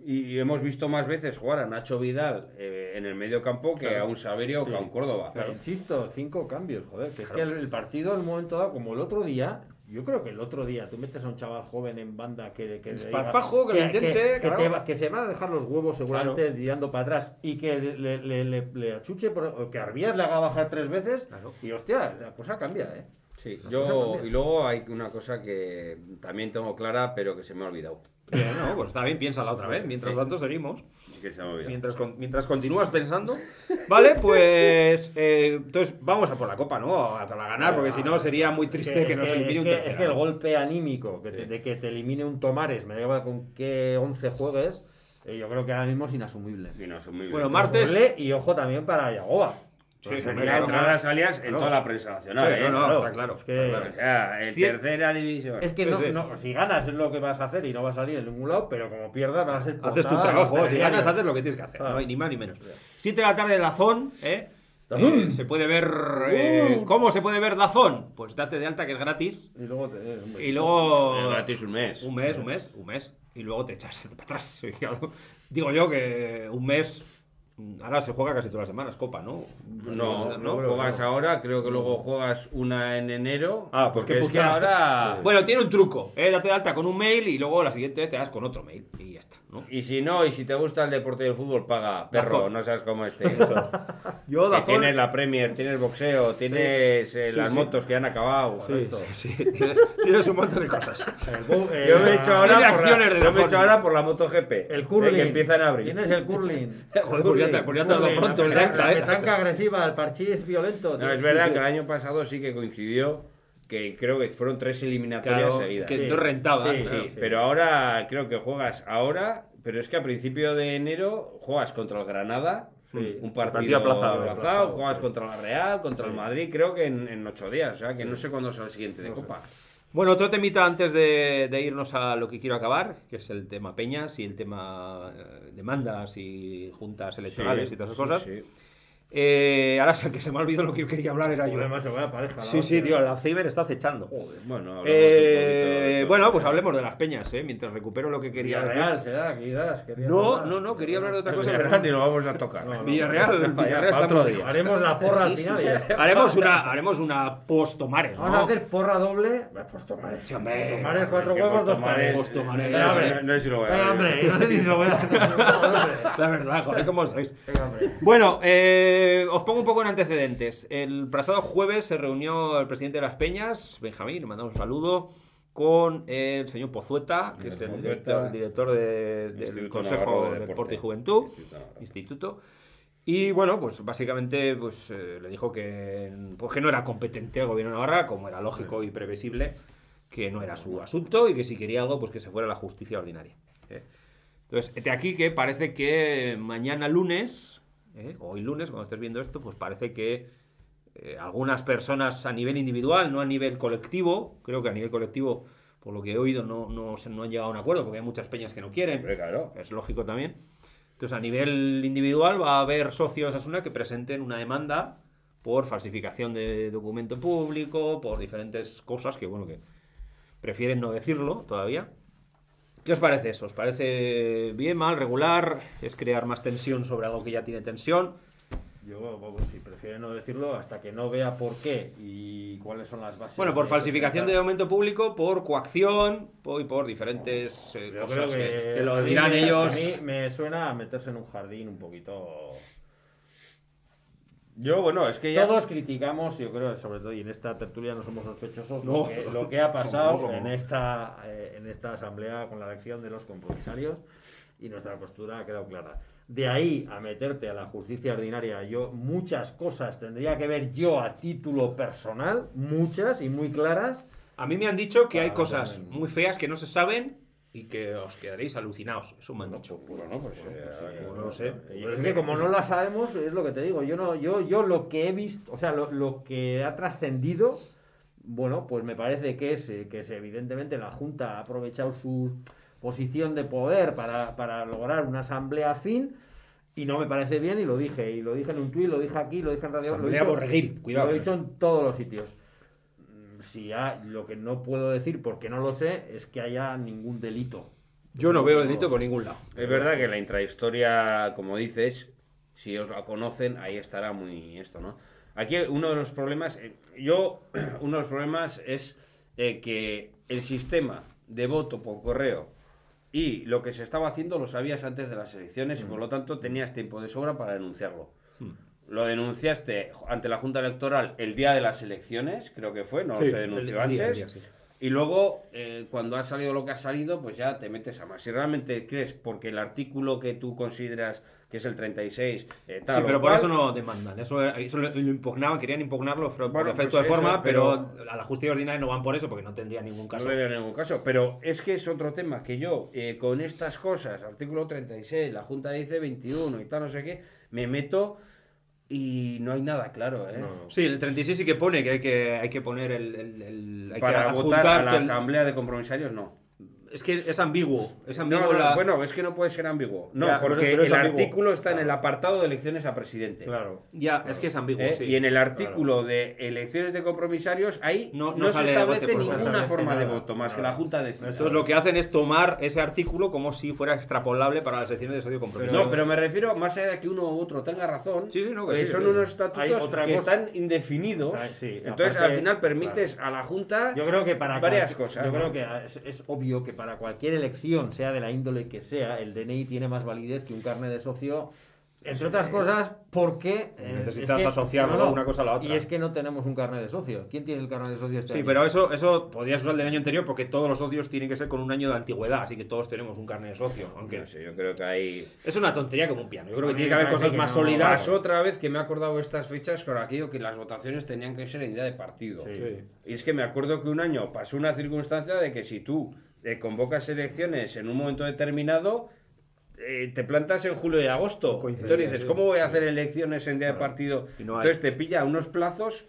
S1: Y hemos visto más veces jugar a Nacho Vidal eh, en el medio campo que
S2: Claro.
S1: a un Saverio o que a un Córdoba.
S2: Pero insisto, cinco cambios, joder, que es que el, el partido en un momento dado, como el otro día, yo creo que el otro día tú metes a un chaval joven en banda que, que le diga-
S3: Esparpajo, que lo intente,
S2: que,
S3: claro.
S2: te va- que se va a dejar los huevos seguramente tirando para atrás y que le, le, le, le achuche, por- o que Arbías le haga bajar tres veces
S3: Claro.
S2: y hostia, la cosa cambia, ¿eh?
S1: Sí, yo. Y luego hay una cosa que también tengo clara, pero que se me ha olvidado.
S3: Bien, no, pues está bien, piénsala otra vez. Mientras tanto, seguimos.
S1: Que se.
S3: Mientras, con- mientras continúas pensando. Vale, pues. eh, entonces, vamos a por la copa, ¿no? A para ganar, porque si no sería muy triste que,
S2: es
S3: nos
S2: que,
S3: elimine
S2: es
S3: un
S2: que- es que el golpe anímico que te- de que te elimine un Tomares, me da igual con qué 11 juegues, eh, yo creo que ahora mismo es inasumible.
S1: Muy
S3: Bueno, martes-
S2: y ojo también para Yagoba.
S3: Sí, claro,
S2: una-
S1: entradas salias en
S2: Claro.
S1: toda la prensa nacional,
S3: Sí,
S1: ¿eh?
S3: no, no, está claro.
S2: Es que-
S1: O sea, en
S3: Si-
S1: tercera división.
S2: Es que no,
S3: sí.
S2: no, si ganas es lo que vas a hacer y no va a salir en ningún lado, pero como pierdas vas a ser
S3: Haces tu trabajo, si ganas haces lo que tienes que hacer,
S2: Ah.
S3: no hay ni más ni menos. 7 de la tarde, Dazón, ¿eh?
S2: Dazón.
S3: Eh, se puede ver. eh, ¿Cómo se puede ver Dazón? Pues date de alta que es gratis.
S2: Y luego te, eh, un
S3: Y luego.
S1: Eh, gratis un mes.
S3: Un mes, un mes, un mes. Y luego te echas para atrás. Digo yo que un mes. Ahora se juega casi todas las semanas, Copa, ¿no?
S1: No, no, juegas
S2: no.
S1: ahora, creo que luego juegas una en enero.
S3: Ah,
S1: porque es que ahora.
S3: Bueno, tiene un truco. ¿eh? Date de alta con un mail y luego la siguiente te das con otro mail. Y ya está, ¿no?
S1: Y si no, y si te gusta el deporte y el fútbol, paga, perro,
S3: Dazón.
S1: no sabes cómo esté.
S3: Yo,
S1: Que tienes la Premier, tienes boxeo, tienes eh,
S3: Sí,
S1: las
S3: sí.
S1: motos que han acabado.
S3: Sí, sí, sí. Tienes, tienes un montón de cosas.
S2: El eh,
S1: Yo me he hecho ahora,
S3: Tiene
S1: por
S3: acciones
S1: la,
S3: de
S1: yo me he
S3: Dazón.
S1: hecho ahora por la MotoGP.
S2: El
S1: eh,
S2: curling.
S1: que empiezan a abrir.
S2: Tienes el curling.
S3: Joder, pues ya te- pues ya te has dado
S2: Curling,
S3: pronto el
S2: la,
S3: de
S2: la,
S3: acta,
S2: la
S3: ¿eh?
S2: petranca agresiva, el parchís violento.
S1: No,
S2: tío.
S1: es verdad
S3: sí.
S1: que el año pasado sí que coincidió que creo que fueron tres eliminatorias
S3: Claro,
S1: seguidas.
S3: que
S2: Sí.
S3: entonces rentaba.
S2: Sí,
S1: Sí,
S3: claro.
S2: sí.
S1: pero ahora creo que juegas ahora, pero es que a principio de enero juegas contra el Granada,
S2: Sí.
S1: un
S3: Partido
S1: partido
S3: aplazado,
S1: aplazado,
S2: aplazado,
S1: juegas
S2: sí.
S1: contra la Real, contra el. Madrid, creo que en, en ocho días, o sea que no sé cuándo será el siguiente de
S2: No sé.
S1: Copa.
S3: Bueno, otro temita antes de, de irnos a lo que quiero acabar, que es el tema peñas y el tema eh, demandas y juntas electorales
S1: Sí,
S3: y todas esas
S1: sí,
S3: cosas. Eh, ahora sé que se me ha olvidado lo que yo quería hablar, era yo.
S2: Joder, macho, vaya pareja, la
S3: Sí, sí, tío, el Alzheimer está acechando.
S1: Bueno, hablamos
S3: Eh,
S1: un poquito de-
S3: bueno, pues hablemos de las peñas, ¿eh? Mientras recupero lo que quería decir.
S2: Villarreal, será, quizás.
S3: No,
S2: hablar.
S3: no, no, quería hablar de otra cosa.
S1: Villarreal ni lo vamos a tocar.
S2: No, no.
S3: Villarreal,
S1: Vaya,
S3: Villarreal
S1: para otro día.
S2: Haremos la porra al final. ya.
S3: Haremos una, haremos una post-Tomares,
S2: Vamos a
S3: ¿no?
S2: hacer porra doble. Postomares.
S3: Sí, hombre.
S2: Postomares, cuatro huevos, dos
S1: Postomares-
S2: pares.
S3: Postomares.
S1: No, no sé si lo voy a
S2: no sé si lo voy a hacer.
S3: La verdad, joder, ¿cómo sois? Bueno, eh, os pongo un poco en antecedentes. El pasado jueves se reunió el presidente de las Peñas, Benjamín, le mandamos un saludo, con el señor Pozueta, que
S1: El
S3: es el director, el director de- del Consejo de
S1: de
S3: Deporte,
S1: Deporte.
S3: y Juventud,
S1: Instituto.
S3: Y bueno, pues básicamente pues, eh, le dijo que, pues, que no era competente el gobierno de Navarra, como era lógico y previsible, que no era su asunto y que si quería algo, pues que se fuera a la justicia ordinaria. ¿eh? Entonces, de aquí que parece que mañana lunes, ¿eh? hoy lunes, cuando estés viendo esto, pues parece que eh, algunas personas a nivel individual, no a nivel colectivo, creo que a nivel colectivo, por lo que he oído, no, no, se- no han llegado a un acuerdo, porque hay muchas peñas que no quieren,
S1: Hombre, claro.
S3: es lógico también. Entonces, a nivel individual va a haber socios Asuna que presenten una demanda por falsificación de documento público, por diferentes cosas que, bueno, que prefieren no decirlo todavía. ¿Qué os parece eso? ¿Os parece bien, mal, regular? ¿Es crear más tensión sobre algo que ya tiene tensión?
S2: Yo, vamos, si prefiere no decirlo hasta que no vea por qué y cuáles son las bases.
S3: Bueno, por falsificación de documento público, por coacción y por diferentes eh, cosas que,
S2: que,
S3: que lo
S2: mí
S3: dirán ellos.
S2: A mí me suena a meterse en un jardín un poquito.
S1: Yo, bueno, es que ya.
S2: Todos criticamos, yo creo, sobre todo, y en esta tertulia no somos sospechosos,
S3: No.
S2: lo, que, lo que ha pasado
S3: Somos, somos.
S2: en esta, eh, en esta asamblea con la elección de los compromisarios y nuestra postura ha quedado clara. De ahí a meterte a la justicia ordinaria, yo muchas cosas tendría que ver yo a título personal, muchas y muy claras.
S3: A mí me han dicho que hay cosas muy feas que no se saben y que os quedaréis alucinados. Eso me han
S1: No,
S3: dicho.
S1: pues, bueno, pues. eh,
S3: no lo sé.
S2: Pero es que como no la sabemos, es lo que te digo. Yo no, yo, yo lo que he visto, o sea, lo, lo que ha trascendido, bueno, pues me parece que es eh, que es evidentemente la Junta ha aprovechado su posición de poder para, para lograr una asamblea fin. Y no me parece bien, y lo dije, y lo dije en un tuit, lo dije aquí, lo dije en radio. lo he dicho-
S3: borreguil, cuidado
S2: Lo he dicho en todos los sitios. Mm, Si ha- lo que no puedo decir, porque no lo sé, es que haya ningún delito.
S3: Yo no veo delito por ningún lado.
S1: Es verdad que la intrahistoria, como dices, si os la conocen, ahí estará muy esto, ¿no? Aquí uno de los problemas, eh, yo, uno de los problemas es eh, que el sistema de voto por correo y lo que se estaba haciendo lo sabías antes de las elecciones y por lo tanto tenías tiempo de sobra para denunciarlo. Lo denunciaste ante la Junta Electoral el día de las elecciones, creo que fue, no
S3: Sí,
S1: se denunció
S3: el día, el
S1: antes.
S3: día, sí.
S1: Y luego, eh, cuando ha salido lo que ha salido, pues ya te metes a más. Si realmente crees, porque el artículo que tú consideras que es el 36, eh, tal
S3: Sí, pero por
S1: cual,
S3: eso no demandan. Eso, eso lo, lo impugnaban, querían impugnarlo por
S1: Bueno,
S3: efecto
S1: pues
S3: de forma,
S1: eso,
S3: pero,
S1: pero-
S3: a la justicia ordinaria no van por eso porque no tendría ningún
S1: No
S3: caso.
S1: vería ningún caso. Pero es que es otro tema que yo, eh, con estas cosas, artículo 36, la Junta dice 21 y tal, no sé qué, me meto y no hay nada claro, ¿eh?
S3: Sí, el 36 sí que pone que hay que, hay que poner el. el- el- hay
S1: Para
S3: que
S1: votar a la asamblea de compromisarios, no.
S3: Es que es ambiguo. Es ambiguo
S1: No, no,
S3: la-
S1: Bueno, es que no puede ser ambiguo. No,
S3: Ya,
S1: porque el
S3: ambiguo.
S1: artículo está en el apartado de elecciones a presidente.
S2: Claro.
S3: Ya, es que es ambiguo.
S1: ¿eh?
S3: sí.
S1: Y en el artículo de elecciones de compromisarios, ahí
S3: No-
S1: no,
S3: no
S1: se establece ninguna forma de voto, más que la Junta decida.
S3: Entonces lo que hacen es tomar ese artículo como si fuera extrapolable para las elecciones de socio compromiso.
S1: No, pero me refiero, más allá de que uno u otro tenga razón,
S3: Sí, sí, no, que
S1: eh,
S3: sí,
S1: son
S3: sí.
S1: unos estatutos que
S2: cosa-
S1: están indefinidos.
S2: Está- sí,
S1: entonces,
S2: aparte-
S1: al final, permites a la Junta...
S2: Yo creo que para
S1: Varias cosas,
S2: Yo creo que es obvio que para cualquier elección, sea de la índole que sea, el DNI tiene más validez que un carnet de socio. Entre otras cosas, porque eh,
S3: Necesitas
S2: es que-
S3: asociarlo una cosa a la otra.
S2: Y es que no tenemos un carnet de socio. ¿Quién tiene el carnet de socio este
S3: Sí,
S2: año?
S3: pero eso, eso podrías usar el del año anterior porque todos los socios tienen que ser con un año de antigüedad, así que todos tenemos un carnet de socio. Aunque
S1: No sé, yo creo que hay...
S3: es una tontería como un piano. Yo creo que tiene que haber cosas
S2: que
S3: más
S2: no.
S3: sólidas.
S1: Pasó otra vez que me he acordado estas fechas con aquello que las votaciones tenían que ser en día de partido.
S2: Sí.
S1: Y es que me acuerdo que un año pasó una circunstancia de que si tú eh, convocas elecciones en un momento determinado, eh, te plantas en julio y agosto. Entonces dices. ¿cómo voy a hacer elecciones en día de partido?
S3: No.
S1: Entonces te pilla unos plazos.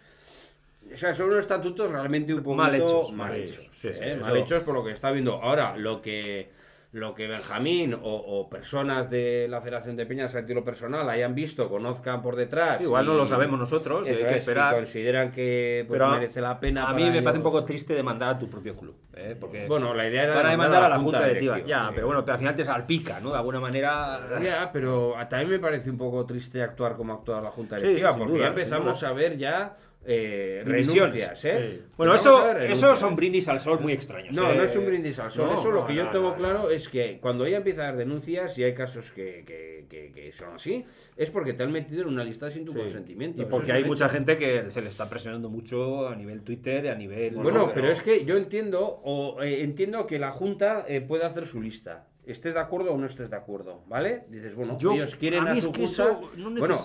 S1: O sea, son unos estatutos realmente un poquito
S3: Mal hechos,
S1: mal
S3: mal
S1: hechos.
S3: hechos. Sí,
S1: ¿eh? mal hechos por lo que está viendo. Ahora, lo que lo que Benjamín o, o personas de la Federación de Peñas a título personal hayan visto, conozcan por detrás.
S3: Igual no lo sabemos nosotros,
S1: eso
S3: hay que
S1: es,
S3: esperar.
S1: consideran que pues,
S3: Pero
S1: merece la pena.
S3: A mí me parece un poco triste demandar a tu propio club. ¿eh? Porque
S1: Bueno, la idea era
S3: para
S1: demandar
S3: a la junta directiva. Ya,
S1: sí.
S3: pero bueno, pero al final te salpica, ¿no? De alguna manera.
S1: Ya, pero también me parece un poco triste actuar como actúa la Junta Directiva, porque
S3: duda,
S1: ya empezamos a ver ya eh, renuncias, ¿eh?
S2: Sí.
S3: Bueno, eso,
S1: ver
S3: eso son brindis al sol muy extraños.
S1: No,
S3: ¿eh?
S1: no es un brindis al sol.
S2: no,
S1: Eso lo
S2: no,
S1: que yo tengo claro es que cuando ya empieza a haber denuncias y hay casos que, que- que- que son así, es porque te han metido en una lista sin tu
S2: Sí.
S1: consentimiento.
S3: Y porque hay mucha
S1: hecho.
S3: gente que se le está presionando mucho a nivel Twitter y a nivel.
S1: Bueno,
S2: pero-
S1: pero es que yo entiendo, o eh, entiendo que la Junta eh, puede hacer su lista. Estés de acuerdo o no estés de acuerdo, ¿vale? Dices, bueno,
S3: Yo-
S1: ellos quieren
S3: a
S1: a, su junta.
S3: eso no
S1: bueno,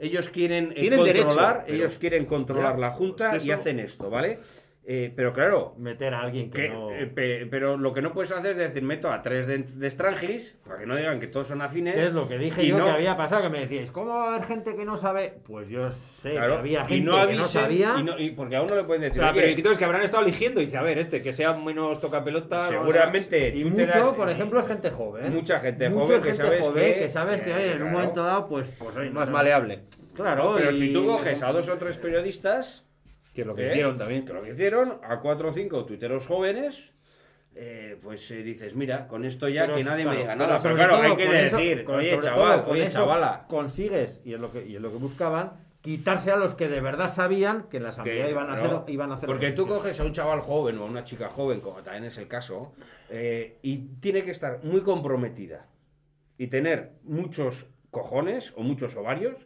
S1: ellos quieren eh,
S3: derecho,
S1: controlar, ellos quieren controlar
S3: Ya,
S1: la junta
S3: es que
S1: y hacen esto, ¿vale? Eh, pero claro,
S2: Meter a alguien que
S1: que,
S2: no.
S1: eh, pe- pero lo que no puedes hacer es decir, meto a tres de, de para que no digan que todos son afines.
S2: Es lo que dije
S1: y
S2: yo
S1: no-
S2: que había pasado, que me decíais, ¿cómo va a haber gente que no sabe? Pues yo sé
S1: Claro,
S2: que había
S1: y
S2: gente
S1: no
S2: que no
S1: avisen,
S2: sabía.
S1: y no- y porque a uno le pueden decir,
S3: Claro,
S1: "Oye,
S3: pero entonces que habrán estado eligiendo. Dice, a ver, este, que sea menos toca pelota.
S1: seguramente
S2: Y
S1: tú
S2: mucho,
S1: te das-
S2: por ejemplo, es gente joven.
S1: Mucha gente
S2: Mucha
S1: joven que sabes
S2: joven
S1: que-
S2: que sabes que
S1: eh,
S2: oye, en un momento dado, pues, pues
S3: Más maleable.
S2: Claro,
S1: Pero
S2: y-
S1: si tú coges a dos o tres periodistas,
S3: Que es lo que
S1: ¿eh?
S3: hicieron también.
S1: que lo que hicieron, a cuatro o cinco tuiteros jóvenes, eh, pues eh, dices, mira, con esto ya
S2: Pero
S1: que nadie
S2: claro,
S1: me diga
S2: pero
S1: nada. Pero
S2: sobre
S1: claro,
S2: todo
S1: hay que
S2: eso-
S1: decir,
S2: con-
S1: oye, chaval,
S2: todo con
S1: oye,
S2: eso
S1: chavala.
S2: Consigues, y es, lo que, y es lo que buscaban, quitarse a los que de verdad sabían que en la asamblea
S1: que,
S2: iban, a
S1: claro,
S2: hacer, iban a hacer.
S1: Porque tú coges a un chaval joven o a una chica joven, como también es el caso, eh, y tiene que estar muy comprometida y tener muchos cojones o muchos ovarios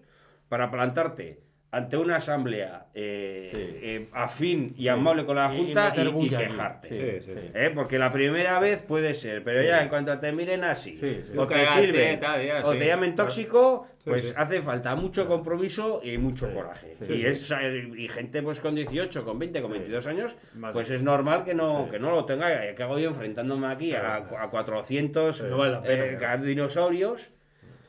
S1: para plantarte ante una asamblea eh,
S2: Sí.
S1: eh, afín y amable con la
S2: Y- y
S1: Junta y, quejarte.
S2: Sí,
S3: Sí, sí, sí.
S1: ¿Eh? Porque la primera vez puede ser, pero ya en cuanto te miren así,
S2: Sí, sí.
S1: o te sirven,
S3: tal, ya,
S1: o
S3: sí.
S1: te llamen tóxico,
S3: Sí,
S1: pues
S3: sí.
S1: hace falta mucho compromiso y mucho
S2: Sí,
S1: coraje.
S2: sí,
S1: y,
S2: sí.
S1: es, eh, y gente pues con 18, con 20, con
S2: Sí.
S1: 22 años, pues es normal que no,
S2: Sí.
S1: que no lo tenga. ¿Qué hago yo enfrentándome aquí a, a 400
S3: No vale pena,
S1: eh, dinosaurios?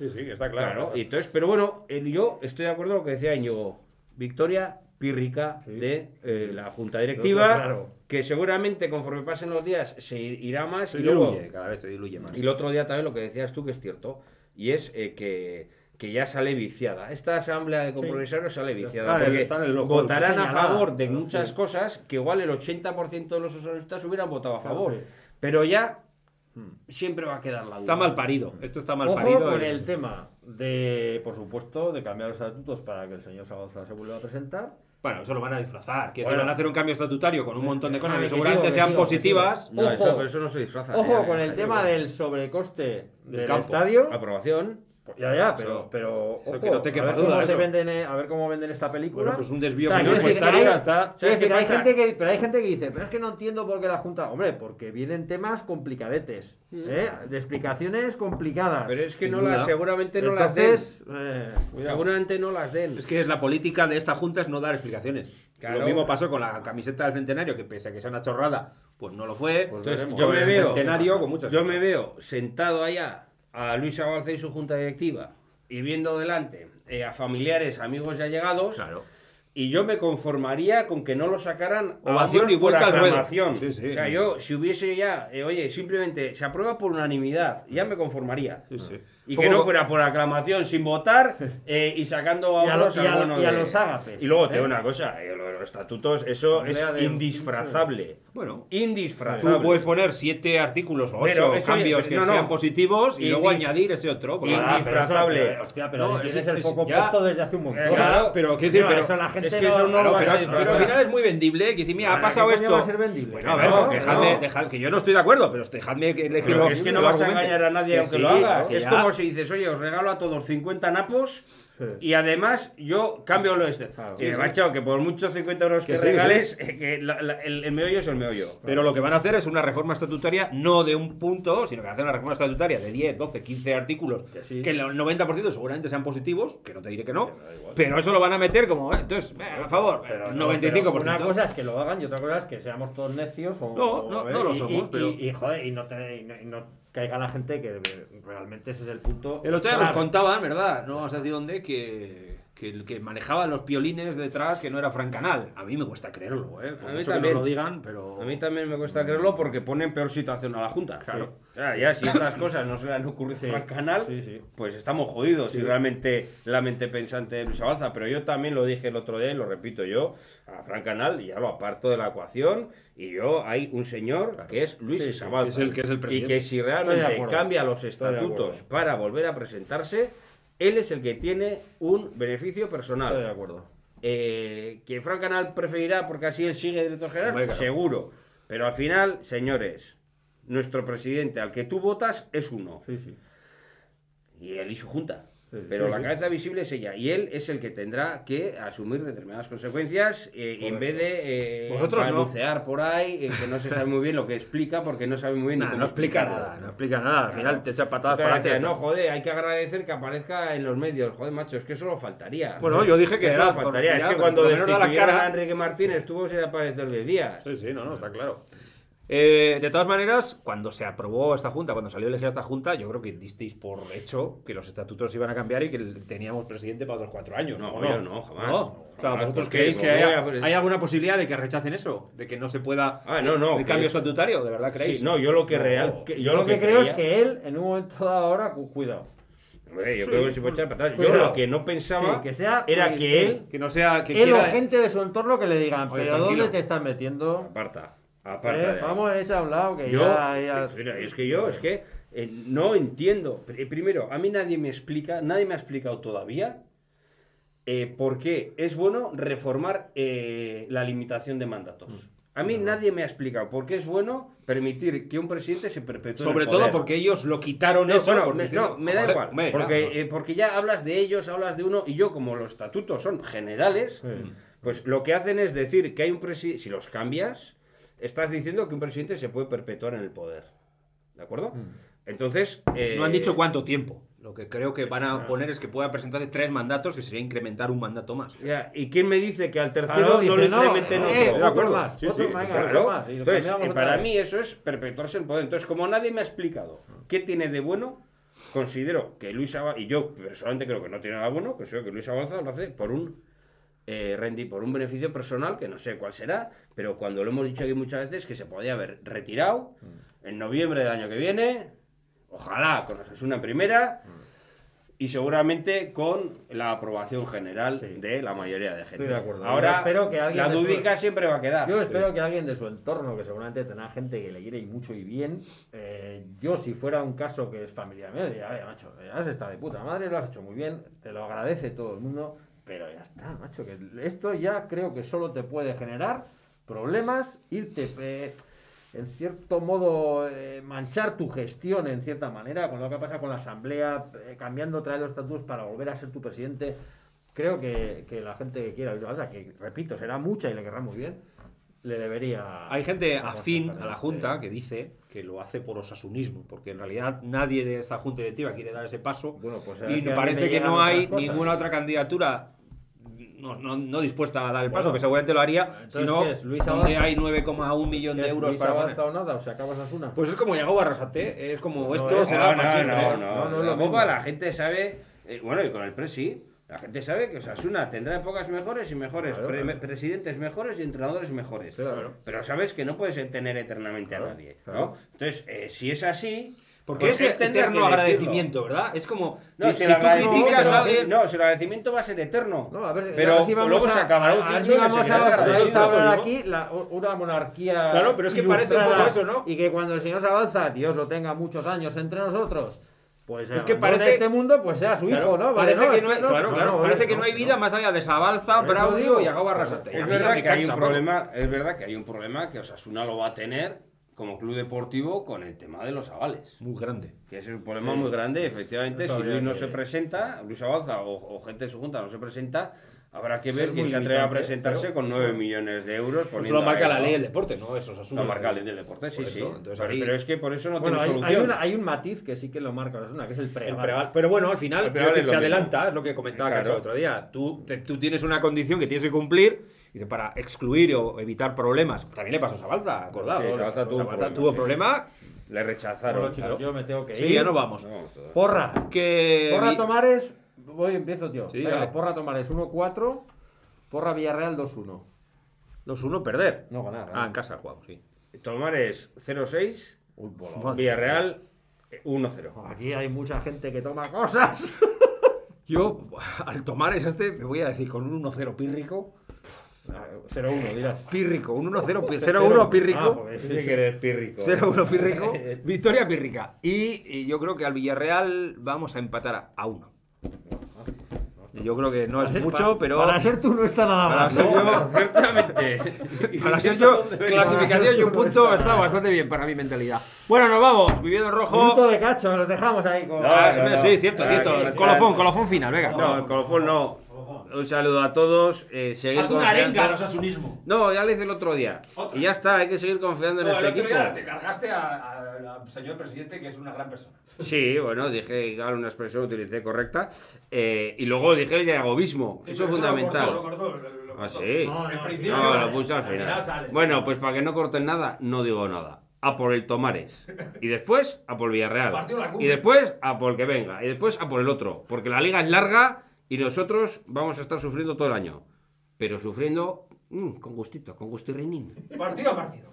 S3: Sí, sí, está
S1: Claro,
S3: claro.
S1: y entonces, pero bueno, yo estoy de acuerdo con lo que decía Íñigo. Victoria pírrica
S2: Sí.
S1: de eh, la Junta Directiva,
S2: claro.
S1: que seguramente conforme pasen los días se irá más
S3: Se
S1: y luego...
S3: diluye, cada vez se diluye más.
S1: Y el otro día también lo que decías tú, que es cierto, y es eh, que, que ya sale viciada. Esta asamblea de compromisarios sale viciada,
S3: Está
S1: porque
S3: está
S1: votarán a favor de muchas
S2: sí.
S1: cosas que igual el 80% de los socialistas hubieran votado a favor. Pero ya siempre va a quedar la duda.
S3: Está mal parido. Esto está mal
S2: Ojo
S3: parido.
S2: con el tema de, por supuesto, de cambiar los estatutos para que el señor Salazar se vuelva a presentar.
S3: Bueno, eso lo van a disfrazar. Que
S2: Bueno.
S3: van a hacer un cambio estatutario con un montón de cosas
S2: Ah,
S3: que
S2: que
S3: seguramente
S2: sigo,
S3: sean
S2: sigo,
S3: positivas.
S1: No,
S2: Ojo.
S1: eso, pero eso no se disfraza.
S2: Ojo
S1: ya,
S2: con el tema del sobrecoste del,
S3: campo.
S2: estadio.
S1: Aprobación.
S2: Ya, ya, pero, pero
S3: eso
S2: ojo,
S3: que no te
S2: a,
S3: quepa
S2: ver cómo se venden, eh, a ver cómo venden esta película.
S3: Bueno, pues un desvío
S2: O sea, quiero decir que hay- gente que, pero hay gente que dice, pero es que no entiendo por qué la Junta. Hombre, porque vienen temas complicadetes, ¿eh? de explicaciones complicadas.
S1: Pero es que no las, seguramente no las den.
S2: Eh.
S1: Seguramente no las den.
S3: Es que es la política de esta junta es no dar explicaciones.
S1: Claro.
S3: Lo mismo pasó con la camiseta del centenario, que pese a que sea una chorrada, pues no lo fue.
S2: Pues
S1: Entonces, yo me veo,
S3: centenario, con muchas
S1: yo
S3: cosas.
S1: me veo sentado allá a Luis Abalce y su junta directiva y viendo delante eh, a familiares, amigos ya llegados.
S3: Claro.
S1: Y yo me conformaría con que no lo sacaran
S3: Ovación y
S1: por aclamación.
S3: Sí, sí.
S1: O sea, yo, si hubiese ya, eh, oye, simplemente se aprueba por unanimidad, ya me conformaría.
S3: Sí, sí.
S1: Y que no fuera por aclamación, sin votar eh, y sacando a
S2: Y a
S1: hombros
S2: lo- y a-
S1: bueno
S2: y a
S1: de-
S2: los ágapes,
S1: Y luego te
S2: ¿eh?
S1: digo una cosa, eh, los estatutos, eso es
S2: de-
S1: indisfrazable.
S3: Bueno,
S1: Indisfrazable.
S3: tú puedes poner siete artículos o ocho
S1: eso
S3: cambios que
S1: no, no.
S3: sean positivos y luego
S1: Indis-
S3: añadir ese otro.
S2: Ah,
S1: indisfrazable.
S2: pero, hostia, pero
S3: No,
S2: tienes
S3: es-
S2: el foco
S3: ya-
S2: puesto desde hace un montón.
S1: Eh, claro,
S3: pero quiero decir,
S2: No,
S3: pero,
S2: eso la gente
S1: es que
S2: no-
S1: eso no lo vas
S3: pero,
S1: a
S3: es- pero al
S1: disfrazar.
S3: final es muy vendible. Que decir, mira, ha pasado
S2: ¿qué coño
S3: esto.
S2: va a ser vendible?
S3: Bueno, a ver,
S1: No,
S3: dejadme,
S1: no.
S3: dejad- que yo no estoy de acuerdo, pero dejadme que elegir
S1: Pero
S3: lo-
S1: es que no vas a engañar a nadie
S3: Que
S1: aunque lo hagas.
S3: que
S1: Es como si dices, oye, os regalo a todos 50 napos
S2: Sí.
S1: y además yo cambio lo este.
S2: Claro. Sí,
S1: macho, que por muchos 50 euros que,
S3: Que
S1: regales, eh, que la- la- el, el meollo es el meollo.
S3: Pero lo que van a hacer es una reforma estatutaria no de un punto, sino que van a hacer una reforma estatutaria de 10, 12, 15 artículos,
S2: Que
S3: el 90% seguramente sean positivos, que no te diré que no, pero eso lo van a meter como, eh, entonces, eh, a favor,
S2: Pero
S3: eh,
S2: no,
S3: 95%.
S2: pero Una cosa es que lo hagan y otra cosa es que seamos todos necios. O,
S3: No,
S2: o,
S3: no,
S2: ver,
S3: no lo
S2: y-
S3: somos,
S2: y,
S3: pero-
S2: Y, y, joder, y no, te- no caiga la gente que realmente ese es el punto.
S3: El otro día nos
S2: clave.
S3: contaban, ¿verdad? No vamos a decir dónde, que, que el que manejaba los piolines detrás, que no era Frank Canal. A mí me cuesta creerlo, ¿eh? Por
S1: A mí
S3: mucho que
S1: también.
S3: no lo digan, pero...
S1: A mí también me cuesta creerlo porque pone en peor situación a la Junta.
S3: Claro.
S1: O sea, ya si estas cosas no se le han ocurrido a Frank Canal,
S2: Sí, sí.
S1: pues estamos jodidos si realmente la mente pensante de Luis Abalza. Pero yo también lo dije el otro día y lo repito yo, a Frank Canal ya lo aparto de la ecuación y yo hay un señor que es Luis
S3: Sí, sí,
S1: Abalza.
S3: que es el- que es el
S1: y
S3: presidente.
S1: que si realmente cambia los estatutos para volver a presentarse, él es el que tiene un beneficio personal.
S2: Estoy de acuerdo.
S1: Eh, que Frank Canal preferirá porque así él sigue director general, seguro. Pero al final, señores, nuestro presidente al que tú votas es uno.
S2: Sí, sí.
S1: Y él y su junta.
S2: Sí,
S1: Pero
S2: sí,
S1: la
S2: sí.
S1: cabeza visible es ella. Y él es el que tendrá que asumir determinadas consecuencias eh, en vez de eh,
S3: Vosotros no.
S1: por ahí, eh, que no se sabe muy bien lo que explica porque no sabe muy bien ni
S3: Nah,
S1: cómo
S3: no explica nada, no explica nada. Al final te echa patadas para hacer.
S1: no, joder, hay que agradecer que aparezca en los medios. Joder, macho, es que eso lo faltaría.
S3: Bueno, yo dije que
S1: eso
S3: era
S1: faltaría.
S3: por-
S1: Es
S3: ya,
S1: que cuando
S3: da la
S1: destituyeron
S3: cara.
S1: a Enrique Martínez estuvo sin aparecer de días.
S3: Sí, sí, no, no, está claro. Eh, de todas maneras, cuando se aprobó esta junta, cuando salió elegida esta junta, yo creo que disteis por hecho que los estatutos iban a cambiar y que teníamos presidente para otros cuatro años.
S1: No,
S3: ¿o
S1: yo no, jamás.
S3: ¿No? O sea,
S1: Jamás,
S3: ¿vosotros creéis que haya-
S1: a-
S3: hay alguna posibilidad de que rechacen eso? ¿De que no se pueda
S1: Ah, no, no,
S3: el cambio
S1: es-
S3: estatutario? ¿De verdad creéis?
S1: Sí, no, yo lo que
S3: No.
S1: real. que-
S2: Yo,
S1: yo
S2: lo que, creo es que él, en un momento dado ahora, cu- cuidado.
S1: Hombre, yo creo que se puede echar para atrás. Yo lo que no pensaba
S2: Sí, que sea-
S1: era que él.
S3: Que no sea... Que
S2: Él o
S3: quiera...
S2: gente de su entorno que le digan,
S3: Oye,
S2: pero
S3: tranquilo.
S2: ¿dónde te estás metiendo?
S1: Aparta. Aparta.
S2: Eh,
S1: de
S2: vamos, a un lado que
S1: Yo,
S2: ya... ya-
S1: sí, mira, es que yo, es que eh, no entiendo. Pr- Primero, a mí nadie me explica, nadie me ha explicado todavía eh, por qué es bueno reformar eh, la limitación de mandatos. A mí nadie me ha explicado por qué es bueno permitir que un presidente se perpetúe. en el
S3: Sobre todo porque ellos lo quitaron
S1: No,
S3: eso.
S1: bueno, me, no, me da igual. porque,
S3: ya,
S1: eh, porque ya hablas de ellos, hablas de uno, y yo, como los estatutos son generales, pues lo que hacen es decir que hay un presidente. Si los cambias, estás diciendo que un presidente se puede perpetuar en el poder. ¿De acuerdo? Entonces. eh,
S3: No han dicho cuánto tiempo. Lo que creo que van a poner es que pueda presentarse tres mandatos, que sería incrementar un mandato más.
S1: ya, ¿Y quién me dice que al tercero
S2: Claro,
S1: no
S2: dice,
S1: lo incrementen
S2: eh,
S1: otro?
S2: otro
S3: De acuerdo.
S2: más,
S3: Sí,
S2: otro
S3: sí,
S2: más, venga,
S1: Claro.
S2: otro más,
S1: Entonces, eh, para
S2: vez.
S1: mí eso es perpetuarse en el poder. Entonces, como nadie me ha explicado qué tiene de bueno, considero que Luis Abalza, y yo personalmente creo que no tiene nada bueno, considero que Luis Abalza lo hace por un eh, por un beneficio personal, que no sé cuál será, pero cuando lo hemos dicho aquí muchas veces, que se podía haber retirado en noviembre del año que viene, ojalá con Osasuna en primera, y seguramente con la aprobación general
S2: Sí.
S1: de la mayoría de gente.
S2: Estoy de acuerdo.
S1: Ahora,
S2: espero que alguien
S1: la
S2: de su-
S1: siempre va a quedar.
S2: Yo espero que alguien de su entorno, que seguramente tendrá gente que le quiere y mucho y bien, eh, yo si fuera un caso que es familiar mío, diría, oye, macho, has estado de puta madre, lo has hecho muy bien, te lo agradece todo el mundo, pero ya está, macho, que esto ya creo que solo te puede generar problemas, irte, eh, en cierto modo, eh, manchar tu gestión en cierta manera, con lo que pasa con la asamblea, eh, cambiando otra vez los estatutos para volver a ser tu presidente. Creo que, que la gente que quiera, o sea, que repito, será mucha y le querrá muy bien, le debería.
S3: Hay gente afín a la Junta que dice que lo hace por osasunismo, porque en realidad nadie de esta Junta Directiva quiere dar ese paso
S2: Bueno, pues, es
S3: y parece que no hay
S2: cosas.
S3: ninguna otra candidatura no, no, no dispuesta a dar el paso,
S2: Bueno,
S3: que seguramente lo haría, sino donde hay 9,1 millón
S2: ¿Qué
S3: de euros
S2: Luis
S3: para poner.
S2: avanza o nada? O se acabas una.
S3: Pues es como llegó Barrasate, es como
S2: No,
S3: esto
S2: es-
S3: se
S1: no,
S3: da
S1: no, no, no,
S2: No, no es
S1: la Copa, gente sabe, eh, bueno, y con el Presi, la gente sabe que Osasuna tendrá épocas mejores y mejores,
S2: Claro,
S1: pre-
S2: claro.
S1: presidentes mejores y entrenadores mejores.
S2: Claro.
S1: Pero sabes que no puedes tener eternamente a nadie, ¿no? Entonces, eh, si es así,
S3: Porque
S1: pues
S3: es eterno agradecimiento, ¿verdad? Es como
S1: No,
S3: si, tú
S1: agradecimiento-
S3: criticas a
S1: no,
S3: alguien...
S1: no, si el agradecimiento va a ser eterno.
S2: No, a ver,
S1: pero
S2: a ver si vamos
S1: luego
S2: a,
S1: se acabará un
S2: a
S1: ciclo
S2: vamos a, a instaurar
S3: ¿no?
S2: aquí la- una monarquía.
S3: Claro, pero es que parece un poco eso, ¿no?
S2: Y que cuando el señor Sabalza, Dios lo tenga muchos años entre nosotros, pues
S3: Es que parece-
S2: este mundo, pues sea su
S3: Claro,
S2: hijo, ¿no? Vale,
S3: parece que no hay,
S2: no,
S3: claro,
S2: no,
S3: claro,
S2: no,
S3: parece
S2: no,
S3: que no hay
S2: no.
S3: vida más allá de Sabalza,
S2: digo.
S3: y Agao Arrasate.
S1: Es
S3: A
S1: verdad que hay un problema, es verdad que hay un problema que Osasuna lo va a tener como club deportivo con el tema de los avales.
S3: Muy grande.
S1: Que es un problema muy grande, efectivamente.
S2: Eso
S1: Si Luis no
S2: que-
S1: se presenta, Luis Avanza o, o gente de su junta no se presenta, habrá que ver
S2: Es
S1: quién se atreve a presentarse
S2: pero-
S1: con 9 millones de euros.
S3: Eso lo marca
S1: ahí,
S3: la
S1: ¿no?
S3: ley del deporte, ¿no? Eso es asunto.
S1: Lo marca la ley del deporte, sí, sí.
S3: eso, entonces
S1: pero,
S3: ahí-
S1: pero es que por eso no
S2: Bueno,
S1: tiene
S2: hay, hay
S1: solución.
S2: una- hay un matiz que sí que lo marca Osasuna, que es el
S3: El
S2: preval.
S3: Pero bueno, al final
S1: El
S3: creo
S1: preval
S3: se
S1: mismo.
S3: adelanta, es lo que comentaba
S1: Claro.
S3: Cacho el otro día. Tú, te- tú tienes una condición que tienes que cumplir de- para excluir o evitar problemas. También le pasó a Sabalza, acordado.
S1: Sí, Sabalza tuvo
S3: Sabalza tuvo
S1: sí.
S3: problema.
S1: Le rechazaron.
S2: Bueno, chicos,
S3: claro.
S2: yo me tengo que ir.
S3: Sí, ya no vamos.
S1: No.
S2: Porra.
S3: Que
S2: Porra Tomares, Voy, empiezo yo.
S3: Sí,
S2: Venga, porra Tomares 1-4, porra Villarreal 2-1.
S3: 2-1, perder.
S2: No ganar.
S3: Ah, en casa jugamos, sí.
S1: Tomares 0-6,
S2: Uy, por la-
S3: Madre
S1: Villarreal eh, 1-0.
S2: Aquí hay mucha gente que toma cosas.
S3: Yo, al tomar es este, me voy a decir con un 1-0 pírrico.
S2: 0-1, dirás.
S3: Pírrico, un 1-0, pi- 0-1
S2: Ah,
S3: pírrico.
S2: pues sí,
S1: que eres pírrico.
S3: 0-1 pírrico. Victoria pírrica. Y, y yo creo que al Villarreal vamos a empatar a- a 1. Yo creo que no es
S2: Para ser-
S3: mucho,
S2: para-
S3: pero.
S2: Para ser tú no está nada
S3: Para
S2: mal.
S3: ser
S2: ¿no?
S3: yo-
S1: Ciertamente.
S3: Para ser yo, clasificación y un punto está bastante bien para mi mentalidad. Bueno, nos vamos. Viviendo en rojo.
S2: Minuto de cacho, los dejamos ahí con.
S1: No,
S3: Ah,
S1: no, no.
S3: Sí, cierto,
S1: Ah,
S3: cierto.
S1: sí,
S3: colofón,
S1: sí.
S3: colofón final, venga.
S1: No, el colofón no. Un saludo a todos. Eh, seguir
S3: Haz una arenga al osasunismo.
S1: No, ya lo hice el otro día.
S3: Otra.
S1: Y ya está, hay que seguir confiando en
S3: No,
S1: este
S3: el otro
S1: equipo.
S3: día te cargaste al señor presidente, que es una gran persona.
S1: Sí, bueno, dije que una expresión utilicé correcta. Eh, y luego dije el yagovismo. Eso es fundamental. Ah, sí.
S2: No, no,
S3: En
S2: no,
S3: principio,
S1: No,
S3: sale.
S1: lo puse al
S3: final
S1: Bueno, pues para que no corten nada, no digo nada. A por el Tomares. Y después a por el Villarreal. Y después a por el que venga. Y después a por el otro. Porque la liga es larga y nosotros vamos a estar sufriendo todo el año. Pero sufriendo mm, con gustito, con gustirrinín.
S3: Partido a partido.